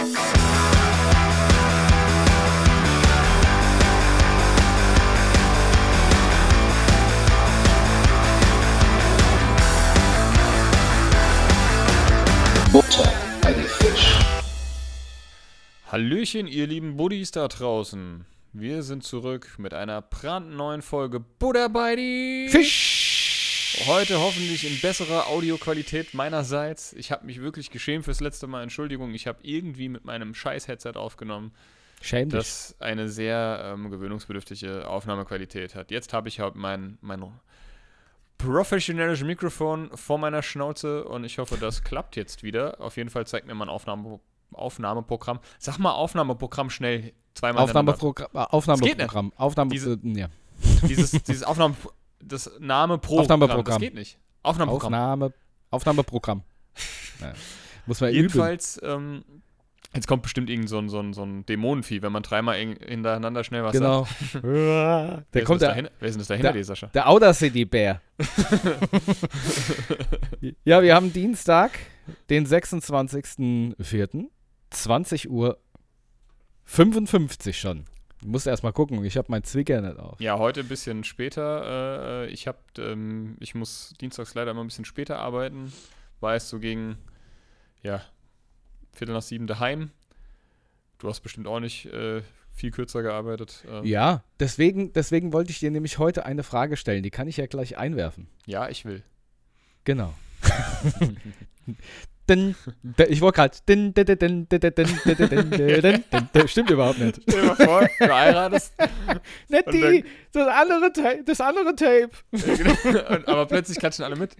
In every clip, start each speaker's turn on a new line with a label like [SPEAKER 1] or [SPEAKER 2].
[SPEAKER 1] Butter bei die Fisch.
[SPEAKER 2] Hallöchen, ihr lieben Buddies da draußen. Wir sind zurück mit einer brandneuen Folge Butter bei die
[SPEAKER 3] Fisch!
[SPEAKER 2] Heute hoffentlich in besserer Audioqualität meinerseits. Ich habe mich wirklich geschämt fürs letzte Mal. Entschuldigung, ich habe irgendwie mit meinem Scheiß-Headset aufgenommen,
[SPEAKER 3] Schäm dich.
[SPEAKER 2] das eine sehr ähm, gewöhnungsbedürftige Aufnahmequalität hat. Jetzt habe ich halt mein, mein professionelles Mikrofon vor meiner Schnauze und ich hoffe, das klappt jetzt wieder. Auf jeden Fall zeigt mir mein Aufnahme, Aufnahmeprogramm. Sag mal Aufnahmeprogramm schnell. Zweimal.
[SPEAKER 3] Aufnahmeprogramm. Aufnahmeprogramm. Aufnahme,
[SPEAKER 2] Diese-
[SPEAKER 3] äh, ja.
[SPEAKER 2] dieses, dieses Aufnahme, das Name pro
[SPEAKER 3] Aufnahmeprogramm.
[SPEAKER 2] Das geht nicht. Aufnahmeprogramm.
[SPEAKER 3] Aufnahme, Aufnahmeprogramm. Ja. Muss man üben.
[SPEAKER 2] Jedenfalls, ähm, jetzt kommt bestimmt irgend so ein, so ein, so ein Dämonenvieh, wenn man dreimal hintereinander schnell was
[SPEAKER 3] Genau.
[SPEAKER 2] sagt.
[SPEAKER 3] der
[SPEAKER 2] Wer
[SPEAKER 3] kommt
[SPEAKER 2] ist? Wer ist denn das dahinter,
[SPEAKER 3] der-
[SPEAKER 2] Sascha?
[SPEAKER 3] der Outer City Bär. ja, wir haben Dienstag, den 26.04. 20 Uhr 55 schon. Ich muss erst mal gucken, ich habe mein Zwicker nicht auf.
[SPEAKER 2] Ja, heute ein bisschen später. Äh, ich hab, ähm, ich muss dienstags leider immer ein bisschen später arbeiten. War erst so gegen, ja, Viertel nach sieben daheim. Du hast bestimmt auch nicht äh, viel kürzer gearbeitet. Ähm,
[SPEAKER 3] Ja, deswegen, deswegen wollte ich dir nämlich heute eine Frage stellen. Die kann ich ja gleich einwerfen.
[SPEAKER 2] ja, ich will.
[SPEAKER 3] Genau. Din, ich wollte gerade. Stimmt überhaupt nicht.
[SPEAKER 2] Stell dir mal vor, du heiratest.
[SPEAKER 3] Nicht die, das andere, Tape, das andere Tape.
[SPEAKER 2] und, aber plötzlich klatschen alle mit.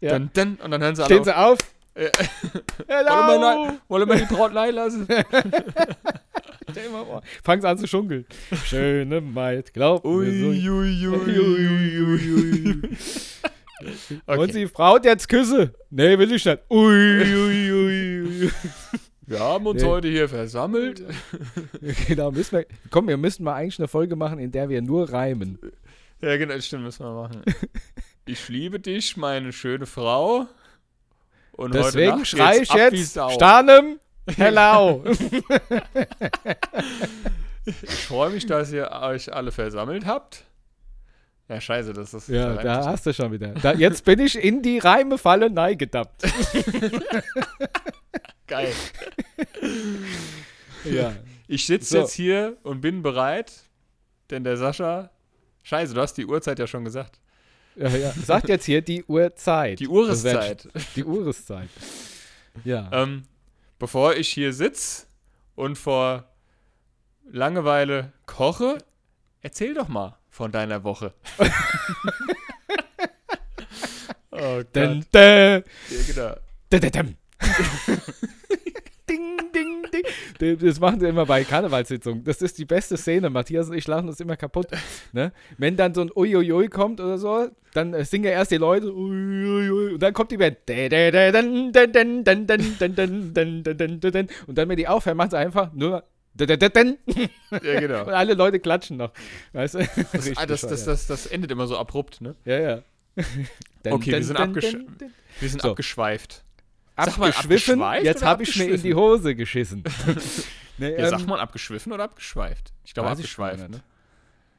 [SPEAKER 3] Ja.
[SPEAKER 2] Dann, dann, und dann hören sie alle.
[SPEAKER 3] Stehen
[SPEAKER 2] auf.
[SPEAKER 3] sie auf. Hello!
[SPEAKER 2] Wollen wir, die Braut leihen lassen?
[SPEAKER 3] Fangen sie an zu schunkeln. Schöne Maid, glaub ui, mir so. Ui, ui, ui, ui, ui, ui.
[SPEAKER 2] Okay.
[SPEAKER 3] sie Frau jetzt küsse. Nee, will ich nicht. Ui, ui, ui, ui.
[SPEAKER 2] Wir haben uns
[SPEAKER 3] Nee.
[SPEAKER 2] heute hier versammelt.
[SPEAKER 3] Genau, müssen wir, komm, wir müssten mal eigentlich eine Folge machen, in der wir nur reimen.
[SPEAKER 2] Ja, genau, das stimmt, müssen wir machen. Ich liebe dich, meine schöne Frau. Und
[SPEAKER 3] Deswegen
[SPEAKER 2] Nacht
[SPEAKER 3] schrei
[SPEAKER 2] geht's
[SPEAKER 3] ich jetzt. Stanem, hello.
[SPEAKER 2] Ich freue mich, dass ihr euch alle versammelt habt. Ja, scheiße, das ist.
[SPEAKER 3] ja, da
[SPEAKER 2] sich
[SPEAKER 3] hast du schon wieder. Da, jetzt bin ich in die Reimefalle neigedappt.
[SPEAKER 2] Geil.
[SPEAKER 3] Ja.
[SPEAKER 2] Ich sitze
[SPEAKER 3] So.
[SPEAKER 2] jetzt hier und bin bereit, denn der Sascha. Scheiße, du hast die Uhrzeit ja schon gesagt.
[SPEAKER 3] ja, ja. Sagt jetzt hier die Uhrzeit.
[SPEAKER 2] Die Uhreszeit.
[SPEAKER 3] Die Uhreszeit. Ja.
[SPEAKER 2] Ähm, bevor ich hier sitze und vor Langeweile koche, erzähl doch mal von deiner Woche.
[SPEAKER 3] ding, ding, ding. Das machen sie immer bei Karnevalssitzungen. Das ist die beste Szene. Matthias und ich lachen uns immer kaputt. Ne? Wenn dann so ein Uiuiui kommt oder so, dann singen erst die Leute Uiuiui und dann kommt die Band. Und dann, wenn die aufhören, machen sie einfach nur
[SPEAKER 2] Ja, genau.
[SPEAKER 3] und alle Leute klatschen noch. Weißt du?
[SPEAKER 2] Das, das, das, das, das endet immer so abrupt, ne?
[SPEAKER 3] Ja, ja.
[SPEAKER 2] Okay, wir sind abgesch-. Wir sind
[SPEAKER 3] So.
[SPEAKER 2] abgeschweift. Sag mal,
[SPEAKER 3] Abgeschwiffen,
[SPEAKER 2] abgeschweift
[SPEAKER 3] jetzt habe ich mir in die? Hose geschissen. nee,
[SPEAKER 2] Ja, sagt man abgeschwiffen oder abgeschweift? Ich glaube
[SPEAKER 3] ich
[SPEAKER 2] abgeschweift.
[SPEAKER 3] nicht.
[SPEAKER 2] Ne?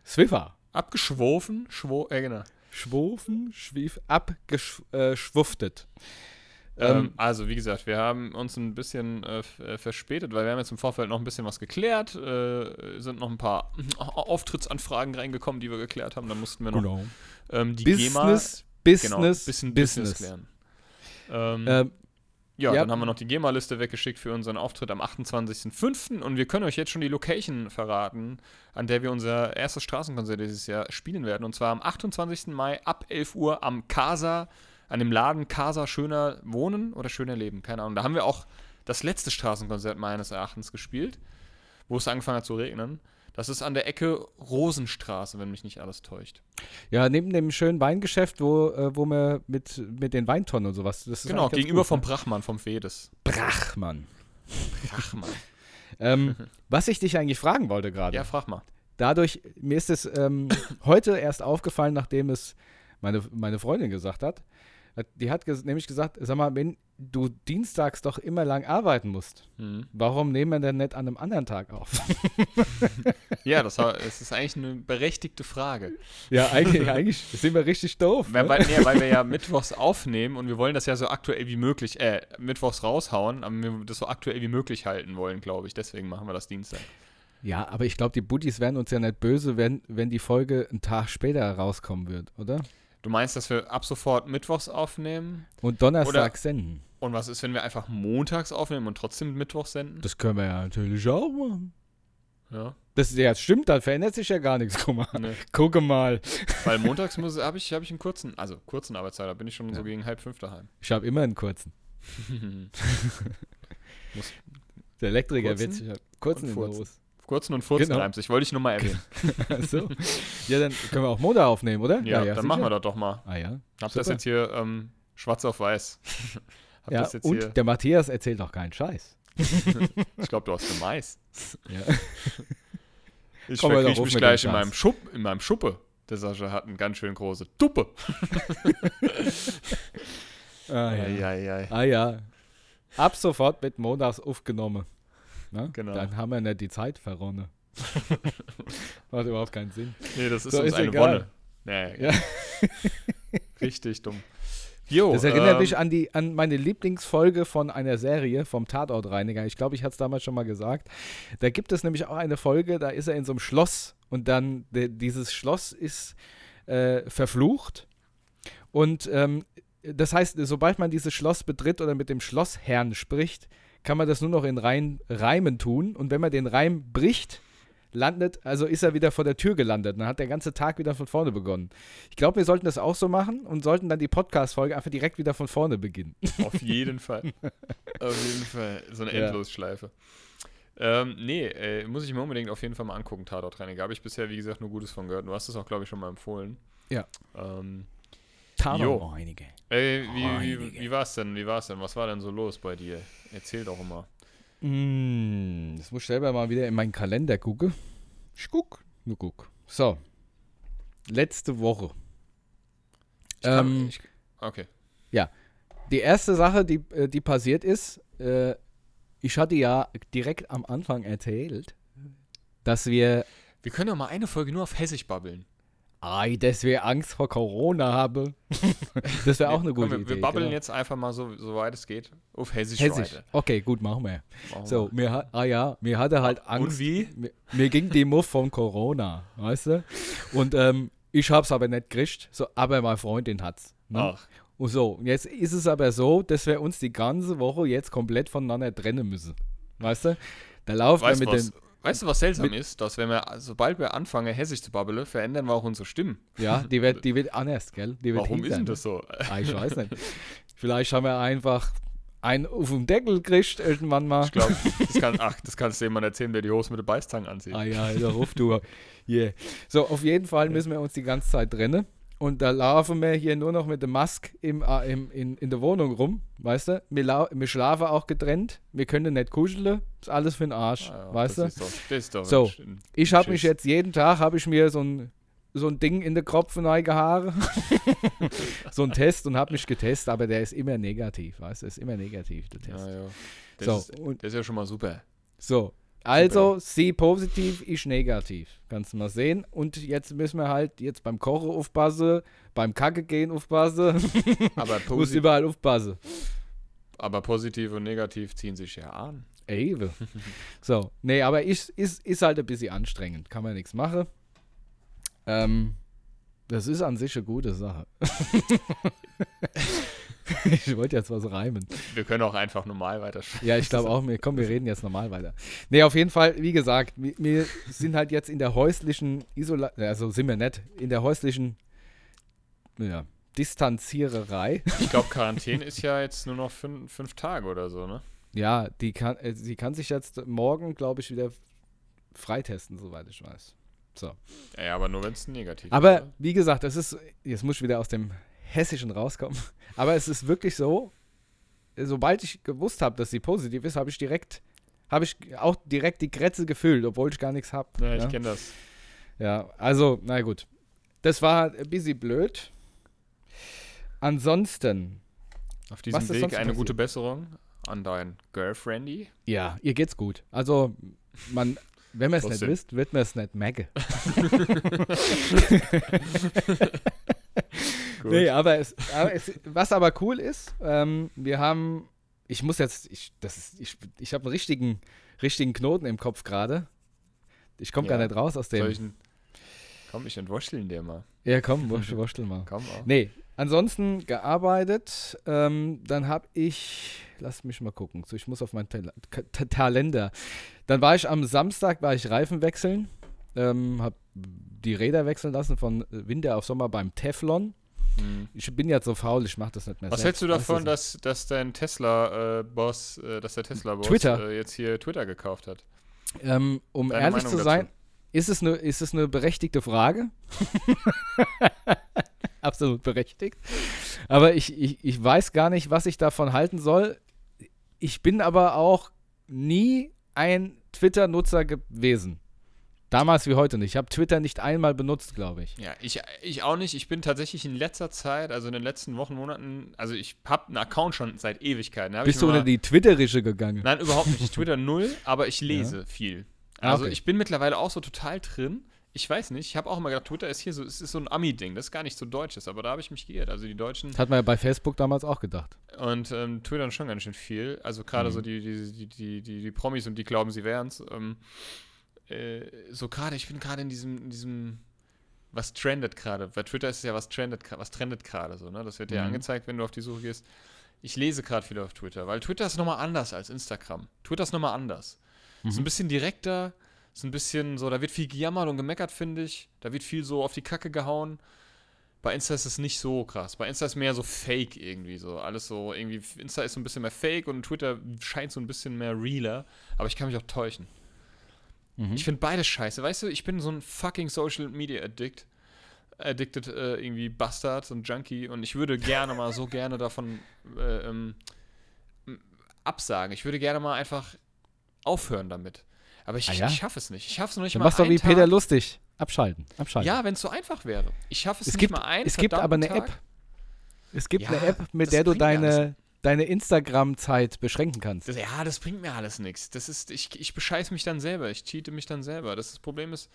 [SPEAKER 3] Swiffer.
[SPEAKER 2] Abgeschwofen, schwo, ja genau.
[SPEAKER 3] Schwofen, schwief, abgeschwuftet.
[SPEAKER 2] Ähm,
[SPEAKER 3] Ähm,
[SPEAKER 2] also, wie gesagt, wir haben uns ein bisschen äh, äh, verspätet, weil wir haben jetzt im Vorfeld noch ein bisschen was geklärt. Äh, sind noch ein paar Auftrittsanfragen reingekommen, die wir geklärt haben. Dann mussten wir noch ähm, die GEMA
[SPEAKER 3] Business,
[SPEAKER 2] genau,
[SPEAKER 3] Business,
[SPEAKER 2] bisschen
[SPEAKER 3] Business.
[SPEAKER 2] Business klären. Ähm,
[SPEAKER 3] Ähm,
[SPEAKER 2] ja,
[SPEAKER 3] ja.
[SPEAKER 2] dann haben wir noch die GEMA-Liste weggeschickt für unseren Auftritt am 28.05. Und wir können euch jetzt schon die Location verraten, an der wir unser erstes Straßenkonzert dieses Jahr spielen werden. Und zwar am 28. Mai ab 11 Uhr am Casa, an dem Laden Casa Schöner Wohnen oder Schöner Leben, keine Ahnung. Da haben wir auch das letzte Straßenkonzert meines Erachtens gespielt, wo es angefangen hat zu regnen. Das ist an der Ecke Rosenstraße, wenn mich nicht alles täuscht.
[SPEAKER 3] ja, neben dem schönen Weingeschäft, wo, äh, wo wir mit, mit den Weintonnen und sowas. Das ist
[SPEAKER 2] Genau, gegenüber
[SPEAKER 3] gut,
[SPEAKER 2] vom
[SPEAKER 3] ne?
[SPEAKER 2] Brachmann, vom Fedes.
[SPEAKER 3] Brachmann.
[SPEAKER 2] Brachmann.
[SPEAKER 3] Ähm, was ich dich eigentlich fragen wollte gerade.
[SPEAKER 2] Ja, frag mal.
[SPEAKER 3] dadurch, mir ist es ähm, heute erst aufgefallen, nachdem es meine, meine Freundin gesagt hat. Die hat ges nämlich gesagt, sag mal, wenn du dienstags doch immer lang arbeiten musst,
[SPEAKER 2] Hm.
[SPEAKER 3] warum nehmen wir denn nicht an einem anderen Tag auf?
[SPEAKER 2] Ja, das, es ist eigentlich eine berechtigte Frage.
[SPEAKER 3] ja, eigentlich, eigentlich sind wir richtig doof.
[SPEAKER 2] Weil,
[SPEAKER 3] Ne?
[SPEAKER 2] weil, nee, weil wir ja mittwochs aufnehmen und wir wollen das ja so aktuell wie möglich, äh, mittwochs raushauen, aber wir das so aktuell wie möglich halten wollen, glaube ich. Deswegen machen wir das Dienstag.
[SPEAKER 3] Ja, aber ich glaube, die Buddies werden uns ja nicht böse, wenn, wenn die Folge einen Tag später rauskommen wird, oder?
[SPEAKER 2] Du meinst, dass wir ab sofort mittwochs aufnehmen?
[SPEAKER 3] Und Donnerstag
[SPEAKER 2] Oder-
[SPEAKER 3] senden.
[SPEAKER 2] Und was ist, wenn wir einfach montags aufnehmen und trotzdem mittwochs senden?
[SPEAKER 3] Das können wir ja natürlich auch machen.
[SPEAKER 2] Ja.
[SPEAKER 3] Das ja, stimmt, da verändert sich ja gar nichts. Guck mal.
[SPEAKER 2] Ne.
[SPEAKER 3] Gucke mal.
[SPEAKER 2] Weil montags muss habe ich, hab ich einen kurzen, also kurzen Arbeitszeit, da bin ich schon so
[SPEAKER 3] Ja.
[SPEAKER 2] gegen halb fünf daheim.
[SPEAKER 3] Ich habe immer einen kurzen. Der Elektriker
[SPEAKER 2] Kurzen
[SPEAKER 3] wird sich ja kurzen in.
[SPEAKER 2] Kurzen und furzen
[SPEAKER 3] Genau.
[SPEAKER 2] reimt sich, wollte ich nur mal erwähnen.
[SPEAKER 3] Achso. Ja, dann können wir auch Montag aufnehmen, oder?
[SPEAKER 2] Ja, dann
[SPEAKER 3] sicher.
[SPEAKER 2] machen wir das doch mal.
[SPEAKER 3] Ah ja.
[SPEAKER 2] Hab das
[SPEAKER 3] Super.
[SPEAKER 2] jetzt hier ähm, schwarz auf weiß. Hab
[SPEAKER 3] ja
[SPEAKER 2] das
[SPEAKER 3] und
[SPEAKER 2] hier,
[SPEAKER 3] der Matthias erzählt auch keinen Scheiß.
[SPEAKER 2] ich glaube, du hast eine Mais.
[SPEAKER 3] Ja.
[SPEAKER 2] Ich
[SPEAKER 3] Komm, doch
[SPEAKER 2] verkriech mich
[SPEAKER 3] mit
[SPEAKER 2] gleich in meinem, Schupp, in meinem Schuppe. Der Sascha hat eine ganz schön große Tuppe.
[SPEAKER 3] Ah ja.
[SPEAKER 2] Eieiei.
[SPEAKER 3] Ah ja. Ab sofort wird montags aufgenommen. Ne?
[SPEAKER 2] Genau.
[SPEAKER 3] Dann haben wir nicht die Zeit verronnen. Macht überhaupt keinen Sinn.
[SPEAKER 2] Nee, das ist
[SPEAKER 3] So,
[SPEAKER 2] uns
[SPEAKER 3] ist
[SPEAKER 2] eine
[SPEAKER 3] egal.
[SPEAKER 2] Wonne. Nee,
[SPEAKER 3] Ja.
[SPEAKER 2] richtig dumm. Jo,
[SPEAKER 3] Das erinnert
[SPEAKER 2] ähm,
[SPEAKER 3] mich an, die, an meine Lieblingsfolge von einer Serie vom Tatortreiniger. Ich glaube, ich hatte es damals schon mal gesagt. Da gibt es nämlich auch eine Folge, da ist er in so einem Schloss und dann de, dieses Schloss ist äh, verflucht. Und ähm, das heißt, sobald man dieses Schloss betritt oder mit dem Schlossherrn spricht, kann man das nur noch in Reim, Reimen tun. Und wenn man den Reim bricht, landet, also ist er wieder vor der Tür gelandet. Dann hat der ganze Tag wieder von vorne begonnen. Ich glaube, wir sollten das auch so machen und sollten dann die Podcast-Folge einfach direkt wieder von vorne beginnen.
[SPEAKER 2] Auf jeden Fall. auf jeden Fall. So eine
[SPEAKER 3] Ja.
[SPEAKER 2] Endlosschleife. Ähm, nee, äh, muss ich mir unbedingt auf jeden Fall mal angucken, Tatortreiniger. Habe ich bisher, wie gesagt, nur Gutes von gehört. Du hast es auch, glaube ich, schon mal empfohlen.
[SPEAKER 3] Ja.
[SPEAKER 2] Ähm,
[SPEAKER 3] Tatortreiniger.
[SPEAKER 2] ey, wie, wie,
[SPEAKER 3] Einige.
[SPEAKER 2] wie war es denn? Wie war's denn? Was war denn so los bei dir? Erzähl doch immer.
[SPEAKER 3] Mm, jetzt muss ich selber mal wieder in meinen Kalender gucken. Ich guck, nur guck. So. Letzte Woche.
[SPEAKER 2] Kann,
[SPEAKER 3] Ähm,
[SPEAKER 2] ich, okay.
[SPEAKER 3] Die erste Sache, die, äh, die passiert ist, äh, ich hatte ja direkt am Anfang erzählt, dass wir,
[SPEAKER 2] Wir können doch mal eine Folge nur auf Hessisch babbeln.
[SPEAKER 3] Ei, dass wir Angst vor Corona haben. das wäre auch eine gute
[SPEAKER 2] komm, wir,
[SPEAKER 3] Idee.
[SPEAKER 2] Wir babbeln
[SPEAKER 3] genau.
[SPEAKER 2] jetzt einfach mal so, so weit es geht auf Hessisch,
[SPEAKER 3] Hessisch. Okay, gut, machen wir.
[SPEAKER 2] Machen
[SPEAKER 3] So,
[SPEAKER 2] wir.
[SPEAKER 3] mir hat, ah ja, mir hatte halt Angst.
[SPEAKER 2] Und wie?
[SPEAKER 3] Mir, mir ging die Muff von Corona, weißt du? Und ähm, ich hab's aber nicht gekriegt, so, aber meine Freundin hat's. Ne?
[SPEAKER 2] Ach,
[SPEAKER 3] Und so, jetzt ist es aber so, dass wir uns die ganze Woche jetzt komplett voneinander trennen müssen. Weißt du? Da laufen wir mit
[SPEAKER 2] was,
[SPEAKER 3] den,
[SPEAKER 2] weißt du, was seltsam ist? Dass wenn wir, sobald wir anfangen, Hessisch zu babbeln, verändern wir auch unsere Stimmen.
[SPEAKER 3] ja, die wird, die wird anders, gell? Die wird
[SPEAKER 2] Warum ist denn
[SPEAKER 3] ne?
[SPEAKER 2] das so?
[SPEAKER 3] Ah, ich weiß nicht. Vielleicht haben wir einfach einen auf den Deckel gekriegt irgendwann mal.
[SPEAKER 2] Ich glaube, das, kann, ach, das kannst du jemand erzählen, der die Hose mit der Beißzange anzieht.
[SPEAKER 3] Ah ja, der ruf du. Yeah. So, auf jeden Fall müssen wir uns die ganze Zeit trennen. Und da laufen wir hier nur noch mit der Maske im, äh, im, in, in der Wohnung rum, weißt du? Wir, wir schlafen auch getrennt. Wir können nicht kuscheln. Ist alles für den Arsch,
[SPEAKER 2] Ah ja,
[SPEAKER 3] weißt du?
[SPEAKER 2] das Ist doch, das ist doch
[SPEAKER 3] So,
[SPEAKER 2] ein-
[SPEAKER 3] Ich habe mich jetzt jeden Tag, habe ich mir so ein, so ein Ding in den Kopf Haare. so ein Test und habe mich getestet, aber der ist immer negativ, weißt du? Ist immer negativ, der Test.
[SPEAKER 2] Ja, ja. Das,
[SPEAKER 3] So,
[SPEAKER 2] ist,
[SPEAKER 3] und-
[SPEAKER 2] das ist ja schon mal super.
[SPEAKER 3] So, also sie positiv, ich negativ. Kannst du mal sehen. Und jetzt müssen wir halt jetzt beim Kochen aufpassen, beim Kacke gehen aufpassen.
[SPEAKER 2] Aber,
[SPEAKER 3] Muss überall aufpassen.
[SPEAKER 2] aber positiv und negativ ziehen sich ja an.
[SPEAKER 3] Ewe. so, nee, aber ist, ist, ist halt ein bisschen anstrengend. Kann man nichts machen. Ähm, das ist an sich eine gute Sache. ich wollte jetzt was reimen.
[SPEAKER 2] Wir können auch einfach normal weitersprechen.
[SPEAKER 3] Ja, ich glaube auch, wir, komm, wir reden jetzt normal weiter. Nee, auf jeden Fall, wie gesagt, wir, wir sind halt jetzt in der häuslichen Isolation, also sind wir nicht, in der häuslichen ja, Distanziererei.
[SPEAKER 2] Ich glaube, Quarantäne ist ja jetzt nur noch fünf, fünf Tage oder so, ne?
[SPEAKER 3] Ja, die kann, äh, sie kann sich jetzt morgen, glaube ich, wieder freitesten, soweit ich weiß. So.
[SPEAKER 2] Ja, aber nur wenn es negativ
[SPEAKER 3] Aber
[SPEAKER 2] ist. oder?
[SPEAKER 3] wie gesagt, es ist, jetzt muss ich wieder aus dem Hessischen rauskommen, aber es ist wirklich so, sobald ich gewusst habe, dass sie positiv ist, habe ich direkt, habe ich auch direkt die Grätze gefüllt, obwohl ich gar nichts habe.
[SPEAKER 2] Ja, ich kenne das.
[SPEAKER 3] Ja, also, na gut. Das war ein bisschen blöd. ansonsten,
[SPEAKER 2] Auf diesem
[SPEAKER 3] Was ist
[SPEAKER 2] Weg
[SPEAKER 3] sonst
[SPEAKER 2] eine
[SPEAKER 3] passiert?
[SPEAKER 2] gute Besserung an dein Girlfriendy.
[SPEAKER 3] ja, ihr geht's gut. Also, man, wenn man es nicht wisst, wird man es nicht merken. Nee, aber, es, aber es, was aber cool ist, ähm, wir haben, ich muss jetzt, ich, das ist, ich, ich habe einen richtigen, richtigen Knoten im Kopf gerade. Ich komme
[SPEAKER 2] Ja.
[SPEAKER 3] gar nicht raus aus dem.
[SPEAKER 2] Ein, Komm, ich entwurschteln dir mal.
[SPEAKER 3] Ja, komm, wurschtel, wurschtel mal.
[SPEAKER 2] Komm auch.
[SPEAKER 3] Nee, ansonsten gearbeitet. Ähm, dann habe ich, lass mich mal gucken. So, ich muss auf meinen Ta Talender. Dann war ich am Samstag, war ich Reifen wechseln. Ähm, habe die Räder wechseln lassen von Winter auf Sommer beim Teflon.
[SPEAKER 2] Hm.
[SPEAKER 3] Ich bin jetzt so faul, ich mache das nicht mehr
[SPEAKER 2] Was
[SPEAKER 3] selbst.
[SPEAKER 2] hältst du davon,
[SPEAKER 3] das
[SPEAKER 2] dass, dass dein Tesla-Boss, äh, dass der Tesla-Boss
[SPEAKER 3] Twitter.
[SPEAKER 2] äh, jetzt hier Twitter gekauft hat?
[SPEAKER 3] Ähm, um
[SPEAKER 2] Deine
[SPEAKER 3] ehrlich
[SPEAKER 2] Meinung
[SPEAKER 3] zu
[SPEAKER 2] dazu?
[SPEAKER 3] sein, ist es, eine, ist es eine berechtigte Frage. Absolut berechtigt. Aber ich, ich, ich weiß gar nicht, was ich davon halten soll. Ich bin aber auch nie ein Twitter-Nutzer gewesen. Damals wie heute nicht. Ich habe Twitter nicht einmal benutzt, glaube ich.
[SPEAKER 2] Ja, ich, ich auch nicht. Ich bin tatsächlich in letzter Zeit, also in den letzten Wochen, Monaten, also ich habe einen Account schon seit Ewigkeiten. Da
[SPEAKER 3] Bist du unter die Twitterische gegangen?
[SPEAKER 2] Nein, überhaupt nicht. Ich Twitter null, aber ich lese viel.
[SPEAKER 3] Ah,
[SPEAKER 2] Also
[SPEAKER 3] okay.
[SPEAKER 2] ich bin mittlerweile auch so total drin. Ich weiß nicht, ich habe auch immer gedacht, Twitter ist hier so, es ist so ein Ami-Ding, das ist gar nicht so deutsches, aber da habe ich mich geirrt. Also die Deutschen
[SPEAKER 3] Das hat man ja bei Facebook damals auch gedacht.
[SPEAKER 2] und ähm, twittern schon ganz schön viel. Also gerade
[SPEAKER 3] Mhm.
[SPEAKER 2] so die, die, die, die, die, die Promis und die glauben, sie wären's. Ähm, äh, so gerade, ich bin gerade in diesem, in diesem, was trendet gerade. Bei Twitter ist es ja, was trendet, was trendet gerade so, ne? Das wird dir
[SPEAKER 3] Mhm.
[SPEAKER 2] angezeigt, wenn du auf die Suche gehst. Ich lese gerade viel auf Twitter, weil Twitter ist nochmal anders als Instagram. Twitter ist nochmal anders. Ist
[SPEAKER 3] Mhm.
[SPEAKER 2] ein bisschen direkter, ist ein bisschen so, da wird viel gejammert und gemeckert, finde ich. Da wird viel so auf die Kacke gehauen. Bei Insta ist es nicht so krass. Bei Insta ist mehr so Fake irgendwie so. Alles so irgendwie. Insta ist so ein bisschen mehr Fake und Twitter scheint so ein bisschen mehr realer. Aber ich kann mich auch täuschen.
[SPEAKER 3] Mhm.
[SPEAKER 2] Ich finde beides scheiße. Weißt du, ich bin so ein fucking Social Media Addict. Addicted, äh, irgendwie Bastard, so ein Junkie. Und ich würde gerne mal so gerne davon äh, ähm, absagen. Ich würde gerne mal einfach aufhören damit. Aber ich,
[SPEAKER 3] Ah ja?
[SPEAKER 2] ich schaffe es nicht. Ich schaffe es noch nicht
[SPEAKER 3] Dann
[SPEAKER 2] mal.
[SPEAKER 3] machst du
[SPEAKER 2] einen
[SPEAKER 3] wie Peter
[SPEAKER 2] Tag.
[SPEAKER 3] Lustig. Abschalten. Abschalten.
[SPEAKER 2] Ja, wenn es so einfach wäre. Ich schaffe es,
[SPEAKER 3] Es
[SPEAKER 2] nicht
[SPEAKER 3] gibt,
[SPEAKER 2] mal einen
[SPEAKER 3] es gibt aber eine
[SPEAKER 2] verdammten
[SPEAKER 3] App.
[SPEAKER 2] Tag.
[SPEAKER 3] Es gibt
[SPEAKER 2] Ja,
[SPEAKER 3] eine App, mit der du deine, deine Instagram-Zeit beschränken kannst.
[SPEAKER 2] Das, ja, das bringt mir alles nichts. Das ist, ich, ich bescheiß mich dann selber. Ich cheate mich dann selber. Das, das Problem ist,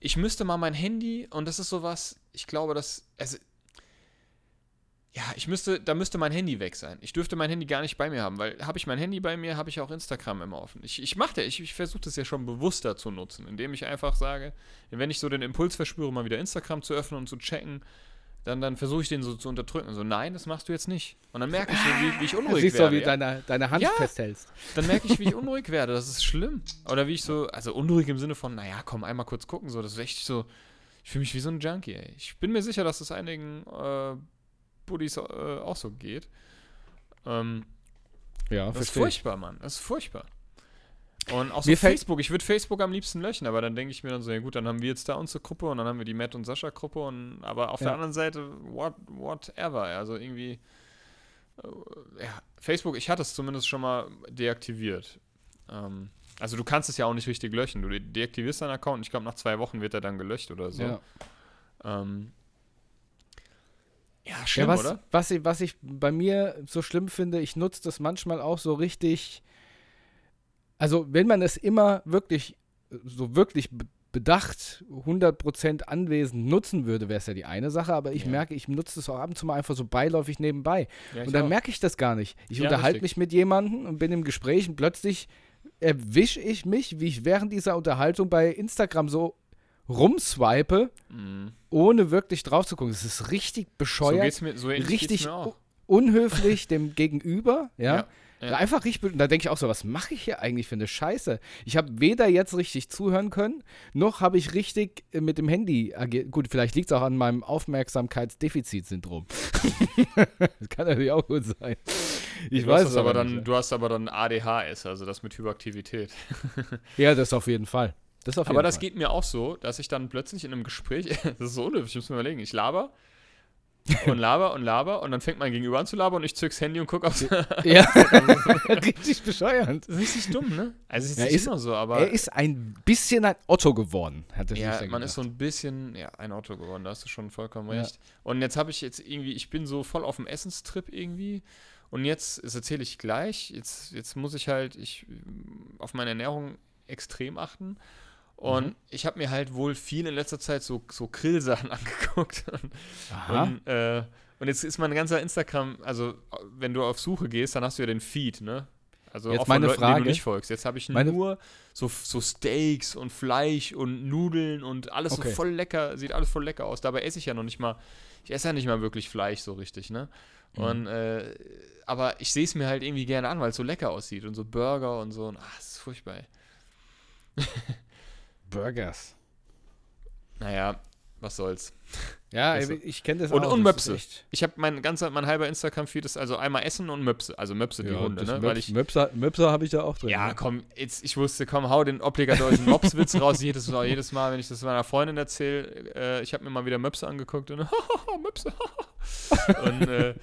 [SPEAKER 2] ich müsste mal mein Handy, und das ist sowas, ich glaube, dass, also, ja, ich müsste, da müsste mein Handy weg sein. Ich dürfte mein Handy gar nicht bei mir haben, weil habe ich mein Handy bei mir, habe ich auch Instagram immer offen. Ich, ich mache ich, ich versuche das ja schon bewusster zu nutzen, indem ich einfach sage, wenn ich so den Impuls verspüre, mal wieder Instagram zu öffnen und zu checken, dann, dann versuche ich den so zu unterdrücken. So, nein, das machst du jetzt nicht. Und dann merke ich so, wie, wie ich
[SPEAKER 3] Du
[SPEAKER 2] unruhig
[SPEAKER 3] siehst
[SPEAKER 2] werde.
[SPEAKER 3] so, wie
[SPEAKER 2] ja?
[SPEAKER 3] deine, deine Hand
[SPEAKER 2] Ja.
[SPEAKER 3] festhältst.
[SPEAKER 2] dann merke ich, wie ich unruhig werde. Das ist schlimm. Oder wie ich so, also unruhig im Sinne von, naja, komm, einmal kurz gucken. So, das ist echt so, ich fühle mich wie so ein Junkie, ey. Ich bin mir sicher, dass das einigen äh, Buddies äh, auch so geht. Ähm,
[SPEAKER 3] Ja,
[SPEAKER 2] das ist furchtbar, Mann. Das ist furchtbar. Und auch so
[SPEAKER 3] Mir
[SPEAKER 2] Facebook. Ich würde Facebook am liebsten löschen, aber dann denke ich mir dann so, ja gut, dann haben wir jetzt da unsere Gruppe und dann haben wir die Matt und Sascha Gruppe und aber auf
[SPEAKER 3] Ja.
[SPEAKER 2] der anderen Seite, what, whatever. Also irgendwie, äh, ja, Facebook, ich hatte es zumindest schon mal deaktiviert. Ähm, also du kannst es ja auch nicht richtig löschen. Du de- deaktivierst deinen Account und ich glaube, nach zwei Wochen wird er dann gelöscht oder so.
[SPEAKER 3] Ja.
[SPEAKER 2] Ähm, ja,
[SPEAKER 3] Ja,
[SPEAKER 2] schlimm,
[SPEAKER 3] was,
[SPEAKER 2] oder?
[SPEAKER 3] Was, ich, was ich bei mir so schlimm finde, ich nutze das manchmal auch so richtig. Also, wenn man es immer wirklich, so wirklich be- bedacht, 100% anwesend nutzen würde, wäre es ja die eine Sache, aber ich
[SPEAKER 2] Ja.
[SPEAKER 3] merke, ich nutze es auch ab und zu mal einfach so beiläufig nebenbei.
[SPEAKER 2] Ja,
[SPEAKER 3] und dann
[SPEAKER 2] auch.
[SPEAKER 3] merke ich das gar nicht. Ich
[SPEAKER 2] Ja,
[SPEAKER 3] unterhalte mich mit jemandem und bin im Gespräch und plötzlich erwische ich mich, wie ich während dieser Unterhaltung bei Instagram so rumswipe,
[SPEAKER 2] Mhm.
[SPEAKER 3] ohne wirklich drauf zu gucken. Das ist richtig
[SPEAKER 2] So
[SPEAKER 3] bescheuert
[SPEAKER 2] geht's mir, so
[SPEAKER 3] richtig unhöflich dem Gegenüber, ja.
[SPEAKER 2] Ja.
[SPEAKER 3] Einfach richtig, da denke ich auch so, was mache ich hier eigentlich für eine Scheiße? Ich habe weder jetzt richtig zuhören können, noch habe ich richtig äh, mit dem Handy agiert. Gut, vielleicht liegt es auch an meinem Aufmerksamkeitsdefizitsyndrom. das kann natürlich auch gut sein. Ich
[SPEAKER 2] du
[SPEAKER 3] weiß
[SPEAKER 2] hast
[SPEAKER 3] es
[SPEAKER 2] das aber dann,
[SPEAKER 3] nicht.
[SPEAKER 2] Du hast aber dann ADHS, also das mit Hyperaktivität.
[SPEAKER 3] Ja, das auf jeden Fall. Das auf jeden
[SPEAKER 2] Aber das
[SPEAKER 3] Fall.
[SPEAKER 2] geht mir auch so, dass ich dann plötzlich in einem Gespräch, das ist so unnötig, ich muss mir überlegen, ich laber und laber und laber und dann fängt mein Gegenüber an zu labern und ich zück's Handy und guck aufs.
[SPEAKER 3] Ja, richtig bescheuert.
[SPEAKER 2] Richtig dumm, ne? Also es ist
[SPEAKER 3] Ja,
[SPEAKER 2] nicht
[SPEAKER 3] ist-
[SPEAKER 2] immer so, aber
[SPEAKER 3] Er ist ein bisschen ein Otto geworden, hat er sich
[SPEAKER 2] ja, man ist so
[SPEAKER 3] gedacht.
[SPEAKER 2] ein bisschen ja, ein Auto geworden, da hast du schon vollkommen
[SPEAKER 3] Ja.
[SPEAKER 2] recht. Und jetzt habe ich jetzt irgendwie, ich bin so voll auf dem Essenstrip irgendwie und jetzt, das erzähle ich gleich, jetzt, jetzt muss ich halt ich, auf meine Ernährung extrem achten. Und
[SPEAKER 3] Mhm.
[SPEAKER 2] ich habe mir halt wohl viel in letzter Zeit so, so Grillsachen angeguckt. Und, und, äh, und jetzt ist mein ganzer Instagram, also wenn du auf Suche gehst, dann hast du ja den Feed, ne? Also
[SPEAKER 3] Jetzt
[SPEAKER 2] auch von
[SPEAKER 3] meine
[SPEAKER 2] Leuten,
[SPEAKER 3] Frage.
[SPEAKER 2] du nicht folgst. Jetzt habe ich nur so, so Steaks und Fleisch und Nudeln und alles
[SPEAKER 3] Okay.
[SPEAKER 2] so voll lecker, sieht alles voll lecker aus. Dabei esse ich ja noch nicht mal, ich esse ja nicht mal wirklich Fleisch so richtig, ne?
[SPEAKER 3] Mhm.
[SPEAKER 2] Und, äh, aber ich sehe es mir halt irgendwie gerne an, weil es so lecker aussieht und so Burger und so. Und, ach, das ist furchtbar.
[SPEAKER 3] Burgers.
[SPEAKER 2] Naja, was soll's.
[SPEAKER 3] Ja,
[SPEAKER 2] Also-
[SPEAKER 3] ich, kenne das
[SPEAKER 2] Und-
[SPEAKER 3] auch.
[SPEAKER 2] und Möpse. Ich habe mein ganzer, mein halber Instagram-Feed ist also einmal Essen und Möpse. Also Möpse, die
[SPEAKER 3] Ja,
[SPEAKER 2] Hunde,
[SPEAKER 3] das
[SPEAKER 2] ne?
[SPEAKER 3] Möps,
[SPEAKER 2] Weil ich,
[SPEAKER 3] Möpser, Möpser habe ich da auch drin.
[SPEAKER 2] ja,
[SPEAKER 3] ne?
[SPEAKER 2] komm, jetzt, ich wusste, komm, hau den obligatorischen Mops-Witz raus. Jedes Mal, jedes Mal, wenn ich das meiner Freundin erzähle, äh, ich habe mir mal wieder Möpse angeguckt und Möpse. und äh,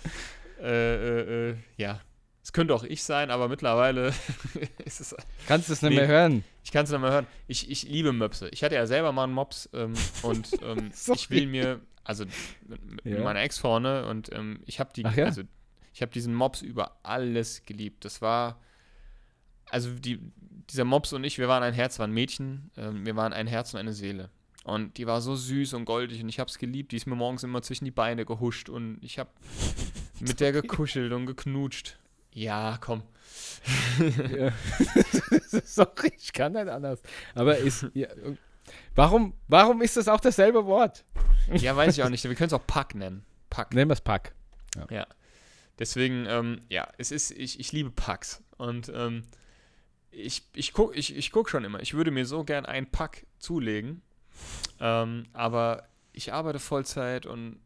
[SPEAKER 2] äh, äh, äh, ja, es könnte auch ich sein, aber mittlerweile ist es
[SPEAKER 3] Kannst du es nicht
[SPEAKER 2] Nee.
[SPEAKER 3] mehr hören?
[SPEAKER 2] Ich kann es nicht mehr hören. Ich, ich liebe Möpse. Ich hatte ja selber mal einen Mops ähm, und ähm, ich will mir, also mit,
[SPEAKER 3] Ja.
[SPEAKER 2] meiner Ex-Frau, ne, und ähm, ich habe die,
[SPEAKER 3] ja?
[SPEAKER 2] also ich habe diesen Mops über alles geliebt. Das war, also die, dieser Mops und ich, wir waren ein Herz, waren Mädchen, ähm, wir waren ein Herz und eine Seele. Und die war so süß und goldig und ich habe es geliebt. Die ist mir morgens immer zwischen die Beine gehuscht und ich habe mit der gekuschelt und geknutscht. Ja, komm.
[SPEAKER 3] Ja. Sorry, ich kann nicht anders. Aber ist. Ja, warum, warum ist das auch dasselbe Wort?
[SPEAKER 2] Ja, weiß ich auch nicht. Wir können es auch Pack nennen. Pack.
[SPEAKER 3] Nehmen wir es Pack.
[SPEAKER 2] Ja. Deswegen, ähm, ja, es ist, ich, ich liebe Packs. Und ähm, ich, ich gucke ich, ich guck schon immer. Ich würde mir so gern einen Pack zulegen. Ähm, aber ich arbeite Vollzeit und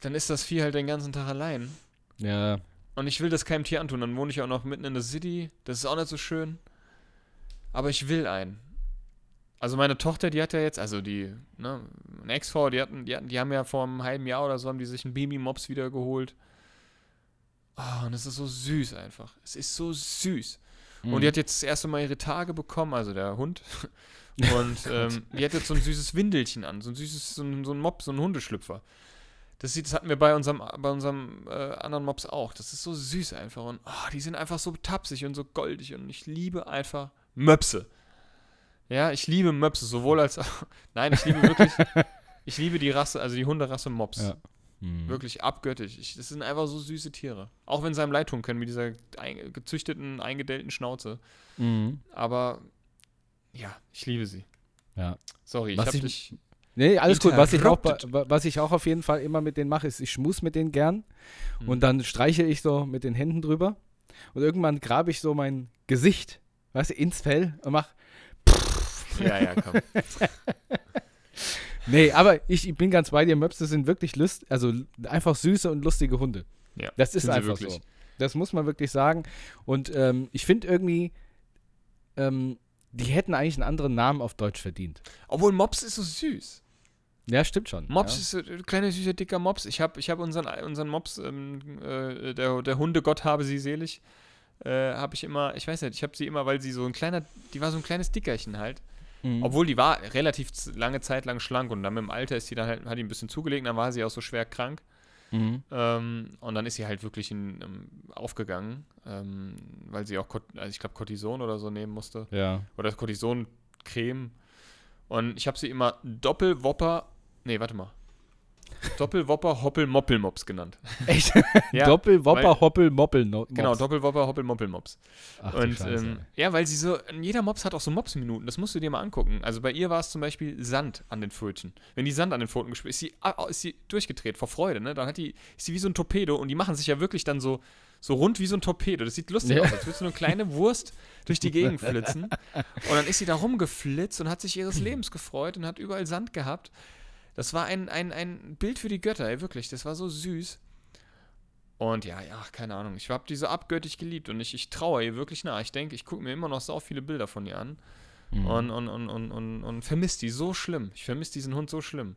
[SPEAKER 2] dann ist das Vieh halt den ganzen Tag allein.
[SPEAKER 3] Ja.
[SPEAKER 2] Und ich will das keinem Tier antun. Dann wohne ich auch noch mitten in der City. Das ist auch nicht so schön. Aber ich will einen. Also meine Tochter, die hat ja jetzt, also die, ne, meine Ex-Frau, die hatten, die hatten, die haben ja vor einem halben Jahr oder so, haben die sich einen Baby-Mops wieder geholt. Oh, und es ist so süß einfach. Es ist so süß. Und die hat jetzt das erste Mal ihre Tage bekommen, also der Hund. Und ähm, die hat jetzt so ein süßes Windelchen an, so ein süßes, so ein, so ein Mops, so ein Hundeschlüpfer. Das, das hatten wir bei unserem, bei unserem äh, anderen Mops auch. Das ist so süß einfach. Und oh, die sind einfach so tapsig und so goldig. Und ich liebe einfach Möpse. Ja, ich liebe Möpse, sowohl als auch. Nein, ich liebe wirklich. ich liebe die Rasse, also die Hunderasse Mops.
[SPEAKER 3] Ja. Hm.
[SPEAKER 2] Wirklich abgöttisch. Ich, das sind einfach so süße Tiere. Auch wenn sie einem leid tun können mit dieser ein, gezüchteten, eingedellten Schnauze.
[SPEAKER 3] Mhm.
[SPEAKER 2] Aber ja, ich liebe sie.
[SPEAKER 3] Ja.
[SPEAKER 2] Sorry, ich
[SPEAKER 3] Was
[SPEAKER 2] habe
[SPEAKER 3] ich-
[SPEAKER 2] dich.
[SPEAKER 3] Nee, alles gut. Was ich, auch, was ich auch auf jeden Fall immer mit denen mache, ist, ich schmus mit denen gern
[SPEAKER 2] Mhm.
[SPEAKER 3] und dann streiche ich so mit den Händen drüber und irgendwann grabe ich so mein Gesicht, weißt du, ins Fell und mach.
[SPEAKER 2] Ja, ja, komm.
[SPEAKER 3] Nee, aber ich, ich bin ganz bei dir. Möpse sind wirklich lust, also einfach süße und lustige Hunde.
[SPEAKER 2] Ja,
[SPEAKER 3] das ist einfach so. Das muss man wirklich sagen. Und ähm, ich finde irgendwie, ähm, die hätten eigentlich einen anderen Namen auf Deutsch verdient.
[SPEAKER 2] Obwohl Mops ist so süß.
[SPEAKER 3] Ja, stimmt schon.
[SPEAKER 2] Mops
[SPEAKER 3] ja.
[SPEAKER 2] ist ein kleiner, süßer, dicker Mops. Ich habe ich hab unseren, unseren Mops, ähm, äh, der, der Hundegott habe sie selig, äh, habe ich immer, ich weiß nicht, ich habe sie immer, weil sie so ein kleiner, die war so ein kleines Dickerchen halt.
[SPEAKER 3] Mhm.
[SPEAKER 2] Obwohl die war relativ lange Zeit lang schlank und dann mit dem Alter ist die dann halt, hat die ein bisschen zugelegt, dann war sie auch so schwer krank.
[SPEAKER 3] Mhm.
[SPEAKER 2] Ähm, und dann ist sie halt wirklich in, ähm, aufgegangen, ähm, weil sie auch, also ich glaube, Cortison oder so nehmen musste.
[SPEAKER 3] Ja.
[SPEAKER 2] Oder Cortison-Creme. Und ich habe sie immer Doppelwopper, nee, warte mal. Doppelwopper Hoppel-Moppelmops genannt.
[SPEAKER 3] Echt?
[SPEAKER 2] Ja,
[SPEAKER 3] Doppel, Wopper,
[SPEAKER 2] weil-
[SPEAKER 3] Hoppel, Moppel. No,
[SPEAKER 2] Genau,
[SPEAKER 3] Mops.
[SPEAKER 2] Doppelwopper Hoppel-Moppelmops.
[SPEAKER 3] Ach, du
[SPEAKER 2] Und ähm, ja, weil sie so, jeder Mops hat auch so Mops-Minuten, das musst du dir mal angucken. Also bei ihr war es zum Beispiel Sand an den Pfötchen. Wenn die Sand an den Pfoten gespielt ist, sie, ah, ist sie durchgedreht vor Freude, ne? Dann hat die, ist sie wie so ein Torpedo und die machen sich ja wirklich dann so, so rund wie so ein Torpedo. Das sieht lustig
[SPEAKER 3] Ja.
[SPEAKER 2] aus, als würdest du eine kleine Wurst durch die Gegend flitzen. Und dann ist sie da rumgeflitzt und hat sich ihres Lebens gefreut und hat überall Sand gehabt. Das war ein, ein, ein Bild für die Götter, ey, wirklich. Das war so süß. Und ja, ja, keine Ahnung. Ich habe die so abgöttisch geliebt und ich, ich traue ihr wirklich nach. Ich denke, ich gucke mir immer noch so viele Bilder von ihr an
[SPEAKER 3] Mhm.
[SPEAKER 2] und, und, und, und, und, und vermisse die so schlimm. Ich vermisse diesen Hund so schlimm.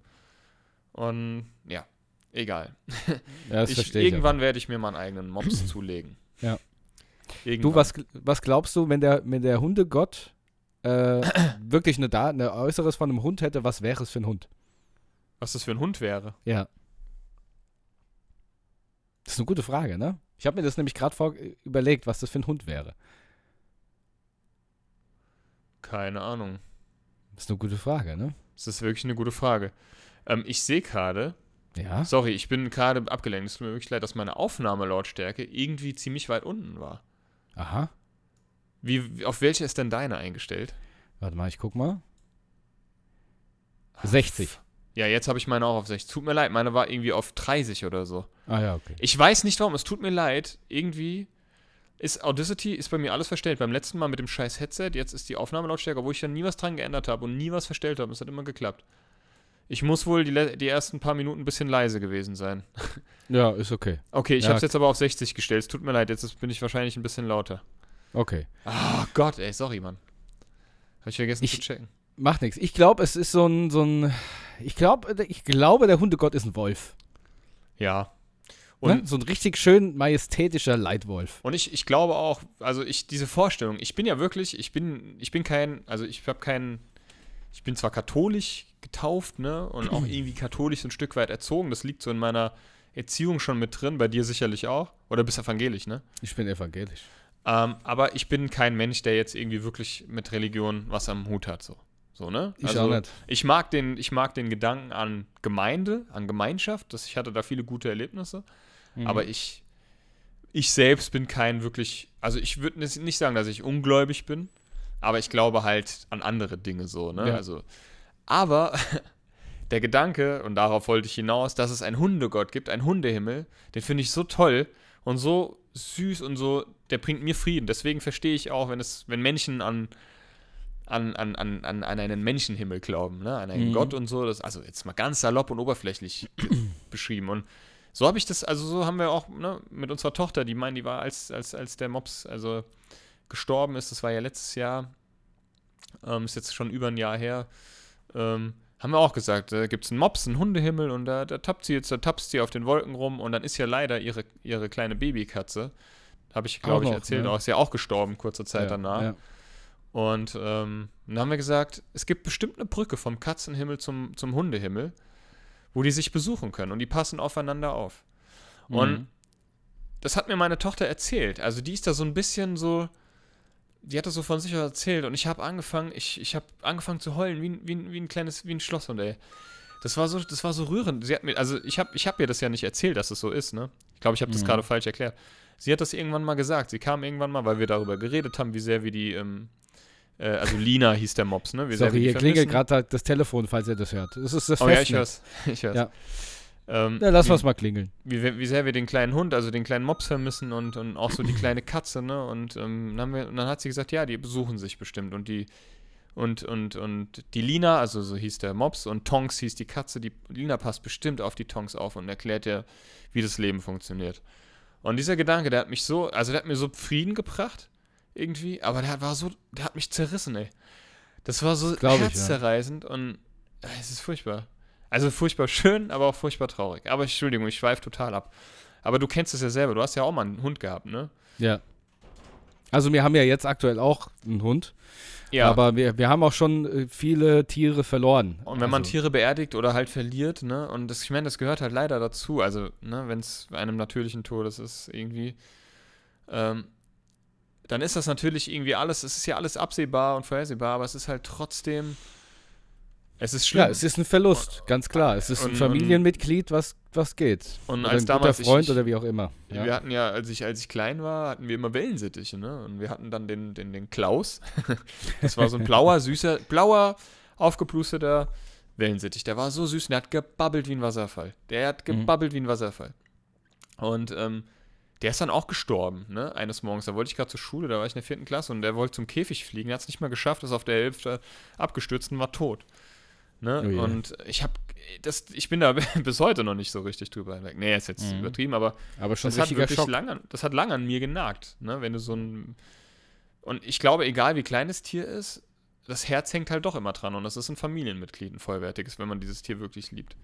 [SPEAKER 2] Und ja, Egal.
[SPEAKER 3] Ja, das
[SPEAKER 2] Ich,
[SPEAKER 3] verstehe ich.
[SPEAKER 2] irgendwann werde ich mir meinen eigenen Mops zulegen.
[SPEAKER 3] Ja.
[SPEAKER 2] Irgendwann.
[SPEAKER 3] Du, was, was glaubst du, wenn der, wenn der Hundegott äh, wirklich eine, Da- eine Äußeres von einem Hund hätte, was wäre es für ein Hund?
[SPEAKER 2] Was das für ein Hund wäre?
[SPEAKER 3] Ja. Das ist eine gute Frage, ne? Ich habe mir das nämlich gerade vor überlegt, was das für ein Hund wäre.
[SPEAKER 2] Keine Ahnung.
[SPEAKER 3] Das ist eine gute Frage, ne?
[SPEAKER 2] Das ist wirklich eine gute Frage. Ähm, ich sehe gerade,
[SPEAKER 3] Ja.
[SPEAKER 2] sorry, ich bin gerade abgelenkt. Es tut mir wirklich leid, dass meine Aufnahmelautstärke irgendwie ziemlich weit unten war.
[SPEAKER 3] Aha.
[SPEAKER 2] Wie, wie- auf welche ist denn deine eingestellt?
[SPEAKER 3] Warte mal, ich guck mal. 60.
[SPEAKER 2] Ja, jetzt habe ich meine auch auf 60. Tut mir leid, meine war irgendwie auf 30 oder so.
[SPEAKER 3] Ah ja, okay.
[SPEAKER 2] Ich weiß nicht warum, es tut mir leid. Irgendwie ist Audacity ist bei mir alles verstellt. Beim letzten Mal mit dem scheiß Headset, jetzt ist die Aufnahmelautstärke, wo ich dann nie was dran geändert habe und nie was verstellt habe. Es hat immer geklappt. Ich muss wohl die, die ersten paar Minuten ein bisschen leise gewesen sein.
[SPEAKER 3] Ja, ist okay.
[SPEAKER 2] Okay, ich
[SPEAKER 3] Ja.
[SPEAKER 2] habe es jetzt aber auf 60 gestellt. Es tut mir leid, jetzt bin ich wahrscheinlich ein bisschen lauter.
[SPEAKER 3] Okay.
[SPEAKER 2] Ah Gott, ey, sorry, Mann. Habe ich vergessen
[SPEAKER 3] Ich-
[SPEAKER 2] zu checken.
[SPEAKER 3] Macht nichts. Ich glaube, es ist so ein, so ein. Ich glaube, ich glaube, der Hundegott ist ein Wolf.
[SPEAKER 2] Ja.
[SPEAKER 3] Und
[SPEAKER 2] Und,
[SPEAKER 3] ne? So ein richtig schön majestätischer Leitwolf.
[SPEAKER 2] und ich, ich glaube auch, also ich, diese Vorstellung, ich bin ja wirklich, ich bin, ich bin kein, also ich habe keinen, ich bin zwar katholisch getauft, ne, und auch irgendwie katholisch so ein Stück weit erzogen, das liegt so in meiner Erziehung schon mit drin, bei dir sicherlich auch, oder bist evangelisch, ne?
[SPEAKER 3] Ich bin evangelisch.
[SPEAKER 2] Ähm, aber ich bin kein Mensch, der jetzt irgendwie wirklich mit Religion was am Hut hat, so. So, ne?
[SPEAKER 3] Ich auch nicht.
[SPEAKER 2] Ich mag, den, ich mag den Gedanken an Gemeinde, an Gemeinschaft. Das, ich hatte da viele gute Erlebnisse.
[SPEAKER 3] Mhm.
[SPEAKER 2] Aber ich, ich selbst bin kein wirklich, also ich würde nicht sagen, dass ich ungläubig bin, aber ich glaube halt an andere Dinge so, ne?
[SPEAKER 3] Ja.
[SPEAKER 2] Also, aber der Gedanke, und darauf wollte ich hinaus, dass es einen Hundegott gibt, einen Hundehimmel, den finde ich so toll und so süß und so, der bringt mir Frieden. Deswegen verstehe ich auch, wenn es, wenn Menschen an an, an, an, an, einen Menschenhimmel glauben, ne? an einen
[SPEAKER 3] Mhm.
[SPEAKER 2] Gott und so. Das, also jetzt mal ganz salopp und oberflächlich beschrieben. Und so habe ich das, also so haben wir auch ne, mit unserer Tochter, die meinen, die war, als, als, als der Mops also gestorben ist, das war ja letztes Jahr, ähm, ist jetzt schon über ein Jahr her, ähm, haben wir auch gesagt, da gibt es einen Mops, einen Hundehimmel und da, da tappt sie jetzt, da tapst sie auf den Wolken rum und dann ist ja leider ihre, ihre kleine Babykatze, habe ich, glaube ich, erzählt,
[SPEAKER 3] ne?
[SPEAKER 2] auch, ist ja auch gestorben kurze Zeit
[SPEAKER 3] ja,
[SPEAKER 2] danach.
[SPEAKER 3] Ja.
[SPEAKER 2] Und ähm, dann haben wir gesagt, es gibt bestimmt eine Brücke vom Katzenhimmel zum, zum Hundehimmel, wo die sich besuchen können und die passen aufeinander auf. Und
[SPEAKER 3] Mhm.
[SPEAKER 2] das hat mir meine Tochter erzählt. Also die ist da so ein bisschen so, die hat das so von sich erzählt und ich habe angefangen, ich, ich habe angefangen zu heulen wie, ein- wie, wie ein kleines, wie ein Schlosshund, ey. Das war so, das war so rührend. Sie hat mir, also ich habe ich hab ihr das ja nicht erzählt, dass es so ist, ne? Ich glaube, ich habe das
[SPEAKER 3] Mhm.
[SPEAKER 2] gerade falsch erklärt. Sie hat das irgendwann mal gesagt. Sie kam irgendwann mal, weil wir darüber geredet haben, wie sehr wir die, ähm, äh, also Lina hieß der Mops, ne? Wie
[SPEAKER 3] Sorry,
[SPEAKER 2] wir die
[SPEAKER 3] hier klingelt gerade das Telefon, falls ihr das hört. Das ist das
[SPEAKER 2] Oh ja, ich
[SPEAKER 3] Festnetz.
[SPEAKER 2] hör's. Ich hör's.
[SPEAKER 3] Ja.
[SPEAKER 2] Ähm,
[SPEAKER 3] Ja, lass
[SPEAKER 2] wie,
[SPEAKER 3] uns mal klingeln.
[SPEAKER 2] wie, wie sehr wir den kleinen Hund, also den kleinen Mops vermissen und, und auch so die kleine Katze, ne? Und, ähm, dann, wir, und dann hat sie gesagt, ja, die besuchen sich bestimmt. Und die und, und, und die Lina, also so hieß der Mops, und Tonks hieß die Katze, die Lina passt bestimmt auf die Tonks auf und erklärt ihr, wie das Leben funktioniert. Und dieser Gedanke, der hat mich so, also der hat mir so Frieden gebracht, irgendwie, aber der war so, der hat mich zerrissen, ey. Das war so
[SPEAKER 3] Glaub ich, ja.
[SPEAKER 2] herzzerreißend und äh, es ist furchtbar. Also furchtbar schön, aber auch furchtbar traurig. Aber Entschuldigung, ich schweife total ab. Aber du kennst es ja selber, du hast ja auch mal einen Hund gehabt, ne?
[SPEAKER 3] Ja. Also wir haben ja jetzt aktuell auch einen Hund,
[SPEAKER 2] Ja.
[SPEAKER 3] aber wir, wir haben auch schon äh, viele Tiere verloren.
[SPEAKER 2] Und wenn man
[SPEAKER 3] also,
[SPEAKER 2] Tiere beerdigt oder halt verliert, ne, und das, ich meine, das gehört halt leider dazu, also, ne, wenn es bei einem natürlichen Todes ist, irgendwie, ähm, dann ist das natürlich irgendwie alles, es ist ja alles absehbar und vorhersehbar, aber es ist halt trotzdem, es ist schlimm.
[SPEAKER 3] Ja, es ist ein Verlust, ganz klar. Es ist ein
[SPEAKER 2] Und-
[SPEAKER 3] Familienmitglied, was, was geht.
[SPEAKER 2] Und
[SPEAKER 3] oder
[SPEAKER 2] als
[SPEAKER 3] ein guter
[SPEAKER 2] damals ich-
[SPEAKER 3] Freund
[SPEAKER 2] ich-
[SPEAKER 3] oder wie auch immer. Ja.
[SPEAKER 2] Wir hatten ja, als ich, als ich klein war, hatten wir immer Wellensittiche, ne? Und wir hatten dann den, den, den Klaus. Das war so ein blauer, süßer, blauer, aufgeplusteter Wellensittich. Der war so süß und der hat gebabbelt wie ein Wasserfall. Der hat
[SPEAKER 3] Mhm.
[SPEAKER 2] gebabbelt wie ein Wasserfall. Und ähm, der ist dann auch gestorben, ne? Eines Morgens. Da wollte ich gerade zur Schule, da war ich in der vierten Klasse und der wollte zum Käfig fliegen. Er hat es nicht mal geschafft, ist auf der Hälfte abgestürzt und war tot. Ne?
[SPEAKER 3] Oh je.
[SPEAKER 2] und ich habe das, ich bin da bis heute noch nicht so richtig drüber hinweg. Nee, ist jetzt
[SPEAKER 3] Mhm.
[SPEAKER 2] übertrieben, aber
[SPEAKER 3] aber schon
[SPEAKER 2] das hat wirklich
[SPEAKER 3] Schock.
[SPEAKER 2] lang an, das hat lang an mir genagt, ne? Wenn du so ein und ich glaube, egal wie klein das Tier ist, das Herz hängt halt doch immer dran und das ist ein Familienmitglied, ein vollwertiges, wenn man dieses Tier wirklich liebt.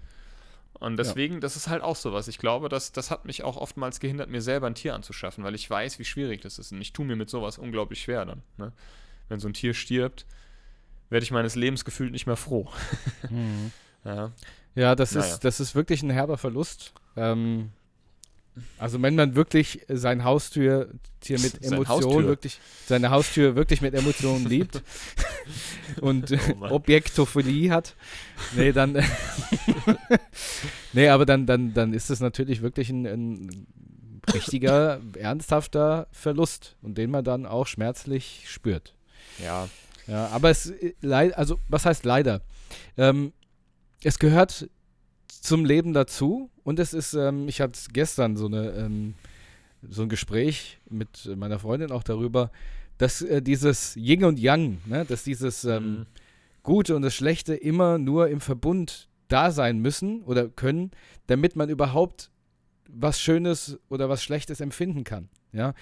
[SPEAKER 2] Und deswegen, ja. das ist halt auch sowas. Ich glaube, das, das hat mich auch oftmals gehindert, mir selber ein Tier anzuschaffen, weil ich weiß, wie schwierig das ist. Und ich tue mir mit sowas unglaublich schwer dann. Ne? Wenn so ein Tier stirbt, werde ich meines Lebens gefühlt nicht mehr froh.
[SPEAKER 3] Mhm. ja. ja, das, naja. ist, das ist wirklich ein herber Verlust. Ähm, also wenn man wirklich sein Haustür mit Emotionen wirklich seine Haustür wirklich mit Emotionen liebt und oh Objektophilie hat, nee, dann nee, aber dann dann dann ist es natürlich wirklich ein, ein richtiger ernsthafter Verlust und den man dann auch schmerzlich spürt.
[SPEAKER 2] Ja.
[SPEAKER 3] Ja, aber es also was heißt leider? Ähm, es gehört zum Leben dazu. Und es ist, ähm, ich hatte gestern so, eine, ähm, so ein Gespräch mit meiner Freundin auch darüber, dass äh, dieses Yin und Yang, ne, dass dieses ähm, mhm. Gute und das Schlechte immer nur im Verbund da sein müssen oder können, damit man überhaupt was Schönes oder was Schlechtes empfinden kann. Ja?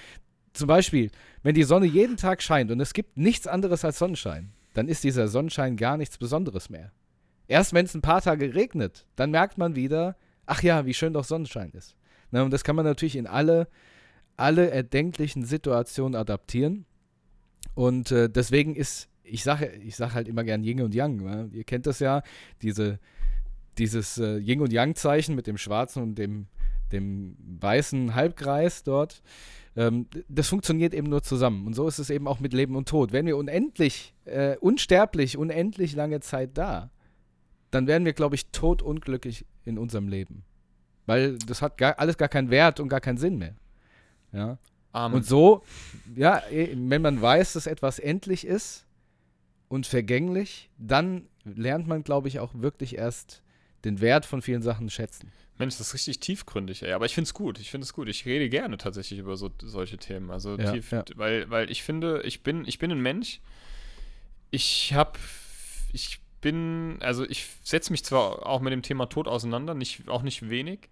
[SPEAKER 3] Zum Beispiel, wenn die Sonne jeden Tag scheint und es gibt nichts anderes als Sonnenschein, dann ist dieser Sonnenschein gar nichts Besonderes mehr. Erst wenn es ein paar Tage regnet, dann merkt man wieder, ach ja, wie schön doch Sonnenschein ist. Na, und das kann man natürlich in alle, alle erdenklichen Situationen adaptieren. Und äh, deswegen ist, ich sage ich sag halt immer gern Yin und Yang. Ne? Ihr kennt das ja, diese, dieses äh, Yin und Yang-Zeichen mit dem schwarzen und dem, dem weißen Halbkreis dort. Ähm, das funktioniert eben nur zusammen. Und so ist es eben auch mit Leben und Tod. Wenn wir unendlich, äh, unsterblich, unendlich lange Zeit da, dann wären wir, glaube ich, totunglücklich in unserem Leben. Weil das hat gar, alles gar keinen Wert und gar keinen Sinn mehr. Ja. Um. Und so, ja, eh, wenn man weiß, dass etwas endlich ist und vergänglich, dann lernt man, glaube ich, auch wirklich erst den Wert von vielen Sachen schätzen.
[SPEAKER 2] Mensch, das ist richtig tiefgründig, ey. Aber ich finde es gut. Ich finde es gut. Ich rede gerne tatsächlich über so, solche Themen. Also ja, tief, ja. Weil, weil ich finde, ich bin, ich bin ein Mensch. Ich habe, ich bin, also ich setze mich zwar auch mit dem Thema Tod auseinander, nicht, auch nicht wenig,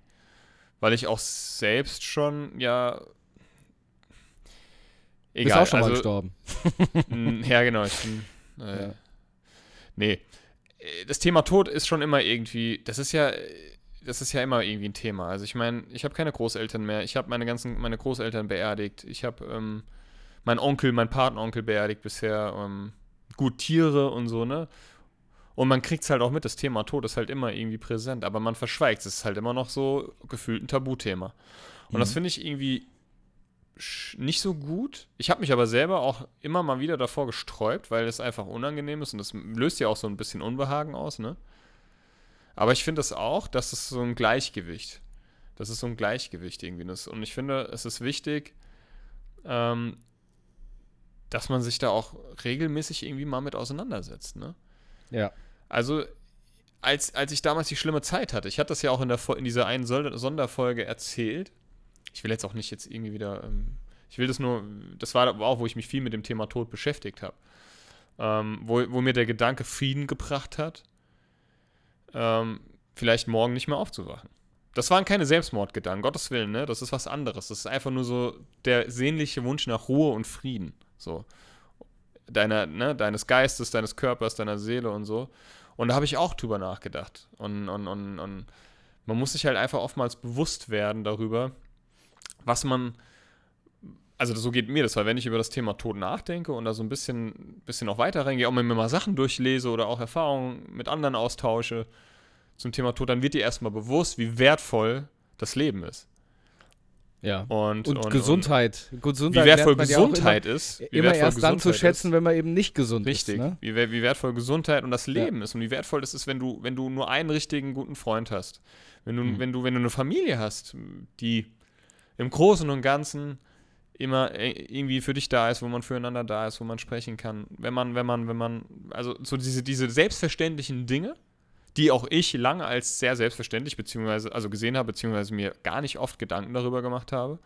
[SPEAKER 2] weil ich auch selbst schon, ja.
[SPEAKER 3] Egal. Bist auch schon also, mal gestorben.
[SPEAKER 2] ja, genau. Ich bin, äh, ja. Nee. Das Thema Tod ist schon immer irgendwie, das ist ja, das ist ja immer irgendwie ein Thema. Also ich meine, ich habe keine Großeltern mehr. Ich habe meine ganzen, meine Großeltern beerdigt. Ich habe ähm, meinen Onkel, meinen Patenonkel beerdigt bisher. Ähm, gut, Tiere und so, ne? Und man kriegt es halt auch mit, das Thema Tod ist halt immer irgendwie präsent, aber man verschweigt es. Es ist halt immer noch so gefühlt ein Tabuthema. Und mhm. das finde ich irgendwie nicht so gut. Ich habe mich aber selber auch immer mal wieder davor gesträubt, weil es einfach unangenehm ist und das löst ja auch so ein bisschen Unbehagen aus, ne? Aber ich finde das auch, dass es so ein Gleichgewicht, das ist so ein Gleichgewicht irgendwie ist. Und ich finde, es ist wichtig, ähm, dass man sich da auch regelmäßig irgendwie mal mit auseinandersetzt, ne?
[SPEAKER 3] Ja.
[SPEAKER 2] Also, als, als ich damals die schlimme Zeit hatte, ich hatte das ja auch in, der, in dieser einen Sonderfolge erzählt. Ich will jetzt auch nicht jetzt irgendwie wieder. Ähm, ich will das nur. Das war auch, wo ich mich viel mit dem Thema Tod beschäftigt habe. Ähm, wo, wo mir der Gedanke Frieden gebracht hat, ähm, vielleicht morgen nicht mehr aufzuwachen. Das waren keine Selbstmordgedanken, Gottes Willen, ne? Das ist was anderes. Das ist einfach nur so der sehnliche Wunsch nach Ruhe und Frieden. So. Deiner, ne, deines Geistes, deines Körpers, deiner Seele und so. Und da habe ich auch drüber nachgedacht. Und, und, und, und man muss sich halt einfach oftmals bewusst werden darüber, was man, also so geht mir das, weil wenn ich über das Thema Tod nachdenke und da so ein bisschen, bisschen noch weiter reingehe, auch wenn mir mal Sachen durchlese oder auch Erfahrungen mit anderen austausche zum Thema Tod, dann wird dir erstmal bewusst, wie wertvoll das Leben ist.
[SPEAKER 3] Ja.
[SPEAKER 2] Und,
[SPEAKER 3] und, und Gesundheit.
[SPEAKER 2] Und Gesundheit. Wie wertvoll Gesundheit immer, ist.
[SPEAKER 3] immer erst Gesundheit dann zu schätzen, ist. wenn man eben nicht gesund
[SPEAKER 2] Richtig. ist. Richtig. Ne? Wie, wie, wertvoll Gesundheit und das Leben ja. ist und wie wertvoll das ist, wenn du, wenn du nur einen richtigen guten Freund hast. Wenn du, mhm. wenn du, wenn du eine Familie hast, die im Großen und Ganzen immer äh, irgendwie für dich da ist, wo man füreinander da ist, wo man sprechen kann. Wenn man, wenn man, wenn man, also so diese, diese selbstverständlichen Dinge, die auch ich lange als sehr selbstverständlich beziehungsweise also gesehen habe, beziehungsweise mir gar nicht oft Gedanken darüber gemacht habe.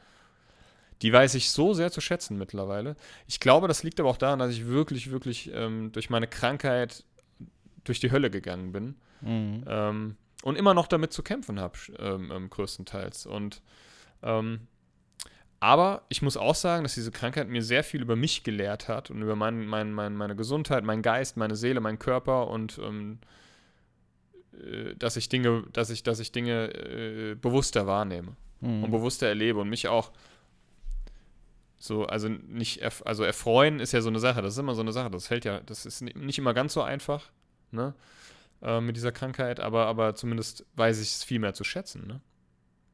[SPEAKER 2] Die weiß ich so sehr zu schätzen mittlerweile. Ich glaube, das liegt aber auch daran, dass ich wirklich, wirklich ähm, durch meine Krankheit durch die Hölle gegangen bin mhm. ähm, und immer noch damit zu kämpfen habe, ähm, ähm, größtenteils. Und ähm, aber ich muss auch sagen, dass diese Krankheit mir sehr viel über mich gelehrt hat und über mein, mein, mein, meine Gesundheit, meinen Geist, meine Seele, meinen Körper und ähm, äh, dass ich Dinge, dass ich, dass ich Dinge äh, bewusster wahrnehme
[SPEAKER 3] Mhm.
[SPEAKER 2] und bewusster erlebe und mich auch so, also nicht, erf also erfreuen ist ja so eine Sache, das ist immer so eine Sache, das fällt ja, das ist ni- nicht immer ganz so einfach, ne, äh, mit dieser Krankheit, aber, aber zumindest weiß ich es viel mehr zu schätzen, ne.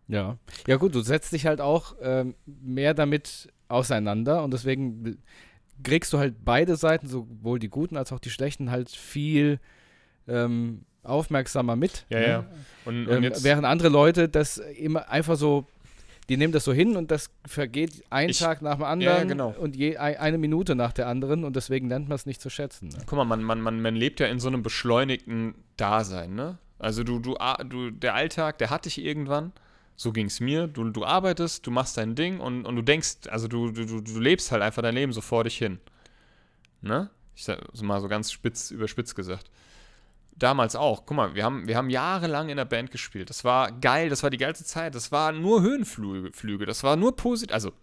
[SPEAKER 3] Ja. Ja, gut, du setzt dich halt auch ähm, mehr damit auseinander und deswegen kriegst du halt beide Seiten, sowohl die guten als auch die schlechten, halt viel ähm, aufmerksamer mit.
[SPEAKER 2] Ja,
[SPEAKER 3] ne?
[SPEAKER 2] ja. Und, und
[SPEAKER 3] Ähm, während andere Leute das immer einfach so, die nehmen das so hin und das vergeht ein
[SPEAKER 2] Ich-
[SPEAKER 3] Tag nach dem
[SPEAKER 2] ja,
[SPEAKER 3] anderen
[SPEAKER 2] genau.
[SPEAKER 3] und je, ei- eine Minute nach der anderen und deswegen lernt man es nicht zu schätzen. Ne?
[SPEAKER 2] guck mal, man, man, man, man lebt ja in so einem beschleunigten Dasein, ne? Also du, du, du, der Alltag, der hat dich irgendwann, so ging es mir, du, du arbeitest, du machst dein Ding und, und du denkst, also du, du, du, lebst halt einfach dein Leben so vor dich hin. Ne? Ich sag mal so ganz spitz, überspitzt gesagt. Damals auch, guck mal, wir haben, wir haben jahrelang in der Band gespielt. Das war geil, das war die geilste Zeit. Das war nur Höhenflüge, Flüge, das war nur positiv. Also,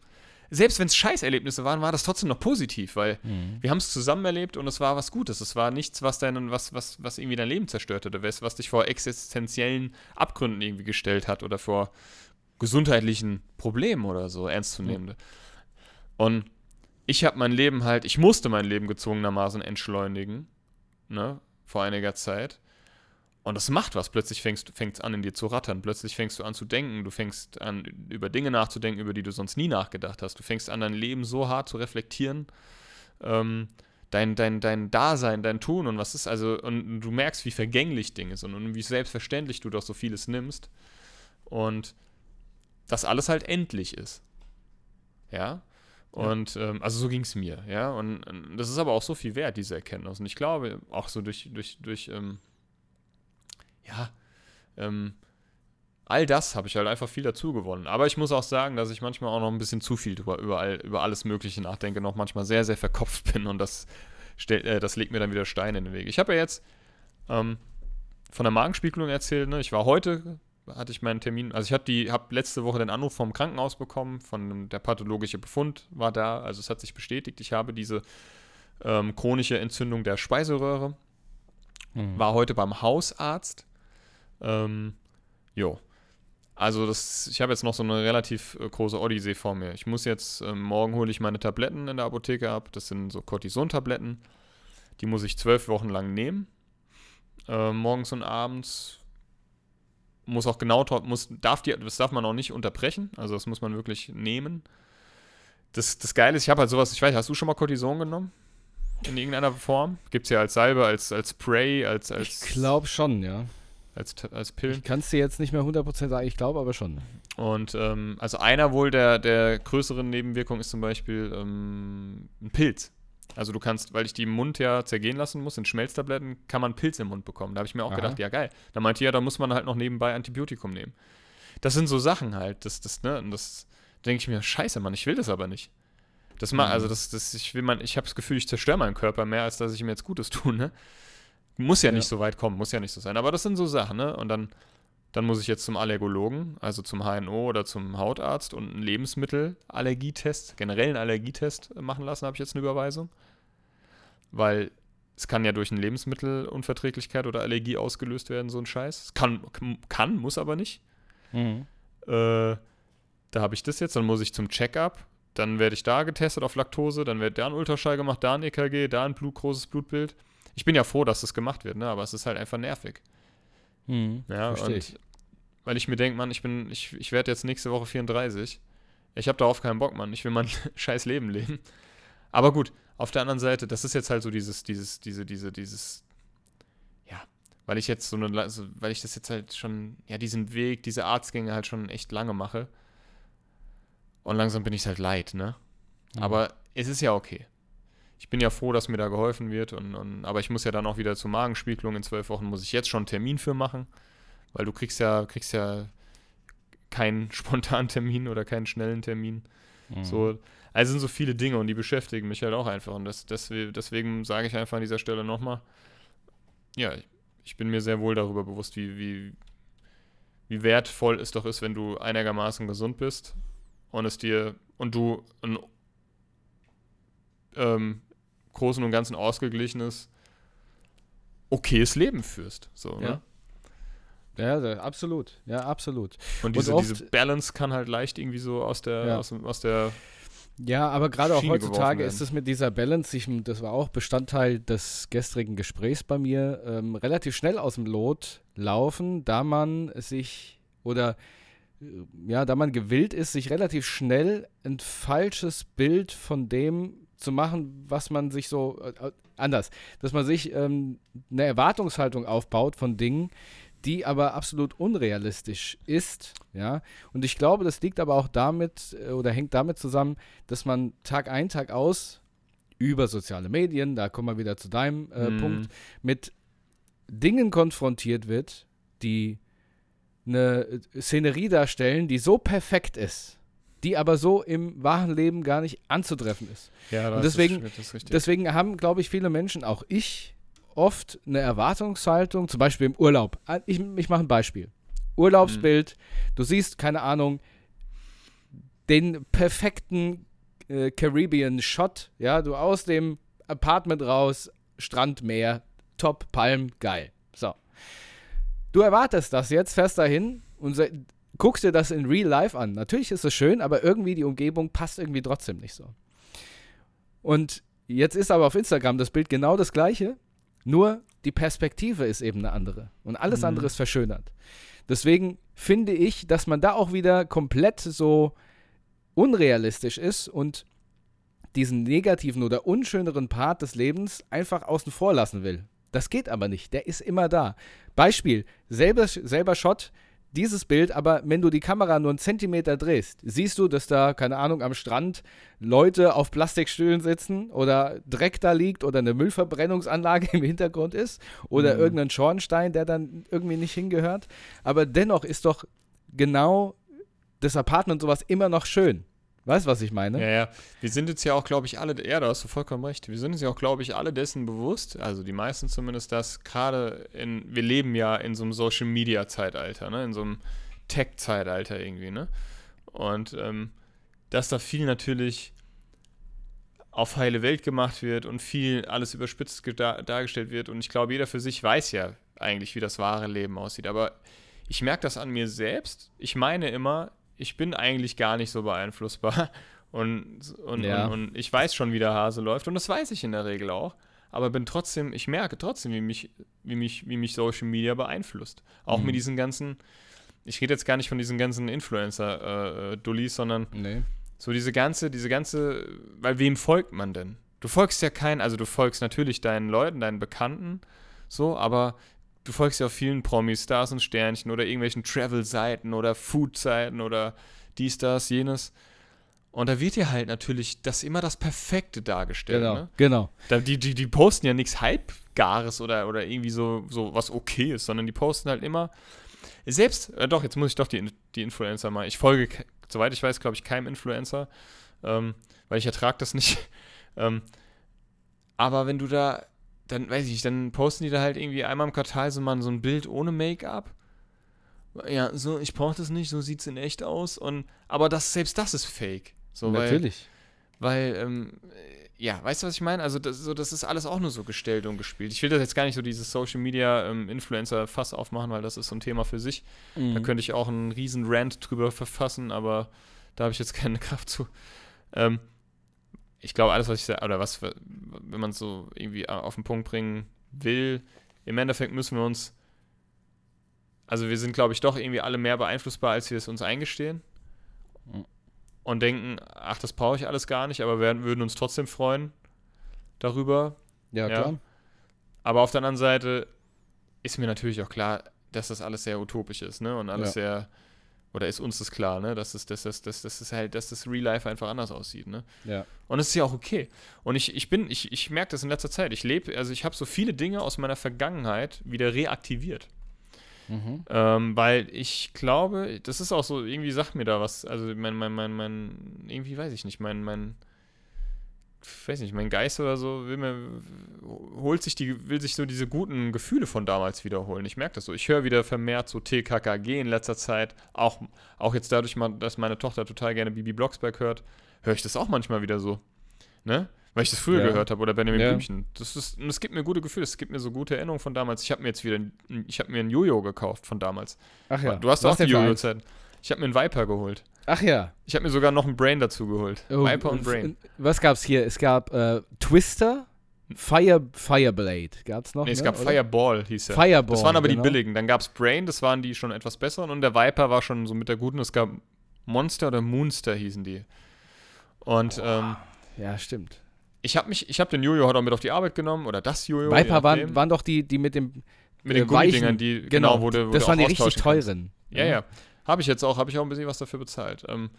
[SPEAKER 2] selbst wenn es Scheißerlebnisse waren, war das trotzdem noch positiv, weil wir haben es zusammen erlebt und es war was Gutes. Es war nichts, was deinen, was, was, was irgendwie dein Leben zerstört hat oder was, was dich vor existenziellen Abgründen irgendwie gestellt hat oder vor gesundheitlichen Problemen oder so, ernstzunehmende. Und ich habe mein Leben halt, ich musste mein Leben gezwungenermaßen entschleunigen, ne, vor einiger Zeit. Und das macht was. Plötzlich fängst es an, in dir zu rattern. Plötzlich fängst du an zu denken. Du fängst an, über Dinge nachzudenken, über die du sonst nie nachgedacht hast. Du fängst an, dein Leben so hart zu reflektieren. Ähm, dein, dein, dein Dasein, dein Tun und was ist, also, und du merkst, wie vergänglich Dinge sind und wie selbstverständlich du doch so vieles nimmst. Und das alles halt endlich ist. Ja. Und ähm, also so ging es mir, ja. Und, und das ist aber auch so viel wert, diese Erkenntnis. Und ich glaube, auch so durch, durch, durch, ähm, ja, ähm, all das habe ich halt einfach viel dazu gewonnen. Aber ich muss auch sagen, dass ich manchmal auch noch ein bisschen zu viel drüber, über, all, über alles Mögliche nachdenke, noch manchmal sehr, sehr verkopft bin und das, stell, äh, das legt mir dann wieder Steine in den Weg. Ich habe ja jetzt ähm, von der Magenspiegelung erzählt, ne? Ich war heute, hatte ich meinen Termin, also ich habe die, habe letzte Woche den Anruf vom Krankenhaus bekommen, von der pathologische Befund war da, also es hat sich bestätigt, ich habe diese ähm, chronische Entzündung der Speiseröhre,
[SPEAKER 3] Mhm.
[SPEAKER 2] war heute beim Hausarzt. Ähm, jo. Also das, ich habe jetzt noch so eine relativ äh, große Odyssee vor mir. Ich muss jetzt, ähm, morgen hole ich meine Tabletten in der Apotheke ab. Das sind so Cortison-Tabletten. Die muss ich zwölf Wochen lang nehmen. Ähm, morgens und abends. Muss auch genau, muss, darf die, das darf man auch nicht unterbrechen. Also das muss man wirklich nehmen. Das, das Geile ist, ich habe halt sowas, ich weiß, hast du schon mal Cortison genommen? In irgendeiner Form? Gibt es ja als Salbe, als, als Spray, als,
[SPEAKER 3] Ich
[SPEAKER 2] als,
[SPEAKER 3] glaube schon, ja.
[SPEAKER 2] als, als Pillen.
[SPEAKER 3] Ich kann es dir jetzt nicht mehr 100% sagen, ich glaube aber schon.
[SPEAKER 2] Und ähm, also einer wohl der, der größeren Nebenwirkungen ist zum Beispiel ähm, ein Pilz. Also du kannst, weil ich die im Mund ja zergehen lassen muss, in Schmelztabletten, kann man Pilz im Mund bekommen. Da habe ich mir auch
[SPEAKER 3] Aha.
[SPEAKER 2] gedacht, ja geil. Da meinte ja, da muss man halt noch nebenbei Antibiotikum nehmen. Das sind so Sachen halt, das, das, ne, und das denke ich mir, scheiße, Mann, ich will das aber nicht. Das ma,
[SPEAKER 3] Mhm.
[SPEAKER 2] also das, das, ich will man, ich habe das Gefühl, ich zerstöre meinen Körper mehr, als dass ich mir jetzt Gutes tue, ne? Muss ja,
[SPEAKER 3] Ja.
[SPEAKER 2] nicht so weit kommen, muss ja nicht so sein. Aber das sind so Sachen, ne? Und dann, dann muss ich jetzt zum Allergologen, also zum HNO oder zum Hautarzt und einen Lebensmittelallergietest, generellen Allergietest machen lassen, habe ich jetzt eine Überweisung. Weil es kann ja durch eine Lebensmittelunverträglichkeit oder Allergie ausgelöst werden, so ein Scheiß. Es kann, kann muss aber nicht.
[SPEAKER 3] Mhm.
[SPEAKER 2] Äh, da habe ich das jetzt, dann muss ich zum Check-up, dann werde ich da getestet auf Laktose, dann wird da ein Ultraschall gemacht, da ein EKG, da ein Blut, großes Blutbild. Ich bin ja froh, dass das gemacht wird, ne? aber es ist halt einfach nervig.
[SPEAKER 3] Mhm.
[SPEAKER 2] Ja,
[SPEAKER 3] Versteh
[SPEAKER 2] und
[SPEAKER 3] ich.
[SPEAKER 2] Weil ich mir denke, Mann, ich bin, ich, ich werde jetzt nächste Woche 34. Ich habe darauf keinen Bock, Mann. Ich will mein scheiß Leben leben. Aber gut, auf der anderen Seite, das ist jetzt halt so dieses, dieses, diese, diese, dieses, ja, weil ich jetzt so eine, also, weil ich das jetzt halt schon, ja, diesen Weg, diese Arztgänge halt schon echt lange mache. Und langsam bin ich halt leid, ne?
[SPEAKER 3] Mhm.
[SPEAKER 2] Aber es ist ja okay. Ich bin ja froh, dass mir da geholfen wird. Und, und, aber ich muss ja dann auch wieder zur Magenspiegelung. In zwölf Wochen muss ich jetzt schon einen Termin für machen. Weil du kriegst ja, kriegst ja keinen spontanen Termin oder keinen schnellen Termin.
[SPEAKER 3] Mhm.
[SPEAKER 2] So, also sind so viele Dinge und die beschäftigen mich halt auch einfach. Und das, deswegen, deswegen sage ich einfach an dieser Stelle nochmal, ja, ich, ich bin mir sehr wohl darüber bewusst, wie, wie, wie wertvoll es doch ist, wenn du einigermaßen gesund bist und es dir und du ein ähm, Großen und Ganzen ausgeglichenes, okayes Leben führst. So,
[SPEAKER 3] Ja.
[SPEAKER 2] ne?
[SPEAKER 3] Ja, absolut. Ja, absolut.
[SPEAKER 2] Und diese,
[SPEAKER 3] Und
[SPEAKER 2] diese Balance kann halt leicht irgendwie so aus der,
[SPEAKER 3] Ja.
[SPEAKER 2] aus, aus der
[SPEAKER 3] Ja, aber gerade auch
[SPEAKER 2] Schiene
[SPEAKER 3] heutzutage ist es mit dieser Balance, ich, das war auch Bestandteil des gestrigen Gesprächs bei mir, ähm, relativ schnell aus dem Lot laufen, da man sich oder äh, ja, da man gewillt ist, sich relativ schnell ein falsches Bild von dem zu machen, was man sich so äh, äh, anders, dass man sich ähm, eine Erwartungshaltung aufbaut von Dingen, die aber absolut unrealistisch ist, ja. Und ich glaube, das liegt aber auch damit äh, oder hängt damit zusammen, dass man Tag ein, Tag aus über soziale Medien, da kommen wir wieder zu deinem äh,
[SPEAKER 2] Mhm.
[SPEAKER 3] Punkt, mit Dingen konfrontiert wird, die eine äh, Szenerie darstellen, die so perfekt ist, die aber so im wahren Leben gar nicht anzutreffen ist.
[SPEAKER 2] Ja,
[SPEAKER 3] Und deswegen-
[SPEAKER 2] das ist.
[SPEAKER 3] Deswegen haben, glaube ich, viele Menschen, auch ich, oft eine Erwartungshaltung, zum Beispiel im Urlaub. Ah, Ich, ich mache ein Beispiel. Urlaubsbild, du siehst, keine Ahnung, den perfekten äh, Caribbean-Shot, ja, du aus dem Apartment raus, Strand, Meer, top, Palm, geil. So. Du erwartest das jetzt, fährst dahin und guckst dir das in Real Life an. Natürlich ist es schön, aber irgendwie die Umgebung passt irgendwie trotzdem nicht so. Und jetzt ist aber auf Instagram das Bild genau das gleiche, nur die Perspektive ist eben eine andere. Und alles
[SPEAKER 2] Mhm.
[SPEAKER 3] andere ist verschönert. Deswegen finde ich, dass man da auch wieder komplett so unrealistisch ist und diesen negativen oder unschöneren Part des Lebens einfach außen vor lassen will. Das geht aber nicht. Der ist immer da. Beispiel, selber, selber Shot, dieses Bild, aber wenn du die Kamera nur einen Zentimeter drehst, siehst du, dass da, keine Ahnung, am Strand Leute auf Plastikstühlen sitzen oder Dreck da liegt oder eine Müllverbrennungsanlage im Hintergrund ist oder
[SPEAKER 2] Mhm.
[SPEAKER 3] irgendein Schornstein, der dann irgendwie nicht hingehört. Aber dennoch ist doch genau das Apartment und sowas immer noch schön. Weißt du, was ich meine?
[SPEAKER 2] Ja, ja. Wir sind jetzt ja auch, glaube ich, alle, ja, da hast du vollkommen recht. Wir sind uns ja auch, glaube ich, alle dessen bewusst, also die meisten zumindest, dass gerade in, wir leben ja in so einem Social Media Zeitalter, ne, in so einem Tech-Zeitalter irgendwie, ne? Und ähm, dass da viel natürlich auf heile Welt gemacht wird und viel alles überspitzt dargestellt wird. Und ich glaube, jeder für sich weiß ja eigentlich, wie das wahre Leben aussieht. Aber ich merke das an mir selbst. Ich meine immer, ich bin eigentlich gar nicht so beeinflussbar. Und, und,
[SPEAKER 3] Ja.
[SPEAKER 2] und, und ich weiß schon, wie der Hase läuft. Und das weiß ich in der Regel auch. Aber bin trotzdem, ich merke trotzdem, wie mich, wie mich, wie mich Social Media beeinflusst. Auch
[SPEAKER 3] Mhm.
[SPEAKER 2] mit diesen ganzen, ich rede jetzt gar nicht von diesen ganzen Influencer-Dullis, sondern
[SPEAKER 3] Nee.
[SPEAKER 2] so diese ganze, diese ganze, weil wem folgt man denn? Du folgst ja keinen, also du folgst natürlich deinen Leuten, deinen Bekannten, so, aber du folgst ja auch vielen Promis, Stars und Sternchen oder irgendwelchen Travel-Seiten oder Food-Seiten oder dies, das, jenes. Und da wird dir halt natürlich das immer das Perfekte dargestellt.
[SPEAKER 3] Genau,
[SPEAKER 2] Ne?
[SPEAKER 3] genau.
[SPEAKER 2] Da, die, die, die posten ja nichts Halbgares oder, oder irgendwie so, so was okay ist, sondern die posten halt immer. Selbst, äh, doch, jetzt muss ich doch die, die Influencer mal. Ich folge, soweit ich weiß, glaube ich, keinem Influencer, ähm, weil ich ertrage das nicht. ähm, aber wenn du da, dann weiß ich nicht, dann posten die da halt irgendwie einmal im Quartal so mal so ein Bild ohne Make-up. Ja, so, ich brauche das nicht, so sieht es in echt aus. Und, aber das, selbst das ist fake. So, weil-
[SPEAKER 3] Natürlich.
[SPEAKER 2] weil, ähm, äh, ja, weißt du, was ich meine? Also, das, so, das ist alles auch nur so gestellt und gespielt. Ich will das jetzt gar nicht so dieses Social Media ähm, Influencer-Fass aufmachen, weil das ist so ein Thema für sich. Da
[SPEAKER 3] Mhm.
[SPEAKER 2] könnte ich auch einen riesen Rant drüber verfassen, aber da habe ich jetzt keine Kraft zu. Ähm, ich glaube, alles, was ich sage, oder was, wenn man es so irgendwie auf den Punkt bringen will, im Endeffekt müssen wir uns, also wir sind, glaube ich, doch irgendwie alle mehr beeinflussbar, als wir es uns eingestehen. Und denken, ach, das brauche ich alles gar nicht, aber wir würden uns trotzdem freuen darüber.
[SPEAKER 3] ja,
[SPEAKER 2] ja.
[SPEAKER 3] klar.
[SPEAKER 2] Aber auf der anderen Seite ist mir natürlich auch klar, dass das alles sehr utopisch ist, ne? Und alles
[SPEAKER 3] Ja.
[SPEAKER 2] sehr, oder ist uns das klar, ne? Dass das, dass das, dass das halt, dass das Real Life einfach anders aussieht, ne?
[SPEAKER 3] Ja.
[SPEAKER 2] Und es ist ja auch okay. Und ich, ich bin, ich, ich merke das in letzter Zeit. Ich lebe, also ich habe so viele Dinge aus meiner Vergangenheit wieder reaktiviert.
[SPEAKER 3] Mhm.
[SPEAKER 2] Ähm, weil ich glaube, das ist auch so, irgendwie sagt mir da was. Also mein, mein, mein, mein, irgendwie weiß ich nicht, mein, mein, weiß nicht, mein Geist oder so will mir, holt sich die, will sich so diese guten Gefühle von damals wiederholen. Ich merke das so. Ich höre wieder vermehrt so TKKG in letzter Zeit. Auch, auch jetzt dadurch, mal, dass meine Tochter total gerne Bibi Blocksberg hört, höre ich das auch manchmal wieder so. Ne? weil ich das früher
[SPEAKER 3] Ja.
[SPEAKER 2] gehört habe oder Benjamin
[SPEAKER 3] Ja.
[SPEAKER 2] Blümchen. Das ist, es gibt mir gute Gefühle, es gibt mir so gute Erinnerungen von damals. Ich habe mir jetzt wieder, ein- ich habe mir ein Jojo gekauft von damals.
[SPEAKER 3] Ach ja.
[SPEAKER 2] Du hast
[SPEAKER 3] Was
[SPEAKER 2] auch die? Jojo-Zeit. Ich habe mir einen Viper geholt.
[SPEAKER 3] Ach ja.
[SPEAKER 2] Ich habe mir sogar noch einen Brain dazu geholt.
[SPEAKER 3] Oh,
[SPEAKER 2] Viper und Brain.
[SPEAKER 3] Was gab's hier? Es gab äh, Twister, Fire, Fireblade. Gab's noch?
[SPEAKER 2] Nee, es
[SPEAKER 3] ne?
[SPEAKER 2] gab
[SPEAKER 3] Oder?
[SPEAKER 2] Fireball, hieß er.
[SPEAKER 3] Fireball.
[SPEAKER 2] Das waren aber
[SPEAKER 3] genau.
[SPEAKER 2] die billigen. Dann gab es Brain, das waren die schon etwas besseren. Und der Viper war schon so mit der guten. Es gab Monster oder Moonster hießen die. Und ähm,
[SPEAKER 3] Ja, stimmt.
[SPEAKER 2] ich habe mich, ich habe den Jojo heute auch mit auf die Arbeit genommen oder das Jojo.
[SPEAKER 3] Viper waren, waren doch die, die mit dem.
[SPEAKER 2] mit den
[SPEAKER 3] äh,
[SPEAKER 2] Gummidingern, die
[SPEAKER 3] Genau,
[SPEAKER 2] genau, du, wo
[SPEAKER 3] das waren die richtig
[SPEAKER 2] austauschen kannst.
[SPEAKER 3] teuren.
[SPEAKER 2] Ja, ja. Habe ich jetzt auch, habe ich auch ein bisschen was dafür bezahlt. Ähm,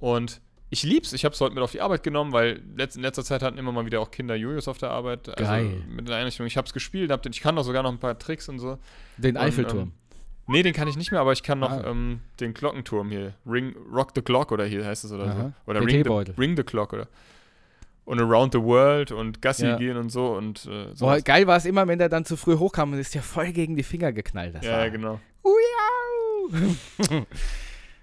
[SPEAKER 2] und ich lieb's, ich habe es heute mit auf die Arbeit genommen, weil letzt, in letzter Zeit hatten immer mal wieder auch Kinder Jojos auf der Arbeit. Also
[SPEAKER 3] Geil.
[SPEAKER 2] Mit der Einrichtung. Ich habe es gespielt, hab den, ich kann doch sogar noch ein paar Tricks und so.
[SPEAKER 3] Den
[SPEAKER 2] Und,
[SPEAKER 3] Eiffelturm.
[SPEAKER 2] ähm, Nee, den kann ich nicht mehr, aber ich kann noch
[SPEAKER 3] Ah.
[SPEAKER 2] ähm, den Glockenturm hier. Ring, Rock the Clock oder hier heißt es oder
[SPEAKER 3] Aha.
[SPEAKER 2] so. Oder Ring the. Ring the Clock oder. Und Around the World und Gassi
[SPEAKER 3] Ja.
[SPEAKER 2] gehen und so und äh,
[SPEAKER 3] Boah, geil war es immer, wenn der dann zu früh hochkam und ist ja voll gegen die Finger geknallt. Das
[SPEAKER 2] Ja,
[SPEAKER 3] war,
[SPEAKER 2] genau.
[SPEAKER 3] Ujau!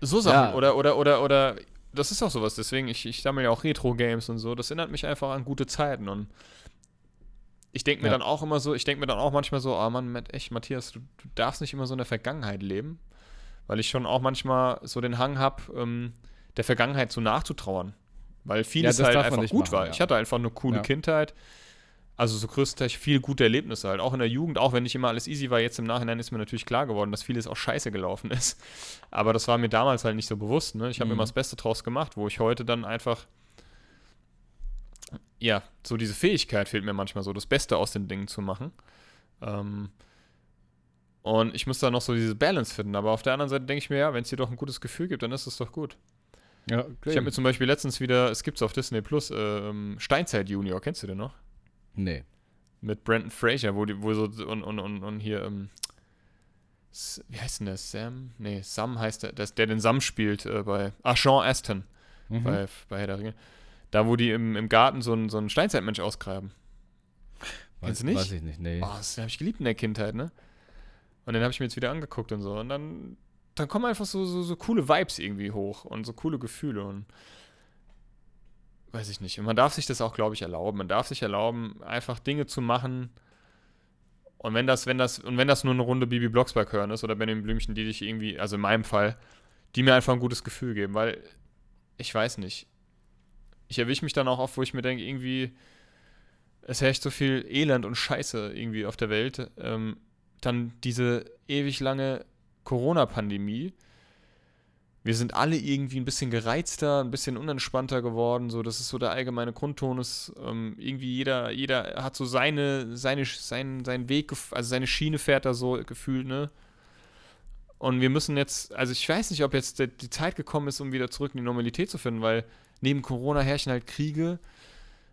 [SPEAKER 2] So Sachen.
[SPEAKER 3] Ja.
[SPEAKER 2] Oder, oder, oder, oder, das ist auch sowas. Deswegen, ich, ich sammle ja auch Retro-Games und so. Das erinnert mich einfach an gute Zeiten. Und ich denke mir
[SPEAKER 3] Ja.
[SPEAKER 2] dann auch immer so, ich denke mir dann auch manchmal so, oh Mann, echt, Matthias, du, du darfst nicht immer so in der Vergangenheit leben. Weil ich schon auch manchmal so den Hang habe, ähm, der Vergangenheit so nachzutrauern. Weil vieles
[SPEAKER 3] das
[SPEAKER 2] halt einfach gut
[SPEAKER 3] machen,
[SPEAKER 2] war.
[SPEAKER 3] ja.
[SPEAKER 2] Ich hatte einfach eine coole
[SPEAKER 3] Ja.
[SPEAKER 2] Kindheit. Also so größtenteils viele gute Erlebnisse halt. Auch in der Jugend, auch wenn nicht immer alles easy war, jetzt im Nachhinein ist mir natürlich klar geworden, dass vieles auch scheiße gelaufen ist. Aber das war mir damals halt nicht so bewusst. Ne? Ich habe
[SPEAKER 3] Mhm.
[SPEAKER 2] immer das Beste draus gemacht, wo ich heute dann einfach, ja, so diese Fähigkeit fehlt mir manchmal so, das Beste aus den Dingen zu machen. Ähm, und ich muss da noch so diese Balance finden. Aber auf der anderen Seite denke ich mir, ja, wenn es dir doch ein gutes Gefühl gibt, dann ist es doch gut.
[SPEAKER 3] Ja,
[SPEAKER 2] Ich habe mir zum Beispiel letztens wieder, es gibt es auf Disney Plus, ähm, Steinzeit Junior, kennst du den noch?
[SPEAKER 3] Nee.
[SPEAKER 2] Mit Brandon Fraser, wo die, wo so und, und, und, und hier, ähm, wie heißt denn der? Sam? Nee, Sam heißt der, der, der den Sam spielt äh, bei, ah, Sean Aston
[SPEAKER 3] Mhm.
[SPEAKER 2] bei, bei Herr der Ringe. Da, wo die im, im Garten so einen, so einen Steinzeitmensch ausgraben. Kennst du nicht?
[SPEAKER 3] Weiß ich nicht, nee.
[SPEAKER 2] Oh, das habe ich geliebt in der Kindheit, ne? Und den habe ich mir jetzt wieder angeguckt und so. Und dann, dann kommen einfach so, so, so coole Vibes irgendwie hoch und so coole Gefühle und weiß ich nicht. Und man darf sich das auch, glaube ich, erlauben. Man darf sich erlauben, einfach Dinge zu machen. Und wenn das, wenn das, und wenn das nur eine Runde Bibi Blocksberg hören ist oder Benjamin Blümchen, die dich irgendwie, also in meinem Fall, die mir einfach ein gutes Gefühl geben, weil ich weiß nicht. Ich erwische mich dann auch oft, wo ich mir denke, irgendwie, es herrscht so viel Elend und Scheiße irgendwie auf der Welt. Ähm, dann diese ewig lange Corona-Pandemie. Wir sind alle irgendwie ein bisschen gereizter, ein bisschen unentspannter geworden. So, das ist so der allgemeine Grundton. Ist, ähm, irgendwie jeder, jeder hat so seine, seine, seinen, seinen Weg, also seine Schiene fährt da so gefühlt, ne? Und wir müssen jetzt, also ich weiß nicht, ob jetzt die Zeit gekommen ist, um wieder zurück in die Normalität zu finden, weil neben Corona herrschen halt Kriege.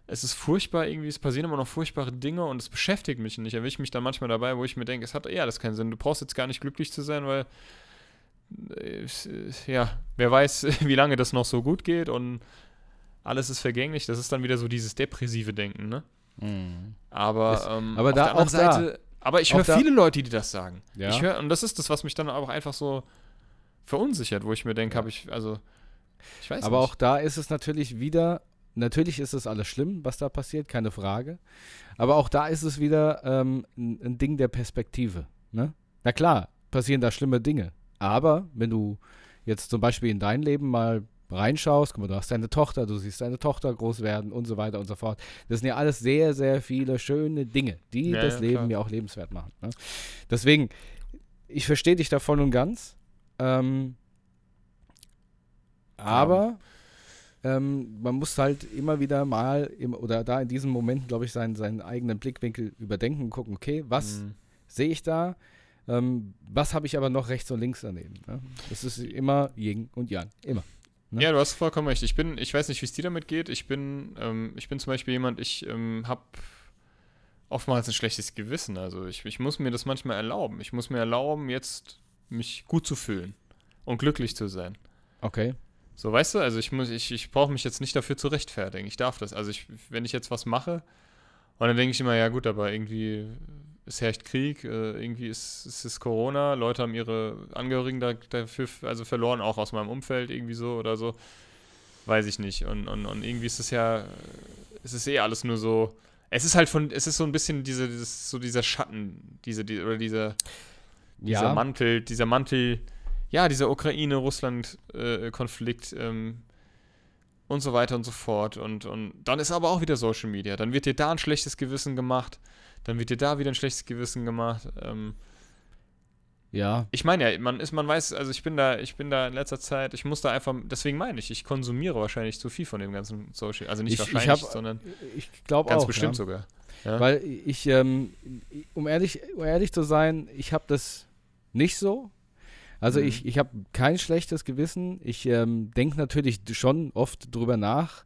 [SPEAKER 2] Es ist furchtbar irgendwie, es passieren immer noch furchtbare Dinge und es beschäftigt mich und ich erwische mich dann manchmal dabei, wo ich mir denke, es hat eher alles keinen Sinn. Du brauchst jetzt gar nicht glücklich zu sein, weil ja, wer weiß, wie lange das noch so gut geht und alles ist vergänglich. Das ist dann wieder so dieses depressive Denken, ne?
[SPEAKER 3] Mhm.
[SPEAKER 2] Aber,
[SPEAKER 3] Das-
[SPEAKER 2] ähm,
[SPEAKER 3] aber
[SPEAKER 2] auf
[SPEAKER 3] da-
[SPEAKER 2] der anderen
[SPEAKER 3] da-
[SPEAKER 2] Seite, aber ich höre viele Leute, die das sagen.
[SPEAKER 3] Ja.
[SPEAKER 2] Ich höre, und das ist das, was mich dann auch einfach so verunsichert, wo ich mir denke, habe ich, also, ich weiß
[SPEAKER 3] Aber
[SPEAKER 2] nicht.
[SPEAKER 3] auch da ist es natürlich wieder, natürlich ist es alles schlimm, was da passiert, keine Frage. Aber auch da ist es wieder ähm, ein, ein Ding der Perspektive. Ne? Na klar, passieren da schlimme Dinge. Aber wenn du jetzt zum Beispiel in dein Leben mal reinschaust, guck mal, du hast deine Tochter, du siehst deine Tochter groß werden und so weiter und so fort. Das sind ja alles sehr, sehr viele schöne Dinge, die
[SPEAKER 2] Ja,
[SPEAKER 3] das
[SPEAKER 2] ja,
[SPEAKER 3] Leben
[SPEAKER 2] klar.
[SPEAKER 3] ja auch lebenswert machen. Ne? Deswegen, ich verstehe dich da voll und ganz. Ähm, aber ähm, man muss halt immer wieder mal im, oder da in diesem Moment, glaube ich, seinen, seinen eigenen Blickwinkel überdenken und gucken, okay, was
[SPEAKER 2] Mhm.
[SPEAKER 3] sehe ich da? Ähm, was habe ich aber noch rechts und links daneben? Ne? Das ist immer Yin und Yang. Immer. Ne?
[SPEAKER 2] Ja, du hast vollkommen recht. Ich bin, ich weiß nicht, wie es dir damit geht. Ich bin, ähm, ich bin zum Beispiel jemand, ich ähm, habe oftmals ein schlechtes Gewissen. Also ich, ich muss mir das manchmal erlauben. Ich muss mir erlauben, jetzt mich gut zu fühlen und glücklich zu sein.
[SPEAKER 3] Okay.
[SPEAKER 2] So, weißt du, also ich muss, ich, ich brauche mich jetzt nicht dafür zu rechtfertigen. Ich darf das. Also ich, wenn ich jetzt was mache, und dann denke ich immer, ja gut, aber irgendwie es herrscht Krieg, äh, irgendwie ist, ist es Corona, Leute haben ihre Angehörigen da, dafür also verloren, auch aus meinem Umfeld irgendwie so oder so. Weiß ich nicht. Und, und, und irgendwie ist es ja, es ist eh alles nur so. Es ist halt von, es ist so ein bisschen diese, dieses, so dieser Schatten, diese, die, oder dieser, dieser
[SPEAKER 3] Ja,
[SPEAKER 2] Mantel, dieser Mantel, ja, dieser Ukraine-Russland-Konflikt ähm, und so weiter und so fort. Und, und dann ist aber auch wieder Social Media. Dann wird dir da ein schlechtes Gewissen gemacht, dann wird dir da wieder ein schlechtes Gewissen gemacht. Ähm,
[SPEAKER 3] ja,
[SPEAKER 2] ich meine ja, man ist, man weiß, also ich bin da, ich bin da in letzter Zeit, ich muss da einfach, deswegen meine ich, ich konsumiere wahrscheinlich zu viel von dem ganzen Social, also nicht
[SPEAKER 3] Ich- ich
[SPEAKER 2] wahrscheinlich,
[SPEAKER 3] hab-
[SPEAKER 2] sondern
[SPEAKER 3] ich glaube
[SPEAKER 2] ganz
[SPEAKER 3] auch.
[SPEAKER 2] bestimmt
[SPEAKER 3] ja.
[SPEAKER 2] sogar. Ja?
[SPEAKER 3] Weil ich, ähm, um, ehrlich, um ehrlich zu sein, ich habe das nicht so. Also
[SPEAKER 2] Mhm.
[SPEAKER 3] ich, ich habe kein schlechtes Gewissen. Ich ähm, denke natürlich schon oft drüber nach,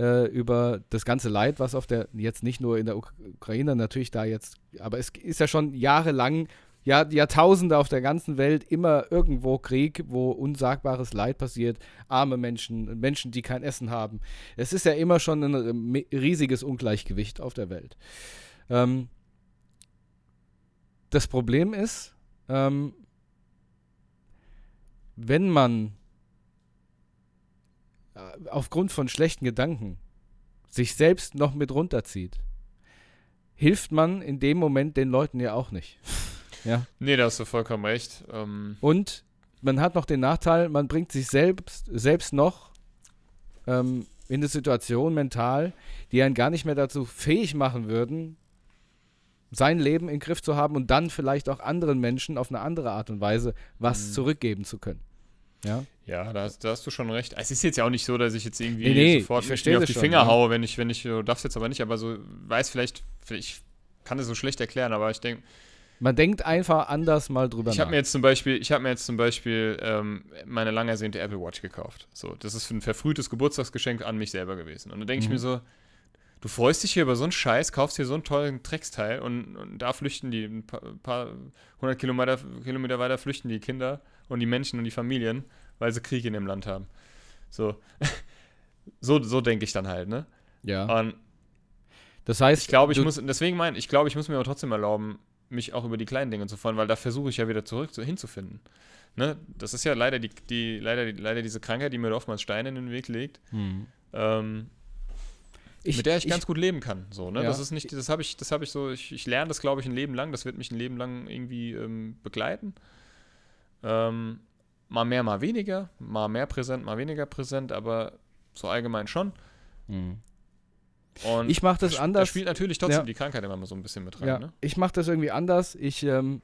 [SPEAKER 3] äh, über das ganze Leid, was auf der, jetzt nicht nur in der Uk Ukraine natürlich da jetzt, aber es ist ja schon jahrelang, ja, Jahrtausende auf der ganzen Welt immer irgendwo Krieg, wo unsagbares Leid passiert, arme Menschen, Menschen, die kein Essen haben. Es ist ja immer schon ein riesiges Ungleichgewicht auf der Welt. Ähm, das Problem ist, ähm, wenn man aufgrund von schlechten Gedanken sich selbst noch mit runterzieht, hilft man in dem Moment den Leuten ja auch nicht. ja.
[SPEAKER 2] nee, da hast du vollkommen recht. Ähm,
[SPEAKER 3] Und man hat noch den Nachteil, man bringt sich selbst, selbst noch ähm, in eine Situation mental, die einen gar nicht mehr dazu fähig machen würden, sein Leben in den Griff zu haben und dann vielleicht auch anderen Menschen auf eine andere Art und Weise was
[SPEAKER 2] Mhm.
[SPEAKER 3] zurückgeben zu können. Ja,
[SPEAKER 2] Ja, da hast, da hast du schon recht. Es ist jetzt ja auch nicht so, dass ich jetzt irgendwie
[SPEAKER 3] Nee, nee,
[SPEAKER 2] sofort auf die
[SPEAKER 3] schon,
[SPEAKER 2] Finger
[SPEAKER 3] ja.
[SPEAKER 2] haue, wenn ich, wenn ich, du darfst jetzt aber nicht, aber so, weiß vielleicht, ich kann das so schlecht erklären, aber ich denke,
[SPEAKER 3] man denkt einfach anders mal drüber
[SPEAKER 2] ich
[SPEAKER 3] nach.
[SPEAKER 2] habe mir jetzt zum Beispiel, ich habe mir jetzt zum Beispiel ähm, meine lang ersehnte Apple Watch gekauft. So, das ist ein verfrühtes Geburtstagsgeschenk an mich selber gewesen. Und dann denke
[SPEAKER 3] Mhm.
[SPEAKER 2] ich mir so, du freust dich hier über so einen Scheiß, kaufst hier so einen tollen Drecksteil und, und da flüchten die, ein paar, paar hundert Kilometer, Kilometer weiter flüchten die Kinder und die Menschen und die Familien, weil sie Krieg in dem Land haben. So, so, so denke ich dann halt, ne?
[SPEAKER 3] ja.
[SPEAKER 2] Und
[SPEAKER 3] Das heißt,
[SPEAKER 2] ich glaube, ich muss, deswegen mein, ich glaube, ich muss mir aber trotzdem erlauben, mich auch über die kleinen Dinge zu freuen, weil da versuche ich ja wieder zurück zu, hinzufinden. Ne? Das ist ja leider die, die, leider, die, leider diese Krankheit, die mir oftmals Steine in den Weg legt,
[SPEAKER 3] Hm.
[SPEAKER 2] ähm,
[SPEAKER 3] Ich-
[SPEAKER 2] mit der ich,
[SPEAKER 3] ich-
[SPEAKER 2] ganz gut leben kann. So, ne?
[SPEAKER 3] Ja.
[SPEAKER 2] Das ist nicht, das habe ich, das habe ich so, ich, ich lerne das, glaube ich, ein Leben lang, das wird mich ein Leben lang irgendwie ähm, begleiten. Ähm, mal mehr, mal weniger, mal mehr präsent, mal weniger präsent, aber so allgemein schon.
[SPEAKER 3] Hm.
[SPEAKER 2] Und
[SPEAKER 3] Ich mache das
[SPEAKER 2] da sp- Da
[SPEAKER 3] anders.
[SPEAKER 2] spielt natürlich trotzdem
[SPEAKER 3] Ja.
[SPEAKER 2] die Krankheit immer mal so ein bisschen mit rein.
[SPEAKER 3] Ja,
[SPEAKER 2] Ne?
[SPEAKER 3] ich mache das irgendwie anders. Ich, ähm,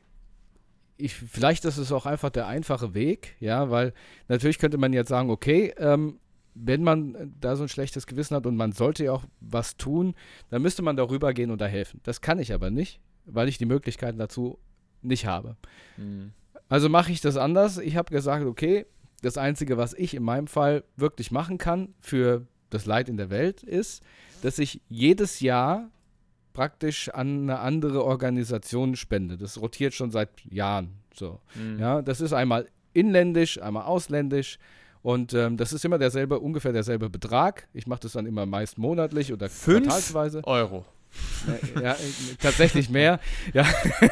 [SPEAKER 3] ich, vielleicht ist es auch einfach der einfache Weg, ja, weil natürlich könnte man jetzt sagen, okay, ähm, wenn man da so ein schlechtes Gewissen hat und man sollte ja auch was tun, dann müsste man darüber gehen und da helfen. Das kann ich aber nicht, weil ich die Möglichkeiten dazu nicht habe.
[SPEAKER 2] Mhm.
[SPEAKER 3] Also mache ich das anders. Ich habe gesagt, okay, das Einzige, was ich in meinem Fall wirklich machen kann für das Leid in der Welt, ist, dass ich jedes Jahr praktisch an eine andere Organisation spende. Das rotiert schon seit Jahren so.
[SPEAKER 2] Mhm.
[SPEAKER 3] Ja, das ist einmal inländisch, einmal ausländisch. Und ähm, das ist immer derselbe, ungefähr derselbe Betrag. Ich mache das dann immer meist monatlich oder quartalsweise.
[SPEAKER 2] Euro.
[SPEAKER 3] Ja, äh, tatsächlich mehr. Ja.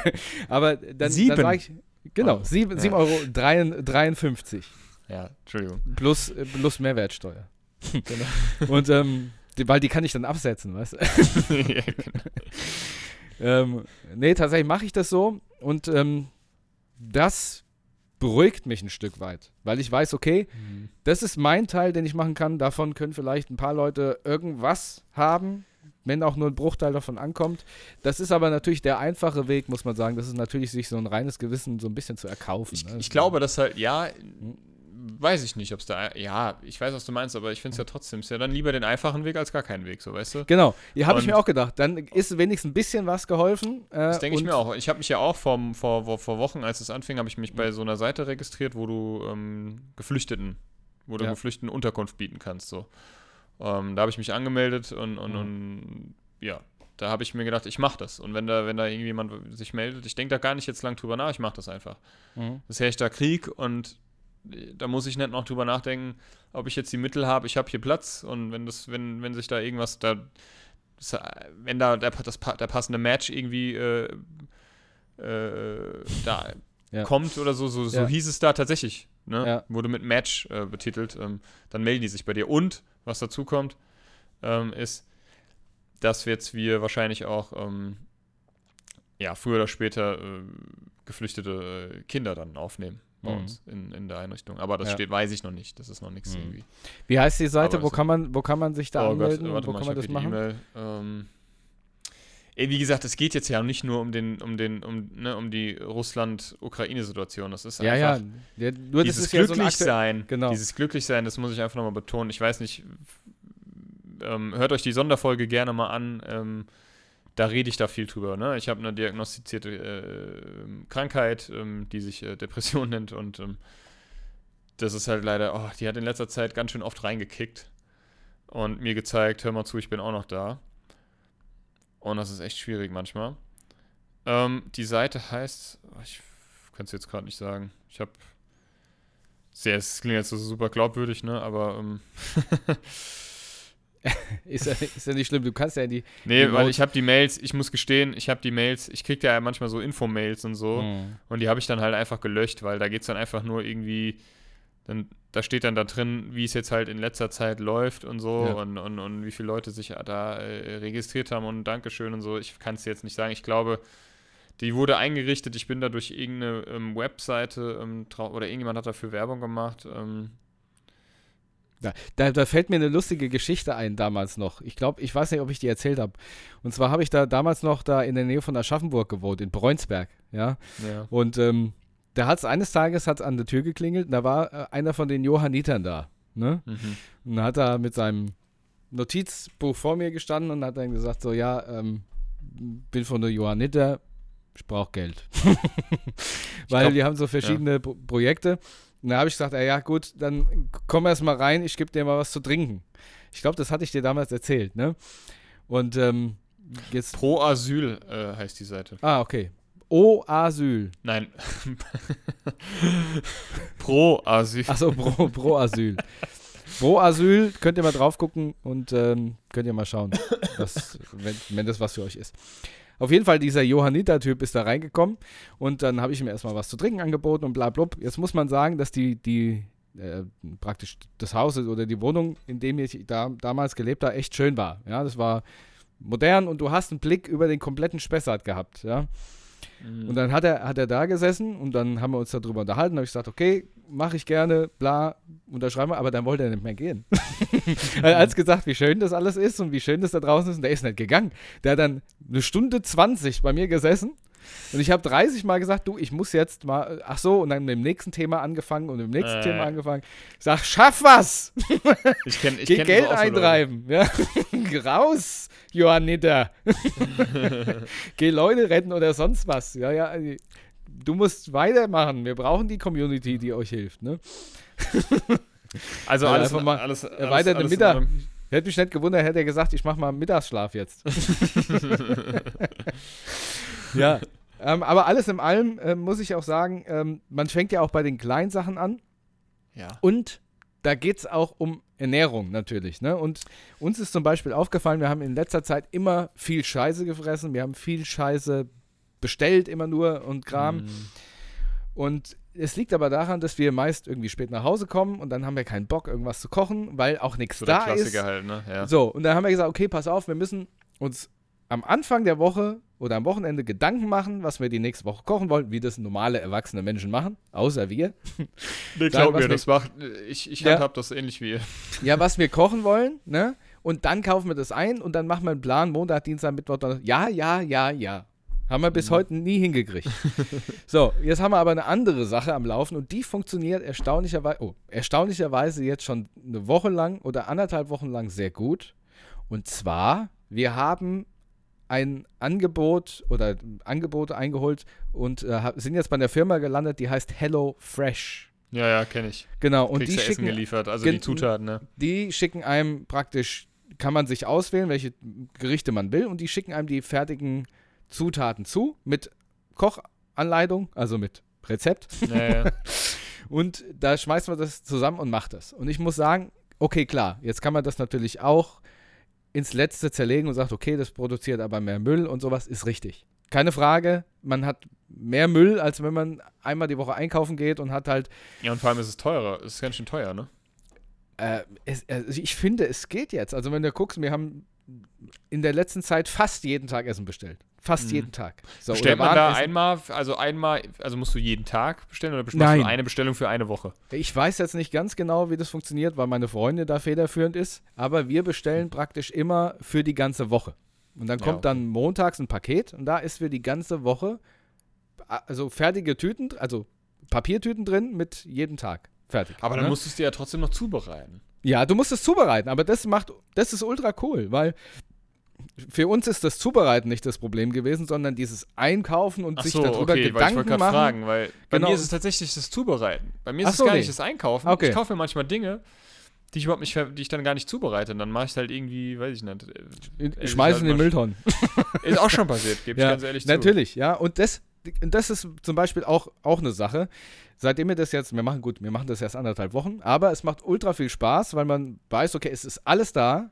[SPEAKER 3] Aber dann,
[SPEAKER 2] Sieben.
[SPEAKER 3] dann sage ich, genau,
[SPEAKER 2] Euro.
[SPEAKER 3] sieben,
[SPEAKER 2] Ja.
[SPEAKER 3] sieben Euro dreien- 53
[SPEAKER 2] Ja, Entschuldigung.
[SPEAKER 3] plus, äh, plus Mehrwertsteuer.
[SPEAKER 2] Genau.
[SPEAKER 3] Und ähm, die, weil die kann ich dann absetzen, weißt du?
[SPEAKER 2] ja, genau.
[SPEAKER 3] ähm, nee, tatsächlich mache ich das so und ähm, das beruhigt mich ein Stück weit, weil ich weiß, okay, das ist mein Teil, den ich machen kann. Davon können vielleicht ein paar Leute irgendwas haben, wenn auch nur ein Bruchteil davon ankommt. Das ist aber natürlich der einfache Weg, muss man sagen. Das ist natürlich, sich so ein reines Gewissen so ein bisschen zu erkaufen.
[SPEAKER 2] Ich,
[SPEAKER 3] ne?
[SPEAKER 2] ich glaube, dass halt, ja, weiß ich nicht, ob es da, ja, ich weiß, was du meinst, aber ich finde es ja trotzdem, ist ja dann lieber den einfachen Weg als gar keinen Weg, so, weißt du?
[SPEAKER 3] Genau, hier habe ich mir auch gedacht. Dann ist wenigstens ein bisschen was geholfen. Äh,
[SPEAKER 2] Das denke ich mir auch. Ich habe mich ja auch vor, vor, vor, vor Wochen, als es anfing, habe ich mich bei so einer Seite registriert, wo du ähm, Geflüchteten, wo du
[SPEAKER 3] Ja.
[SPEAKER 2] Geflüchteten Unterkunft bieten kannst, so. Ähm, da habe ich mich angemeldet und, und,
[SPEAKER 3] Mhm.
[SPEAKER 2] und ja, da habe ich mir gedacht, ich mache das. Und wenn da, wenn da irgendjemand sich meldet, ich denke da gar nicht jetzt lang drüber nach, ich mache das einfach.
[SPEAKER 3] Mhm.
[SPEAKER 2] Das herrscht da Krieg und äh, da muss ich nicht noch drüber nachdenken, ob ich jetzt die Mittel habe, ich habe hier Platz und wenn das, wenn, wenn sich da irgendwas da, das, äh, wenn da der, das, der passende Match irgendwie äh, äh, da
[SPEAKER 3] Ja.
[SPEAKER 2] kommt oder so, so, so
[SPEAKER 3] Ja.
[SPEAKER 2] hieß es da tatsächlich, ne?
[SPEAKER 3] Ja.
[SPEAKER 2] Wurde mit Match äh, betitelt, ähm, dann melden die sich bei dir. Und was dazu kommt, ähm, ist, dass jetzt wir wahrscheinlich auch ähm, ja, früher oder später äh, geflüchtete äh, Kinder dann aufnehmen bei
[SPEAKER 3] Mhm.
[SPEAKER 2] uns in, in der Einrichtung. Aber das
[SPEAKER 3] Ja.
[SPEAKER 2] steht, weiß ich noch nicht. Das ist noch nichts
[SPEAKER 3] Mhm.
[SPEAKER 2] irgendwie.
[SPEAKER 3] Wie heißt die Seite? Wo kann, man, wo kann man sich da
[SPEAKER 2] oh Gott,
[SPEAKER 3] anmelden?
[SPEAKER 2] warte
[SPEAKER 3] wo
[SPEAKER 2] mal,
[SPEAKER 3] kann
[SPEAKER 2] ich
[SPEAKER 3] man das machen?
[SPEAKER 2] E-Mail. Ähm, wie gesagt, es geht jetzt ja nicht nur um den, um den, um, ne, um die Russland-Ukraine-Situation. Das ist
[SPEAKER 3] Ja, ja.
[SPEAKER 2] einfach
[SPEAKER 3] ja nur das
[SPEAKER 2] dieses
[SPEAKER 3] ist ja so
[SPEAKER 2] Glücklichsein.
[SPEAKER 3] Genau.
[SPEAKER 2] Dieses Glücklichsein, das muss ich einfach nochmal betonen. Ich weiß nicht, ähm, hört euch die Sonderfolge gerne mal an. Ähm, da rede ich da viel drüber. Ne? Ich habe eine diagnostizierte äh, Krankheit, ähm, die sich äh, Depression nennt und ähm, das ist halt leider, oh, die hat in letzter Zeit ganz schön oft reingekickt und mir gezeigt, hör mal zu, ich bin auch noch da. Und das ist echt schwierig manchmal. Ähm, die Seite heißt, oh, ich kann es jetzt gerade nicht sagen. Ich habe sehr, es klingt jetzt so super glaubwürdig, ne? Aber ähm,
[SPEAKER 3] Ist ja, ist ja nicht schlimm, du kannst ja die.
[SPEAKER 2] nee,
[SPEAKER 3] Die
[SPEAKER 2] weil ich habe die Mails, ich muss gestehen, ich habe die Mails, ich krieg ja manchmal so Infomails und so.
[SPEAKER 3] Hm.
[SPEAKER 2] Und die habe ich dann halt einfach gelöscht, weil da geht es dann einfach nur irgendwie, dann, da steht dann da drin, wie es jetzt halt in letzter Zeit läuft und so
[SPEAKER 3] Ja.
[SPEAKER 2] und, und, und wie viele Leute sich da äh, registriert haben und Dankeschön und so. Ich kann es jetzt nicht sagen. Ich glaube, die wurde eingerichtet, ich bin da durch irgendeine ähm, Webseite ähm, oder irgendjemand hat dafür Werbung gemacht. Ähm,
[SPEAKER 3] Da, da fällt mir eine lustige Geschichte ein damals noch. Ich glaube, ich weiß nicht, ob ich die erzählt habe. Und zwar habe ich da damals noch da in der Nähe von Aschaffenburg gewohnt, in Bräunsberg. Ja.
[SPEAKER 2] ja.
[SPEAKER 3] Und ähm, da hat es eines Tages hat's an der Tür geklingelt und da war äh, einer von den Johannitern da. Ne?
[SPEAKER 2] Mhm.
[SPEAKER 3] Und hat er mit seinem Notizbuch vor mir gestanden und hat dann gesagt: So, ja, ähm, bin von der Johanniter, ich brauche Geld. Weil
[SPEAKER 2] glaub-
[SPEAKER 3] die haben so verschiedene Pro Projekte. Und da habe ich gesagt: ja, ja, gut, dann komm erst mal rein, ich gebe dir mal was zu trinken. Ich glaube, das hatte ich dir damals erzählt, ne? Und ähm, jetzt.
[SPEAKER 2] Pro Asyl äh, heißt die Seite.
[SPEAKER 3] Ah, okay. O Asyl.
[SPEAKER 2] Nein. Pro Asyl.
[SPEAKER 3] Achso, pro, pro Asyl. Pro Asyl könnt ihr mal drauf gucken und ähm, könnt ihr mal schauen, was, wenn, wenn das was für euch ist. Auf jeden Fall, dieser Johanniter-Typ ist da reingekommen und dann habe ich ihm erstmal was zu trinken angeboten und bla blub. Jetzt muss man sagen, dass die, die äh, praktisch das Haus oder die Wohnung, in dem ich da, damals gelebt habe, echt schön war. Ja, das war modern und du hast einen Blick über den kompletten Spessart gehabt. Ja.
[SPEAKER 2] Mhm.
[SPEAKER 3] Und dann hat er, hat er da gesessen und dann haben wir uns darüber unterhalten. habe ich gesagt, okay, mache ich gerne, bla, unterschreiben wir, aber dann wollte er nicht mehr gehen. er hat gesagt, wie schön das alles ist und wie schön das da draußen ist und der ist nicht gegangen. Der hat dann eine Stunde 20 bei mir gesessen und ich habe 30 Mal gesagt, du, ich muss jetzt mal, ach so, und dann mit dem nächsten Thema angefangen und mit dem nächsten
[SPEAKER 2] Äh.
[SPEAKER 3] Thema angefangen. Ich sag, schaff was!
[SPEAKER 2] Ich kenne ich
[SPEAKER 3] Geh
[SPEAKER 2] kenn
[SPEAKER 3] Geld eintreiben. Ja. Raus, Johanniter. Geh Leute retten oder sonst was. Ja, ja. Du musst weitermachen. Wir brauchen die Community, die euch hilft. Ne?
[SPEAKER 2] Also
[SPEAKER 3] Ja,
[SPEAKER 2] alles,
[SPEAKER 3] mal
[SPEAKER 2] alles, alles,
[SPEAKER 3] Erweiterte
[SPEAKER 2] alles
[SPEAKER 3] Mittag. Hätte mich nicht gewundert, hätte er gesagt, ich mache mal Mittagsschlaf jetzt. Ja. Ähm, aber alles in allem ähm, muss ich auch sagen, ähm, man fängt ja auch bei den kleinen Sachen an.
[SPEAKER 2] Ja.
[SPEAKER 3] Und da geht es auch um Ernährung natürlich. Ne? Und uns ist zum Beispiel aufgefallen, wir haben in letzter Zeit immer viel Scheiße gefressen, wir haben viel Scheiße bestellt immer nur und Kram.
[SPEAKER 2] Mhm.
[SPEAKER 3] Und es liegt aber daran, dass wir meist irgendwie spät nach Hause kommen und dann haben wir keinen Bock, irgendwas zu kochen, weil auch nichts
[SPEAKER 2] So
[SPEAKER 3] da
[SPEAKER 2] Klassiker
[SPEAKER 3] ist.
[SPEAKER 2] halt, ne? Ja.
[SPEAKER 3] So, und dann haben wir gesagt, okay, pass auf, wir müssen uns am Anfang der Woche oder am Wochenende Gedanken machen, was wir die nächste Woche kochen wollen, wie das normale erwachsene Menschen machen, außer wir.
[SPEAKER 2] Nee, glaub mir,
[SPEAKER 3] wir-
[SPEAKER 2] das macht, ich, ich
[SPEAKER 3] Ja.
[SPEAKER 2] handhab das ähnlich wie ihr.
[SPEAKER 3] Ja, was wir kochen wollen, ne? Und dann kaufen wir das ein und dann machen wir einen Plan, Montag, Dienstag, Mittwoch, Donnerstag. Ja, ja, ja, ja. Haben wir bis heute nie hingekriegt. so, jetzt haben wir aber eine andere Sache am Laufen und die funktioniert erstaunlicherweise, oh, erstaunlicherweise jetzt schon eine Woche lang oder anderthalb Wochen lang sehr gut. Und zwar, wir haben ein Angebot oder Angebote eingeholt und äh, sind jetzt bei einer Firma gelandet, die heißt Hello Fresh.
[SPEAKER 2] Ja, ja, kenne ich.
[SPEAKER 3] Genau, und
[SPEAKER 2] Kriegst
[SPEAKER 3] die
[SPEAKER 2] ja Essen
[SPEAKER 3] schicken,
[SPEAKER 2] geliefert, also die Zutaten, ne?
[SPEAKER 3] die schicken einem praktisch, kann man sich auswählen, welche Gerichte man will, und die schicken einem die fertigen Zutaten zu mit Kochanleitung, also mit Rezept.
[SPEAKER 2] Ja, ja.
[SPEAKER 3] Und da schmeißt man das zusammen und macht das. Und ich muss sagen, okay, klar, jetzt kann man das natürlich auch ins Letzte zerlegen und sagt, okay, das produziert aber mehr Müll und sowas, ist richtig. Keine Frage, man hat mehr Müll, als wenn man einmal die Woche einkaufen geht und hat halt
[SPEAKER 2] ja, und vor allem ist es teurer. Es ist ganz schön teuer, ne?
[SPEAKER 3] Äh, es, also ich finde, es geht jetzt. Also wenn du guckst, wir haben in der letzten Zeit fast jeden Tag Essen bestellt. Fast
[SPEAKER 2] Mhm.
[SPEAKER 3] jeden Tag. So,
[SPEAKER 2] Bestellt man da einmal, also einmal, also musst du jeden Tag bestellen oder machst du eine Bestellung für eine Woche?
[SPEAKER 3] Ich weiß jetzt nicht ganz genau, wie das funktioniert, weil meine Freundin da federführend ist, aber wir bestellen praktisch immer für die ganze Woche. Und dann
[SPEAKER 2] Ja,
[SPEAKER 3] kommt
[SPEAKER 2] okay.
[SPEAKER 3] dann montags ein Paket und da ist für die ganze Woche also fertige Tüten, also Papiertüten drin mit jedem Tag. Fertig.
[SPEAKER 2] Aber dann
[SPEAKER 3] ne?
[SPEAKER 2] musst du es dir ja trotzdem noch zubereiten.
[SPEAKER 3] Ja, du musst es zubereiten, aber das macht, das ist ultra cool, weil für uns ist das Zubereiten nicht das Problem gewesen, sondern dieses Einkaufen und
[SPEAKER 2] Ach
[SPEAKER 3] sich
[SPEAKER 2] so,
[SPEAKER 3] darüber
[SPEAKER 2] okay, weil ich
[SPEAKER 3] Gedanken
[SPEAKER 2] wollte gerade
[SPEAKER 3] machen.
[SPEAKER 2] fragen, weil bei
[SPEAKER 3] Genau.
[SPEAKER 2] mir ist es tatsächlich das Zubereiten. Bei mir ist
[SPEAKER 3] Ach
[SPEAKER 2] es
[SPEAKER 3] so,
[SPEAKER 2] gar
[SPEAKER 3] nee.
[SPEAKER 2] nicht das Einkaufen.
[SPEAKER 3] Okay.
[SPEAKER 2] Ich kaufe mir manchmal Dinge, die ich überhaupt nicht, die ich dann gar nicht zubereite. Und dann mache ich halt irgendwie, weiß ich nicht. äh,
[SPEAKER 3] Ich
[SPEAKER 2] esse
[SPEAKER 3] schmeiße in den Mülltonnen.
[SPEAKER 2] Ist auch schon passiert, gebe ich
[SPEAKER 3] Ja,
[SPEAKER 2] ganz ehrlich zu.
[SPEAKER 3] Natürlich, ja. Und das, das ist zum Beispiel auch, auch eine Sache. Seitdem wir das jetzt, wir machen gut, wir machen das erst anderthalb Wochen, aber es macht ultra viel Spaß, weil man weiß, okay, es ist alles da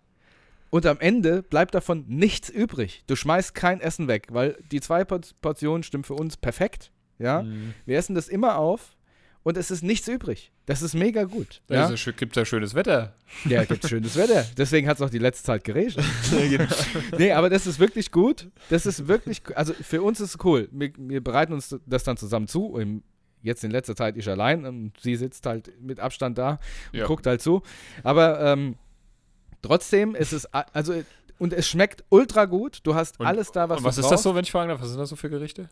[SPEAKER 3] und am Ende bleibt davon nichts übrig. Du schmeißt kein Essen weg, weil die zwei Por- Portionen stimmen für uns perfekt, ja.
[SPEAKER 2] Mhm.
[SPEAKER 3] Wir essen das immer auf und es ist nichts übrig. Das ist mega gut.
[SPEAKER 2] Da
[SPEAKER 3] Ja,
[SPEAKER 2] gibt ja schönes Wetter.
[SPEAKER 3] ja gibt schönes Wetter. Deswegen hat es auch die letzte Zeit geregnet.
[SPEAKER 2] genau.
[SPEAKER 3] Nee, aber das ist wirklich gut. Das ist wirklich, also für uns ist es cool. Wir, wir bereiten uns das dann zusammen zu. Im, jetzt in letzter Zeit ich allein und sie sitzt halt mit Abstand da und
[SPEAKER 2] Ja.
[SPEAKER 3] guckt halt zu. Aber ähm, trotzdem ist es, also, und es schmeckt ultra gut. Du hast
[SPEAKER 2] Und-
[SPEAKER 3] alles da, was,
[SPEAKER 2] Und was
[SPEAKER 3] du
[SPEAKER 2] ist
[SPEAKER 3] brauchst.
[SPEAKER 2] das so, wenn ich fragen darf? Was sind das so für Gerichte?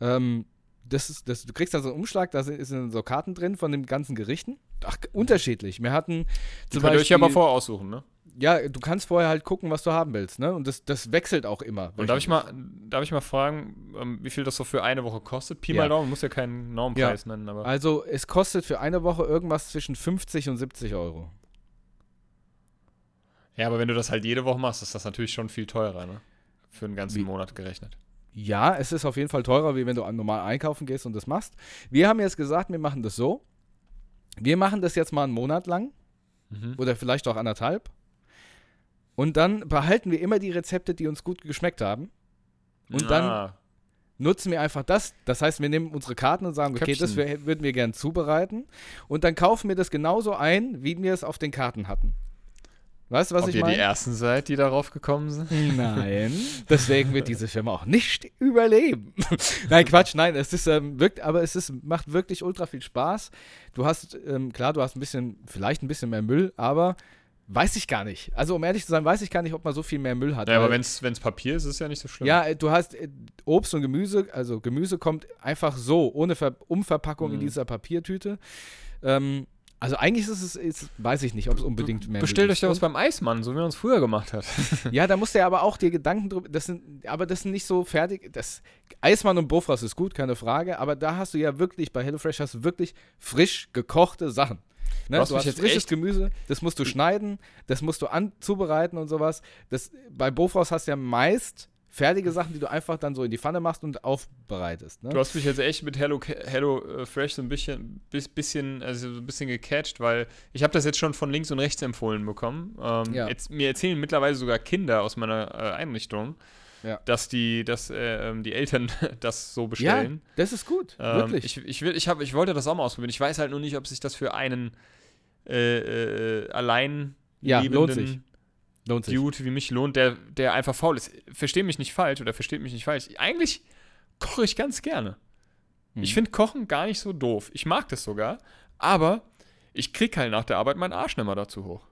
[SPEAKER 3] Ähm, das ist, das, du kriegst da so einen Umschlag, da sind, so Karten drin von den ganzen Gerichten. Ach, unterschiedlich. Wir hatten
[SPEAKER 2] Die
[SPEAKER 3] zum
[SPEAKER 2] könnt ihr euch ja
[SPEAKER 3] Beispiel,
[SPEAKER 2] mal vorher aussuchen, ne?
[SPEAKER 3] ja, du kannst vorher halt gucken, was du haben willst, ne? Und das, das wechselt auch immer.
[SPEAKER 2] Und darf ich mal, darf ich mal fragen, ähm, wie viel das so für eine Woche kostet? Pi
[SPEAKER 3] Ja.
[SPEAKER 2] mal Daumen, muss ja keinen Normpreis nennen, aber.
[SPEAKER 3] Also es kostet für eine Woche irgendwas zwischen 50 und 70 Euro.
[SPEAKER 2] Ja, aber wenn du das halt jede Woche machst, ist das natürlich schon viel teurer, ne? Für einen ganzen
[SPEAKER 3] Wie?
[SPEAKER 2] Monat gerechnet.
[SPEAKER 3] Ja, es ist auf jeden Fall teurer, wie wenn du normal einkaufen gehst und das machst. Wir haben jetzt gesagt, wir machen das so. Wir machen das jetzt mal einen Monat lang
[SPEAKER 2] Mhm.
[SPEAKER 3] oder vielleicht auch anderthalb. Und dann behalten wir immer die Rezepte, die uns gut geschmeckt haben. Und dann
[SPEAKER 2] Ah,
[SPEAKER 3] nutzen wir einfach das. Das heißt, wir nehmen unsere Karten und sagen, okay, das
[SPEAKER 2] Köpfchen.
[SPEAKER 3] würden wir gern zubereiten. Und dann kaufen wir das genauso ein, wie wir es auf den Karten hatten. Weißt du, was
[SPEAKER 2] ob
[SPEAKER 3] ich
[SPEAKER 2] ihr
[SPEAKER 3] meine?
[SPEAKER 2] die Ersten seid, die darauf gekommen sind?
[SPEAKER 3] Nein, deswegen wird diese Firma auch nicht überleben. nein, Quatsch, nein, es ist ähm, wirkt, aber es ist, macht wirklich ultra viel Spaß. Du hast, ähm, klar, du hast ein bisschen, vielleicht ein bisschen mehr Müll, aber weiß ich gar nicht. Also um ehrlich zu sein, weiß ich gar nicht, ob man so viel mehr Müll hat.
[SPEAKER 2] Ja, aber wenn es Papier ist, ist es ja nicht so schlimm.
[SPEAKER 3] ja, äh, du hast äh, Obst und Gemüse, also Gemüse kommt einfach so, ohne Ver Umverpackung in
[SPEAKER 2] Mhm.
[SPEAKER 3] dieser Papiertüte. Ähm, also eigentlich ist es, ist, weiß ich nicht, ob es unbedingt mehr
[SPEAKER 2] Bestellt euch da was beim Eismann, so wie man es früher gemacht hat.
[SPEAKER 3] Ja, da musst du ja aber auch dir Gedanken drüber, das sind, aber das sind nicht so fertig, das, Eismann und Bofrost ist gut, keine Frage, aber da hast du ja wirklich, bei HelloFresh hast du wirklich frisch gekochte Sachen. Ne?
[SPEAKER 2] Du hast jetzt
[SPEAKER 3] frisches
[SPEAKER 2] echt-
[SPEAKER 3] Gemüse, das musst du schneiden, das musst du an zubereiten und sowas. Das, bei Bofrost hast du ja meist fertige Sachen, die du einfach dann so in die Pfanne machst und aufbereitest. Ne?
[SPEAKER 2] Du hast mich jetzt echt mit Hello, Hello äh, Fresh so ein bisschen, bis, bisschen, also so ein bisschen gecatcht, weil ich habe das jetzt schon von links und rechts empfohlen bekommen. Ähm,
[SPEAKER 3] Ja.
[SPEAKER 2] jetzt, mir erzählen mittlerweile sogar Kinder aus meiner äh, Einrichtung,
[SPEAKER 3] Ja.
[SPEAKER 2] dass die, dass äh, ähm, die Eltern das so
[SPEAKER 3] ja,
[SPEAKER 2] bestellen.
[SPEAKER 3] das ist gut,
[SPEAKER 2] Ähm,
[SPEAKER 3] wirklich.
[SPEAKER 2] Ich, ich, will, ich, hab, ich wollte das auch mal ausprobieren. Ich weiß halt nur nicht, ob sich das für einen äh, äh, allein
[SPEAKER 3] Ja, lohnt
[SPEAKER 2] lebenden
[SPEAKER 3] sich. Lohnt sich.
[SPEAKER 2] Dude wie mich lohnt, der, der einfach faul ist. Versteh mich nicht falsch oder versteht mich nicht falsch. Eigentlich koche ich ganz gerne.
[SPEAKER 3] Mhm.
[SPEAKER 2] Ich finde Kochen gar nicht so doof. Ich mag das sogar, aber ich krieg halt nach der Arbeit meinen Arsch nicht mehr dazu hoch.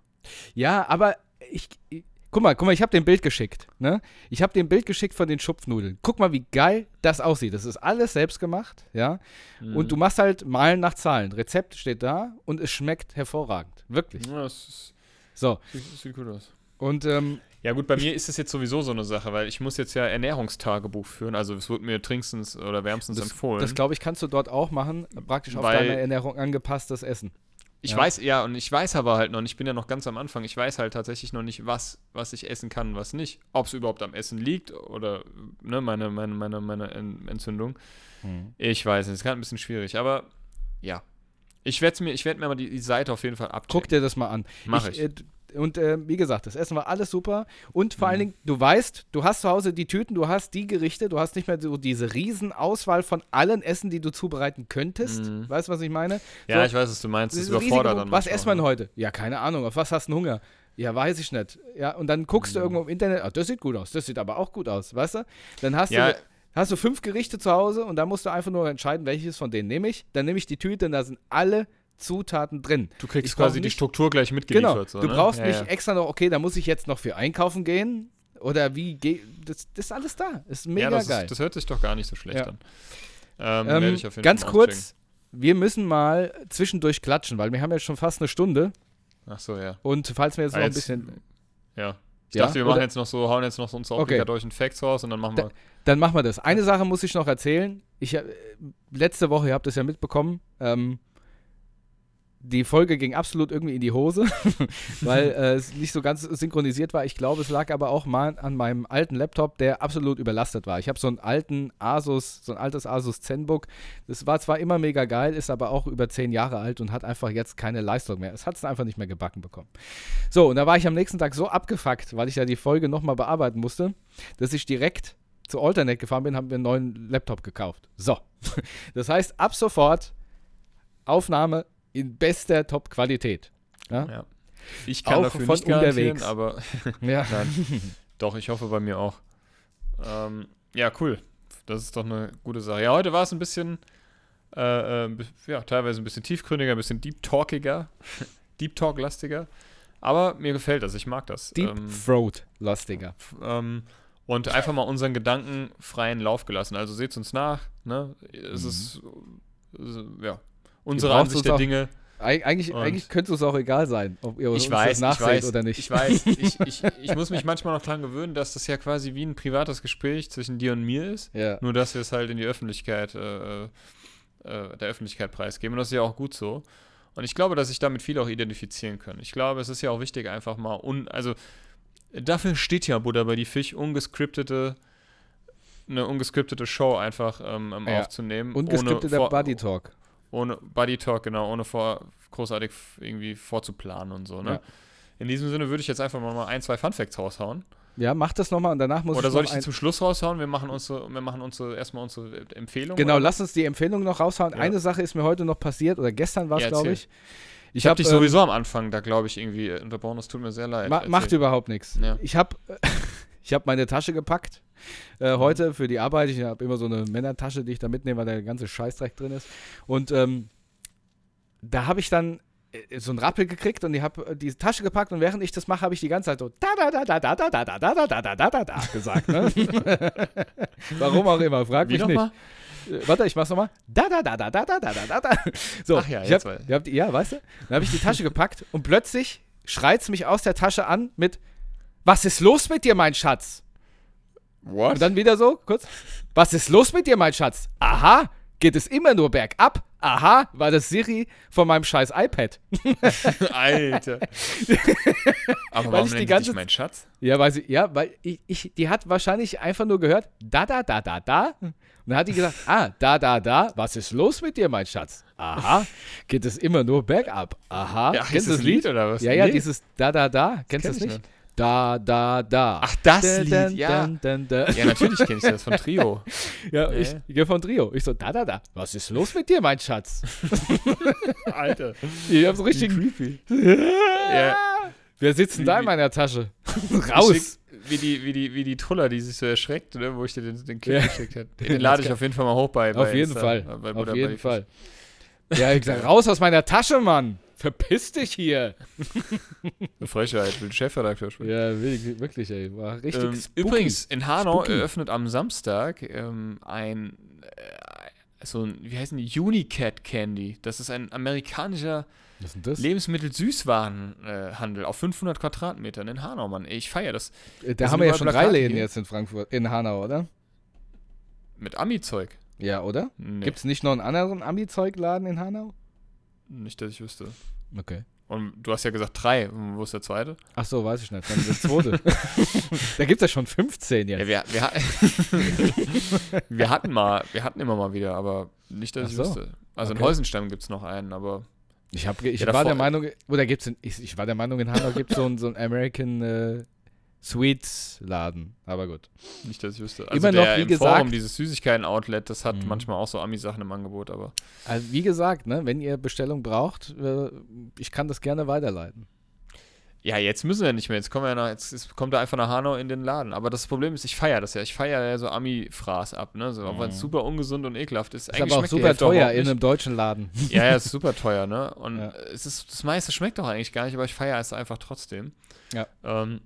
[SPEAKER 3] Ja, aber ich, ich guck mal, guck mal, ich habe dir ein Bild geschickt, ne? Ich habe dir ein Bild geschickt von den Schupfnudeln. Guck mal, wie geil das aussieht. Das ist alles selbst gemacht, ja?
[SPEAKER 2] Mhm.
[SPEAKER 3] Und du machst halt Malen nach Zahlen. Rezept steht da und es schmeckt hervorragend, wirklich.
[SPEAKER 2] Ja, das, ist,
[SPEAKER 3] So,
[SPEAKER 2] sieht, sieht gut aus.
[SPEAKER 3] Und ähm,
[SPEAKER 2] Ja gut, bei mir ist das jetzt sowieso so eine Sache, weil ich muss jetzt ja Ernährungstagebuch führen. Also es wird mir trinkstens oder wärmstens
[SPEAKER 3] das,
[SPEAKER 2] empfohlen.
[SPEAKER 3] das glaube ich, kannst du dort auch machen, praktisch auf deine Ernährung angepasstes Essen.
[SPEAKER 2] Ich
[SPEAKER 3] Ja.
[SPEAKER 2] weiß, ja, und ich weiß aber halt noch, ich bin ja noch ganz am Anfang, ich weiß halt tatsächlich noch nicht, was, was ich essen kann, was nicht. Ob es überhaupt am Essen liegt oder ne, meine, meine, meine, meine En- Entzündung. Ich weiß nicht, es ist gerade ein bisschen schwierig, aber ja. Ich werde mir, ich werd mir mal die, die Seite auf jeden Fall abchecken.
[SPEAKER 3] Guck dir das mal an.
[SPEAKER 2] Mach ich.
[SPEAKER 3] äh, und äh, wie gesagt, das Essen war alles super. Und vor
[SPEAKER 2] Mhm.
[SPEAKER 3] allen Dingen, du weißt, du hast zu Hause die Tüten, du hast die Gerichte, du hast nicht mehr so diese riesen Auswahl von allen Essen, die du zubereiten könntest.
[SPEAKER 2] Mhm.
[SPEAKER 3] Weißt du, was ich meine?
[SPEAKER 2] ja,
[SPEAKER 3] so,
[SPEAKER 2] ich weiß, was du meinst. Das
[SPEAKER 3] Dieses
[SPEAKER 2] überfordert dann.
[SPEAKER 3] Was essen denn
[SPEAKER 2] ne?
[SPEAKER 3] heute? Ja, keine Ahnung. Auf was hast du Hunger? Ja, weiß ich nicht. Ja, und dann guckst du irgendwo im Internet, ah, das sieht gut aus, das sieht aber auch gut aus, weißt du? Dann hast
[SPEAKER 2] Ja.
[SPEAKER 3] du hast du fünf Gerichte zu Hause und dann musst du einfach nur entscheiden, welches von denen nehme ich. Dann nehme ich die Tüte und da sind alle Zutaten drin.
[SPEAKER 2] Du kriegst quasi die
[SPEAKER 3] nicht-
[SPEAKER 2] Struktur gleich mitgeliefert.
[SPEAKER 3] Genau.
[SPEAKER 2] So,
[SPEAKER 3] du
[SPEAKER 2] ne?
[SPEAKER 3] brauchst
[SPEAKER 2] ja,
[SPEAKER 3] nicht
[SPEAKER 2] ja.
[SPEAKER 3] extra noch, okay, da muss ich jetzt noch für einkaufen gehen oder wie geht das, das ist alles da. Ist mega
[SPEAKER 2] ja, das,
[SPEAKER 3] geil.
[SPEAKER 2] Ist, das hört sich doch gar nicht so schlecht an. Ähm,
[SPEAKER 3] Ähm, ganz
[SPEAKER 2] Fall
[SPEAKER 3] kurz, wir müssen mal zwischendurch klatschen, weil wir haben ja schon fast eine Stunde.
[SPEAKER 2] Ach so, ja.
[SPEAKER 3] und falls wir jetzt
[SPEAKER 2] Ah,
[SPEAKER 3] noch ein bisschen
[SPEAKER 2] Ja. Ich
[SPEAKER 3] Ja,
[SPEAKER 2] dachte, wir machen
[SPEAKER 3] oder-
[SPEAKER 2] jetzt noch so, hauen jetzt noch so unsere
[SPEAKER 3] Okay.
[SPEAKER 2] obligatorischen Facts raus und dann machen wir.
[SPEAKER 3] Dann machen wir das. Eine Sache muss ich noch erzählen. Ich, äh, letzte Woche, ihr habt es ja mitbekommen, ähm, die Folge ging absolut irgendwie in die Hose, weil äh, es nicht so ganz synchronisiert war. Ich glaube, es lag aber auch mal an meinem alten Laptop, der absolut überlastet war. Ich habe so einen alten Asus, so ein altes Asus ZenBook. Das war zwar immer mega geil, ist aber auch über zehn Jahre alt und hat einfach jetzt keine Leistung mehr. Es hat es einfach nicht mehr gebacken bekommen. So, und da war ich am nächsten Tag so abgefuckt, weil ich ja die Folge nochmal bearbeiten musste, dass ich direkt zu Alternate gefahren bin, haben wir einen neuen Laptop gekauft. So. Das heißt, ab sofort Aufnahme in bester Top-Qualität. Ja?
[SPEAKER 2] Ja. Ich kann
[SPEAKER 3] Auch
[SPEAKER 2] dafür
[SPEAKER 3] von
[SPEAKER 2] nicht
[SPEAKER 3] unterwegs.
[SPEAKER 2] aber
[SPEAKER 3] ja.
[SPEAKER 2] Nein. doch, ich hoffe bei mir auch. Ähm, ja, cool. Das ist doch eine gute Sache. Ja, heute war es ein bisschen, äh, äh, ja, teilweise ein bisschen tiefgründiger, ein bisschen deep talkiger, deep talk-lastiger. Aber mir gefällt das, ich mag das.
[SPEAKER 3] Deep
[SPEAKER 2] Ähm,
[SPEAKER 3] Throat-lastiger.
[SPEAKER 2] f- ähm, und einfach mal unseren Gedanken freien Lauf gelassen. Also seht uns nach. Ne? Es ist, äh, ja, unsere Ansicht
[SPEAKER 3] uns
[SPEAKER 2] der
[SPEAKER 3] auch-
[SPEAKER 2] Dinge.
[SPEAKER 3] Eig eigentlich,
[SPEAKER 2] Und-
[SPEAKER 3] eigentlich könnte es auch egal sein, ob ihr uns
[SPEAKER 2] Ich weiß,
[SPEAKER 3] das
[SPEAKER 2] ich
[SPEAKER 3] nachseht
[SPEAKER 2] weiß,
[SPEAKER 3] oder nicht.
[SPEAKER 2] ich weiß. Ich, ich, ich muss mich manchmal noch dran gewöhnen, dass das ja quasi wie ein privates Gespräch zwischen dir und mir ist.
[SPEAKER 3] Ja.
[SPEAKER 2] Nur, dass wir es halt in die Öffentlichkeit, äh, äh, der Öffentlichkeit preisgeben. Und das ist ja auch gut so. Und ich glaube, dass sich damit viele auch identifizieren können. Ich glaube, es ist ja auch wichtig, einfach mal, un also dafür steht ja Buddha bei die Fisch, ungescriptete, eine ungescriptete Show einfach ähm, ähm,
[SPEAKER 3] Ja.
[SPEAKER 2] aufzunehmen.
[SPEAKER 3] Ungeskripteter
[SPEAKER 2] vor-
[SPEAKER 3] Buddy Talk.
[SPEAKER 2] Ohne Buddy Talk, genau, ohne vor, großartig irgendwie vorzuplanen und so, ne?
[SPEAKER 3] Ja.
[SPEAKER 2] In diesem Sinne würde ich jetzt einfach mal ein, zwei Fun Facts raushauen.
[SPEAKER 3] Ja, mach das nochmal und danach muss
[SPEAKER 2] Oder
[SPEAKER 3] ich
[SPEAKER 2] soll ich die zum Schluss raushauen? Wir machen unsere, wir machen unsere, erstmal unsere Empfehlung.
[SPEAKER 3] Genau,
[SPEAKER 2] oder?
[SPEAKER 3] lass uns die Empfehlung noch raushauen.
[SPEAKER 2] Ja.
[SPEAKER 3] Eine Sache ist mir heute noch passiert, oder gestern war es,
[SPEAKER 2] Ja,
[SPEAKER 3] glaube
[SPEAKER 2] erzähl.
[SPEAKER 3] ich.
[SPEAKER 2] Ich habe
[SPEAKER 3] hab,
[SPEAKER 2] dich
[SPEAKER 3] ähm,
[SPEAKER 2] sowieso am Anfang, da glaube ich irgendwie äh, unterbrochen, das tut mir sehr leid.
[SPEAKER 3] Ma
[SPEAKER 2] Erzähl.
[SPEAKER 3] macht überhaupt nichts.
[SPEAKER 2] Ja.
[SPEAKER 3] Ich habe ich hab meine Tasche gepackt äh, heute für die Arbeit. Ich habe immer so eine Männertasche, die ich da mitnehme, weil der ganze Scheißdreck drin ist. Und ähm, da habe ich dann äh, so einen Rappel gekriegt und ich habe die Tasche gepackt und während ich das mache, habe ich die ganze Zeit so da da da da da da da da da da da da da da gesagt. Ne? Warum auch immer, frag
[SPEAKER 2] Wie
[SPEAKER 3] mich nicht. Äh, Warte, ich mach's nochmal. Da, da, da, da, da, da, da, da, da, da. So,
[SPEAKER 2] Ach ja,
[SPEAKER 3] ich
[SPEAKER 2] jetzt
[SPEAKER 3] hab,
[SPEAKER 2] weiß ich.
[SPEAKER 3] ihr habt, ja, weißt du? Dann habe ich die Tasche gepackt und plötzlich schreit's mich aus der Tasche an mit Was ist los mit dir, mein Schatz?
[SPEAKER 2] What?
[SPEAKER 3] Und dann wieder so, kurz. Was ist los mit dir, mein Schatz? Aha, geht es immer nur bergab? Aha, war das Siri von meinem scheiß iPad.
[SPEAKER 2] Alter. Aber
[SPEAKER 3] Weil
[SPEAKER 2] warum
[SPEAKER 3] ich die ganze-
[SPEAKER 2] dich mein Schatz?
[SPEAKER 3] Ja, weiß ich, ja, weil ich, ich, die hat wahrscheinlich einfach nur gehört, da, da, da, da, da. Und dann hat die gesagt, ah, da, da, da, was ist los mit dir, mein Schatz? Aha, geht es immer nur bergab? Aha,
[SPEAKER 2] Ja,
[SPEAKER 3] kennst du
[SPEAKER 2] das Lied oder was?
[SPEAKER 3] Ja, ja,
[SPEAKER 2] Nee,
[SPEAKER 3] dieses da, da, da, kennst du
[SPEAKER 2] kenn
[SPEAKER 3] das
[SPEAKER 2] ich
[SPEAKER 3] nicht? Da, da, da.
[SPEAKER 2] Ach, das
[SPEAKER 3] Dun,
[SPEAKER 2] Lied,
[SPEAKER 3] dun,
[SPEAKER 2] ja.
[SPEAKER 3] dun, dun.
[SPEAKER 2] Ja, natürlich kenne ich das von Trio.
[SPEAKER 3] Ja,
[SPEAKER 2] Ja,
[SPEAKER 3] ich, ich gehe von Trio. Ich so, da, da, da, was ist los mit dir, mein Schatz?
[SPEAKER 2] Alter.
[SPEAKER 3] Ich hab so richtig,
[SPEAKER 2] creepy.
[SPEAKER 3] ja. Wir sitzen da
[SPEAKER 2] Wie-
[SPEAKER 3] in meiner Tasche.
[SPEAKER 2] Schick,
[SPEAKER 3] Raus.
[SPEAKER 2] wie, die, wie, die, wie die Truller, die sich so erschreckt, ne, wo ich dir den, den Clip
[SPEAKER 3] Ja.
[SPEAKER 2] geschickt habe. Den lade ich auf jeden Fall mal hoch bei, bei
[SPEAKER 3] Auf jeden
[SPEAKER 2] Insta,
[SPEAKER 3] Fall.
[SPEAKER 2] bei
[SPEAKER 3] Auf jeden Fall. Ja, ich gesagt, raus aus meiner Tasche, Mann. Verpiss dich hier.
[SPEAKER 2] Eine Frechheit, will Chefredakteur sprechen.
[SPEAKER 3] Ja, wirklich, wirklich ey. War richtig
[SPEAKER 2] Ähm,
[SPEAKER 3] spooky.
[SPEAKER 2] übrigens, in Hanau
[SPEAKER 3] Spooky.
[SPEAKER 2] eröffnet am Samstag ähm, ein, äh, so ein, wie heißen die, Unicat Candy. Das ist ein amerikanischer? Lebensmittel-Süßwarenhandel auf 500 Quadratmetern in Hanau, Mann. Ich feiere das.
[SPEAKER 3] Äh, da
[SPEAKER 2] das
[SPEAKER 3] haben wir ja schon drei Läden jetzt in Frankfurt, in Hanau, oder?
[SPEAKER 2] Mit Ami-Zeug.
[SPEAKER 3] Ja, oder?
[SPEAKER 2] Nee,
[SPEAKER 3] Gibt es nicht noch einen anderen Ami-Zeugladen in Hanau?
[SPEAKER 2] Nicht, dass ich wüsste.
[SPEAKER 3] Okay.
[SPEAKER 2] Und du hast ja gesagt drei. Und Wo ist der zweite?
[SPEAKER 3] Ach so, weiß ich nicht. Dann der zweite. da gibt es ja schon 15 jetzt.
[SPEAKER 2] Ja, wir, wir, wir hatten mal, wir hatten immer mal wieder, aber nicht, dass
[SPEAKER 3] Ach
[SPEAKER 2] ich
[SPEAKER 3] so.
[SPEAKER 2] wüsste. Also in
[SPEAKER 3] Okay.
[SPEAKER 2] Heusenstamm gibt es noch einen, aber
[SPEAKER 3] Ich, hab, ich
[SPEAKER 2] Ja,
[SPEAKER 3] war
[SPEAKER 2] davor-
[SPEAKER 3] der Meinung, oder gibt's in, ich, ich war der Meinung, in Hanau gibt es so einen so einen American äh, Sweets Laden. Aber gut.
[SPEAKER 2] nicht, dass ich wüsste.
[SPEAKER 3] Immer noch,
[SPEAKER 2] der
[SPEAKER 3] wie
[SPEAKER 2] im
[SPEAKER 3] gesagt-
[SPEAKER 2] Forum, dieses Süßigkeiten-Outlet, das hat
[SPEAKER 3] Mhm.
[SPEAKER 2] manchmal auch so Ami-Sachen im Angebot, aber
[SPEAKER 3] Also wie gesagt, ne, wenn ihr Bestellung braucht, äh, ich kann das gerne weiterleiten.
[SPEAKER 2] Ja, jetzt müssen wir nicht mehr. Jetzt kommen wir nach, jetzt ist, kommt er einfach nach Hanau in den Laden. Aber das Problem ist, ich feiere das ja. Ich feiere ja so Ami-Fraß ab, ne? So, auch wenn es
[SPEAKER 3] Mhm.
[SPEAKER 2] super ungesund und ekelhaft ist.
[SPEAKER 3] Ist
[SPEAKER 2] Eigentlich
[SPEAKER 3] aber auch super teuer in einem deutschen Laden.
[SPEAKER 2] Ja, ja, ist super teuer, ne? Und
[SPEAKER 3] Ja.
[SPEAKER 2] es ist, das meiste schmeckt doch eigentlich gar nicht, aber ich feiere es einfach trotzdem.
[SPEAKER 3] Ja.
[SPEAKER 2] Ähm,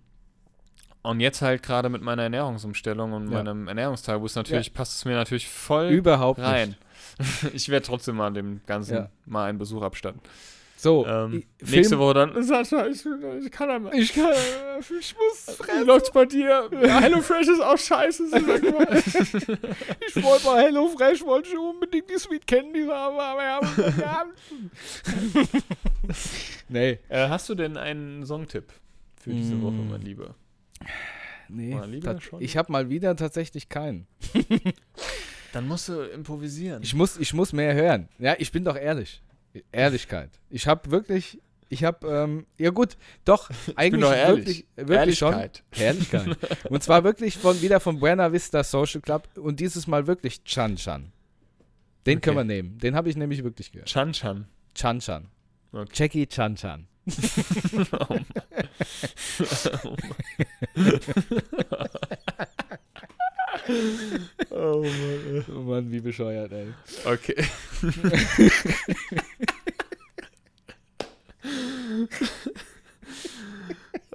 [SPEAKER 2] und jetzt halt gerade mit meiner Ernährungsumstellung und
[SPEAKER 3] Ja.
[SPEAKER 2] meinem Ernährungstagebuch natürlich passt es mir natürlich voll
[SPEAKER 3] Überhaupt
[SPEAKER 2] rein.
[SPEAKER 3] nicht.
[SPEAKER 2] ich werde trotzdem mal dem Ganzen
[SPEAKER 3] Ja.
[SPEAKER 2] mal einen Besuch abstatten.
[SPEAKER 3] So,
[SPEAKER 2] Ähm, nächste Woche dann, Sascha, ich, ich kann einmal.
[SPEAKER 3] Ich kann, ich muss
[SPEAKER 2] Wie läuft's bei dir? Hello Fresh ist auch scheiße. Sag mal.
[SPEAKER 3] Ich wollte mal Hello Fresh, wollte ich unbedingt die Sweet Candies haben, aber wir haben es gehabt. Nee.
[SPEAKER 2] äh, hast du denn einen Songtipp für diese. Woche, mein Lieber?
[SPEAKER 3] Nee, ich habe mal wieder tatsächlich keinen.
[SPEAKER 2] Dann musst du improvisieren.
[SPEAKER 3] Ich muss, ich muss mehr hören. Ja, ich bin doch ehrlich. Ehrlichkeit. Ich habe wirklich, ich habe, ähm, ja gut, doch, eigentlich
[SPEAKER 2] ehrlich.
[SPEAKER 3] wirklich, wirklich schon.
[SPEAKER 2] Ehrlichkeit.
[SPEAKER 3] Ehrlichkeit. Und zwar wirklich von, wieder von Buena Vista Social Club und dieses Mal wirklich Chan Chan. Den können wir
[SPEAKER 2] Okay.
[SPEAKER 3] nehmen. Den habe ich nämlich wirklich gehört.
[SPEAKER 2] Chan Chan.
[SPEAKER 3] Chan Chan.
[SPEAKER 2] Okay.
[SPEAKER 3] Jackie Chan Chan.
[SPEAKER 2] Oh Mann.
[SPEAKER 3] Oh Mann, wie bescheuert, ey.
[SPEAKER 2] Okay.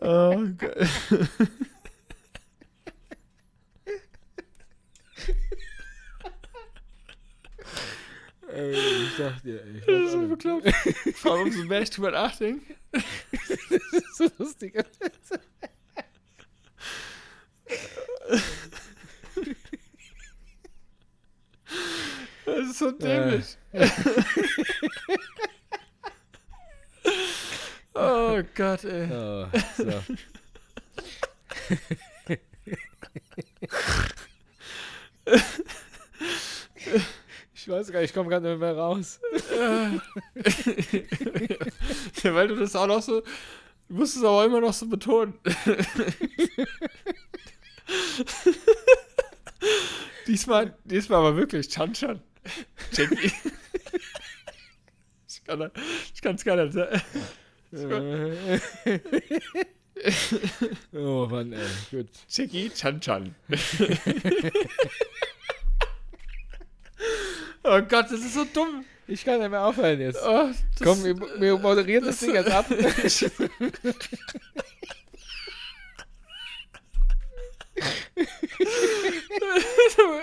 [SPEAKER 2] oh, geil.
[SPEAKER 3] Ey, ich sag dir, ey.
[SPEAKER 2] Das ist so bekloppt. Vor allem umso mehr ich drüber nachdenke.
[SPEAKER 3] Das ist so lustig.
[SPEAKER 2] Das ist so dämlich. oh Gott, ey.
[SPEAKER 3] Oh, so. Ich weiß gar nicht, ich komme gerade nicht mehr raus.
[SPEAKER 2] ja, weil du das auch noch so. Du musst es aber immer noch so betonen. diesmal, diesmal aber wirklich Chan Chan. Jackie. ich kann kann's gar nicht sagen.
[SPEAKER 3] oh Mann, ey, gut.
[SPEAKER 2] Jackie Chan Chan. Oh Gott, das ist so dumm.
[SPEAKER 3] Ich kann nicht mehr aufhören jetzt.
[SPEAKER 2] Oh, das,
[SPEAKER 3] Komm, wir, wir moderieren das, Ding jetzt ab.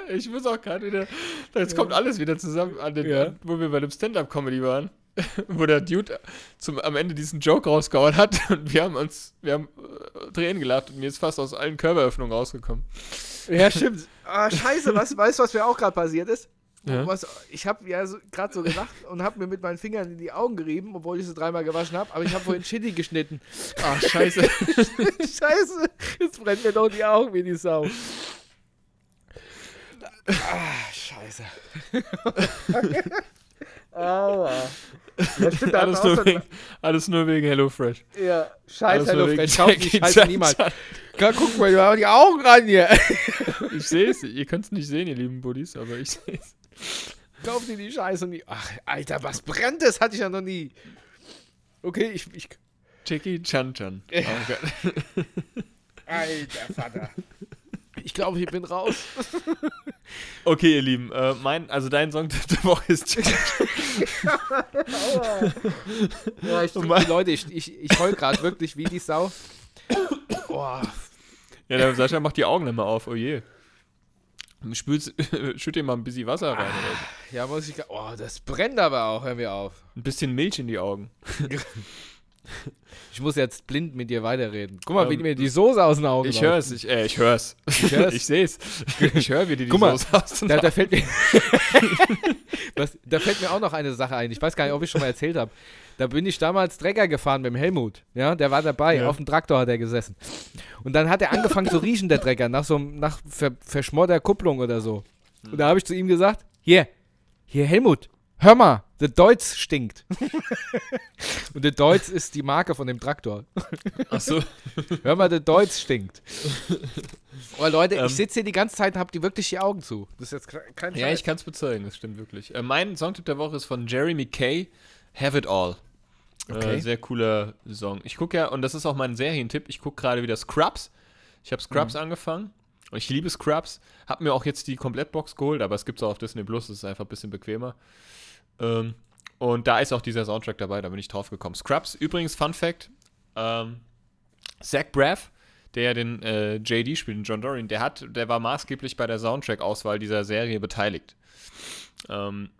[SPEAKER 2] ich muss auch gerade wieder. Jetzt kommt alles wieder zusammen, an den,
[SPEAKER 3] Ja.
[SPEAKER 2] wo wir bei dem Stand-Up-Comedy waren. Wo der Dude zum, am Ende diesen Joke rausgehauen hat und wir haben uns, wir haben äh, Tränen gelacht und mir ist fast aus allen Körperöffnungen rausgekommen.
[SPEAKER 3] Ja, stimmt. Ah, scheiße, was, weißt du, was mir auch gerade passiert ist?
[SPEAKER 2] Ja.
[SPEAKER 3] Was, ich habe ja so, gerade so gelacht und habe mir mit meinen Fingern in die Augen gerieben, obwohl ich sie dreimal gewaschen habe, aber ich habe vorhin Chili geschnitten.
[SPEAKER 2] Ach, scheiße.
[SPEAKER 3] Scheiße, jetzt brennt mir doch die Augen wie die Sau. Ah, scheiße. Aua. Ja, stimmt,
[SPEAKER 2] alles, nur wegen, alles nur wegen HelloFresh.
[SPEAKER 3] Ja, scheiß HelloFresh, kauft die Scheiße
[SPEAKER 2] Chan
[SPEAKER 3] niemals. Guck mal, du hast die Augen ran hier.
[SPEAKER 2] Ich sehe es. Ihr könnt es nicht sehen, ihr lieben Buddies, aber ich sehe es.
[SPEAKER 3] Kauf dir die Scheiße nie. Ach, Alter, was brennt? Das hatte ich ja noch nie. Okay, ich. ich
[SPEAKER 2] Jackie Chan Chan. Oh Gott.
[SPEAKER 3] Alter Vater. Ich glaube, ich bin raus.
[SPEAKER 2] Okay, ihr Lieben, äh, mein, also dein Song der Woche ist Jackie
[SPEAKER 3] Ja, ich
[SPEAKER 2] Und mein-
[SPEAKER 3] Leute, ich, ich, ich heul gerade wirklich wie die Sau. Boah.
[SPEAKER 2] Ja, der Sascha macht die Augen immer auf, oh je. Spülst, schütt dir mal ein bisschen Wasser rein so.
[SPEAKER 3] Ja, muss ich. Oh, das brennt aber auch. Hör mir auf.
[SPEAKER 2] Ein bisschen Milch in die Augen.
[SPEAKER 3] Ich muss jetzt blind mit dir weiterreden. Guck mal, wie
[SPEAKER 2] Ähm,
[SPEAKER 3] mir die Soße aus den Augen
[SPEAKER 2] Ich
[SPEAKER 3] läuft.
[SPEAKER 2] hör's, ich, äh, ich hör's. Ich,
[SPEAKER 3] hör's.
[SPEAKER 2] seh's. Ich höre, wie dir die
[SPEAKER 3] Guck mal,
[SPEAKER 2] Soße aus den
[SPEAKER 3] Da, da,
[SPEAKER 2] Augen-
[SPEAKER 3] fällt mir, Was, da fällt mir auch noch eine Sache ein. Ich weiß gar nicht, ob ich schon mal erzählt habe. Da bin ich damals Trecker gefahren mit dem Helmut. Ja, der war dabei.
[SPEAKER 2] Ja.
[SPEAKER 3] Auf dem Traktor hat er gesessen. Und dann hat er angefangen zu riechen, der Trecker, nach so einem- nach ver, verschmorter Kupplung oder so. Und da habe ich zu ihm gesagt: Hier, hier, Helmut, hör mal, der Deutz stinkt. Und der Deutz ist die Marke von dem Traktor.
[SPEAKER 2] Ach so.
[SPEAKER 3] Hör mal, der Deutz stinkt. Aber Leute,
[SPEAKER 2] Ähm.
[SPEAKER 3] ich sitze hier die ganze Zeit und habe die wirklich die Augen zu. Das ist jetzt ke- kein
[SPEAKER 2] Ja, ich kann's bezeugen, das stimmt wirklich. Äh, mein Songtipp der Woche ist von Jeremy Kay, Have It All.
[SPEAKER 3] Okay.
[SPEAKER 2] Äh, sehr cooler Song. Ich gucke ja, und das ist auch mein Serientipp, ich gucke gerade wieder Scrubs. Ich habe Scrubs
[SPEAKER 3] Mhm.
[SPEAKER 2] angefangen. Und ich liebe Scrubs. Hab mir auch jetzt die Komplettbox geholt, aber es gibt es auch auf Disney Plus, das ist einfach ein bisschen bequemer. Ähm, und da ist auch dieser Soundtrack dabei, da bin ich drauf gekommen. Scrubs, übrigens, Fun Fact: ähm, Zach Braff, der ja den äh, JD spielt, den John Dorian, der, hat, der war maßgeblich bei der Soundtrack-Auswahl dieser Serie beteiligt. Ähm,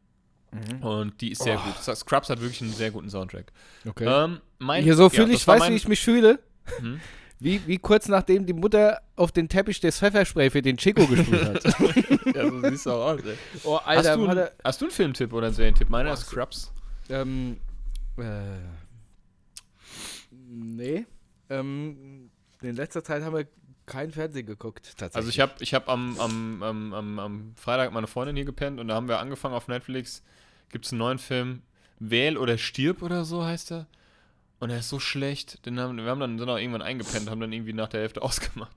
[SPEAKER 2] Und die ist sehr
[SPEAKER 3] Oh.
[SPEAKER 2] gut. Scrubs hat wirklich einen sehr guten Soundtrack.
[SPEAKER 3] Okay.
[SPEAKER 2] Ähm, mein,
[SPEAKER 3] Hier so
[SPEAKER 2] ja,
[SPEAKER 3] fühle ich, du,
[SPEAKER 2] mein-
[SPEAKER 3] wie ich mich fühle?
[SPEAKER 2] Mhm.
[SPEAKER 3] Wie, wie kurz nachdem die Mutter auf den Teppich das Pfefferspray für den Chico gesprüht hat.
[SPEAKER 2] Ja, so siehst du auch aus, ey.
[SPEAKER 3] oh,
[SPEAKER 2] hast, du,
[SPEAKER 3] Alter,
[SPEAKER 2] hast du einen Filmtipp oder einen Serientipp? Meiner ist Scrubs.
[SPEAKER 3] Ähm, äh, nee. Ähm, in letzter Zeit haben wir kein Fernsehen geguckt, tatsächlich.
[SPEAKER 2] Also ich habe ich hab am, am, am, am, am Freitag meine Freundin hier gepennt und da haben wir angefangen auf Netflix, gibt es einen neuen Film, Wähl oder stirb oder so heißt er. Und er ist so schlecht, den haben, wir haben dann sind auch irgendwann eingepennt, haben dann irgendwie nach der Hälfte ausgemacht.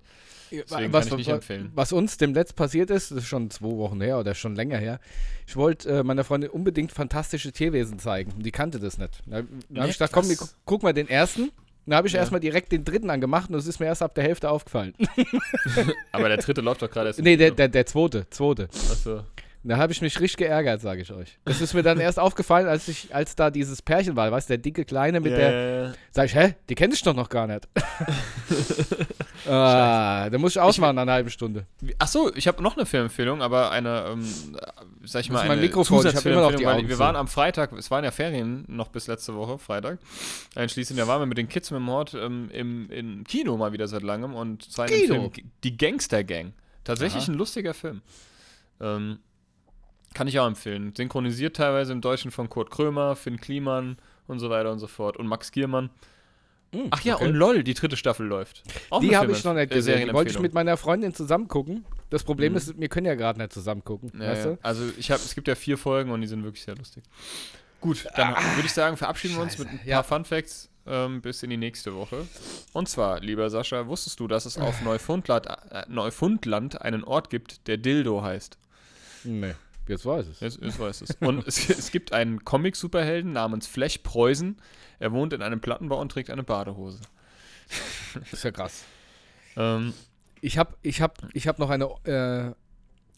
[SPEAKER 2] Deswegen
[SPEAKER 3] was,
[SPEAKER 2] kann ich nicht
[SPEAKER 3] was-
[SPEAKER 2] empfehlen.
[SPEAKER 3] Was uns demnächst passiert ist, das ist schon zwei Wochen her oder schon länger her. Ich wollte äh, meiner Freundin unbedingt fantastische Tierwesen zeigen. Die kannte das nicht. Da, da habe ich gedacht, komm, wir guck mal den ersten. Da habe ich
[SPEAKER 2] Ja.
[SPEAKER 3] erstmal direkt den dritten angemacht und es ist mir erst ab der Hälfte aufgefallen.
[SPEAKER 2] Aber der dritte läuft doch gerade erst.
[SPEAKER 3] nee, der, der, der zweite, zweite.
[SPEAKER 2] Achso.
[SPEAKER 3] Da habe ich mich richtig geärgert, sage ich euch. Das ist mir dann erst aufgefallen, als ich, als da dieses Pärchen war, weißt du, der dicke Kleine mit
[SPEAKER 2] Ja,
[SPEAKER 3] der,
[SPEAKER 2] ja, ja.
[SPEAKER 3] Sag ich, hä? Die kenne ich doch noch gar nicht. ah, da muss ich ausmachen nach einer halben Stunde.
[SPEAKER 2] Achso, ich habe noch eine Filmempfehlung, aber eine, ähm, sag ich mal,
[SPEAKER 3] ist
[SPEAKER 2] eine
[SPEAKER 3] mein Mikrofon? Ich hab immer noch die Augen
[SPEAKER 2] wir waren am Freitag, es waren ja Ferien noch bis letzte Woche, Freitag. Einschließlich, da waren wir mit den Kids mit dem Hort ähm, im, im Kino mal wieder seit langem und zwar in? Film Die Gangster Gang. Tatsächlich
[SPEAKER 3] Aha.
[SPEAKER 2] ein lustiger Film. Ähm, kann ich auch empfehlen. Synchronisiert teilweise im Deutschen von Kurt Krömer, Finn Kliman und so weiter und so fort. Und Max Giermann. Ach ja,
[SPEAKER 3] okay.
[SPEAKER 2] und LOL, die dritte Staffel läuft. Auch
[SPEAKER 3] Die habe ich noch nicht gesehen. Die wollte ich mit meiner Freundin zusammen gucken. Das Problem
[SPEAKER 2] Mhm.
[SPEAKER 3] ist, wir können ja gerade nicht zusammen gucken.
[SPEAKER 2] Ja,
[SPEAKER 3] weißt
[SPEAKER 2] ja.
[SPEAKER 3] du?
[SPEAKER 2] Also ich habe, es gibt ja vier Folgen und die sind wirklich sehr lustig. Gut, dann würde ich sagen, verabschieden wir uns mit ein paar
[SPEAKER 3] Ah, Ja.
[SPEAKER 2] Fun Facts ähm, bis in die nächste Woche. Und zwar, lieber Sascha, wusstest du, dass es auf Neufundland, äh, Neufundland einen Ort gibt, der Dildo heißt?
[SPEAKER 3] Nee, jetzt weiß es.
[SPEAKER 2] Jetzt, jetzt weiß es. Und es, es gibt einen Comic-Superhelden namens Flech Preußen. Er wohnt in einem Plattenbau und trägt eine Badehose.
[SPEAKER 3] Das ist ja krass.
[SPEAKER 2] Ähm,
[SPEAKER 3] Ich habe ich hab, ich hab noch eine äh,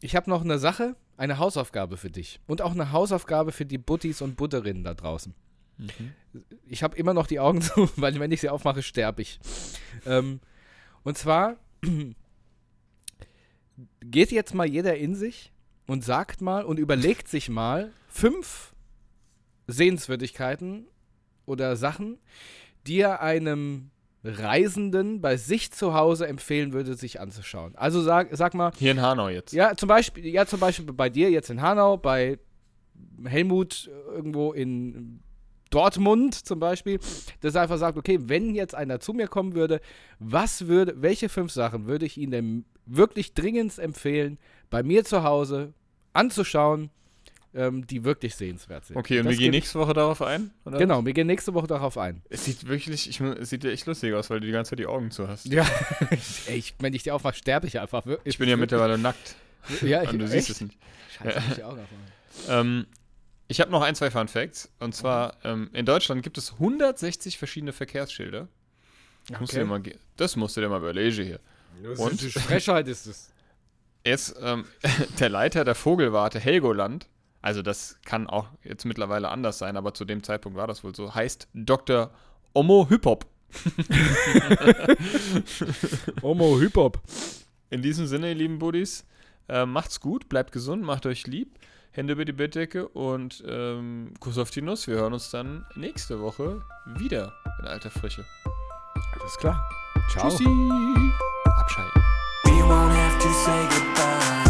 [SPEAKER 3] ich habe noch eine Sache, eine Hausaufgabe für dich. Und auch eine Hausaufgabe für die Buttis und Butterinnen da draußen. Ich habe immer noch die Augen zu, weil wenn ich sie aufmache, sterbe ich. Ähm, und zwar geht jetzt mal jeder in sich und sagt mal und überlegt sich mal fünf Sehenswürdigkeiten oder Sachen, die er einem Reisenden bei sich zu Hause empfehlen würde, sich anzuschauen. Also sag, sag mal,
[SPEAKER 2] hier in Hanau jetzt.
[SPEAKER 3] ja, zum Beispiel, ja, zum Beispiel bei dir jetzt in Hanau, bei Helmut irgendwo in Dortmund zum Beispiel, dass er einfach sagt, okay, wenn jetzt einer zu mir kommen würde, was würde, welche fünf Sachen würde ich Ihnen denn wirklich dringend empfehlen, bei mir zu Hause anzuschauen, ähm, die wirklich sehenswert sind.
[SPEAKER 2] Okay, und
[SPEAKER 3] Das
[SPEAKER 2] wir gehen nächste Woche darauf ein? Oder?
[SPEAKER 3] Genau, wir gehen nächste Woche darauf ein.
[SPEAKER 2] Es sieht wirklich, ich, es sieht ja echt lustig aus, weil du die ganze Zeit die Augen zu hast.
[SPEAKER 3] Ja, ey, ich, wenn ich die aufmache, sterbe ich einfach. Wir-
[SPEAKER 2] Ich bin ja mittlerweile nackt
[SPEAKER 3] Ja, ich,
[SPEAKER 2] und du siehst es nicht.
[SPEAKER 3] Scheiße, muss ich die Augen aufmachen.
[SPEAKER 2] Ähm, ich habe noch ein, zwei Fun Facts. Und zwar, ähm, in Deutschland gibt es 160 verschiedene Verkehrsschilder. Das, musst du dir mal, das musst du dir mal überlegen hier. Und?
[SPEAKER 3] Und? Frechheit ist es.
[SPEAKER 2] Jetzt ähm, der Leiter der Vogelwarte Helgoland, also das kann auch jetzt mittlerweile anders sein, aber zu dem Zeitpunkt war das wohl so, heißt Dr. Omo Hypop.
[SPEAKER 3] Homo Hip-Hop.
[SPEAKER 2] In diesem Sinne, ihr lieben Buddies, äh, macht's gut, bleibt gesund, macht euch lieb, Hände über die Bettdecke und ähm, Kuss auf die Nuss. Wir hören uns dann nächste Woche wieder in alter Frische.
[SPEAKER 3] Alles klar. Ciao.
[SPEAKER 2] Tschüssi. Abschalten.
[SPEAKER 1] Won't have to say goodbye.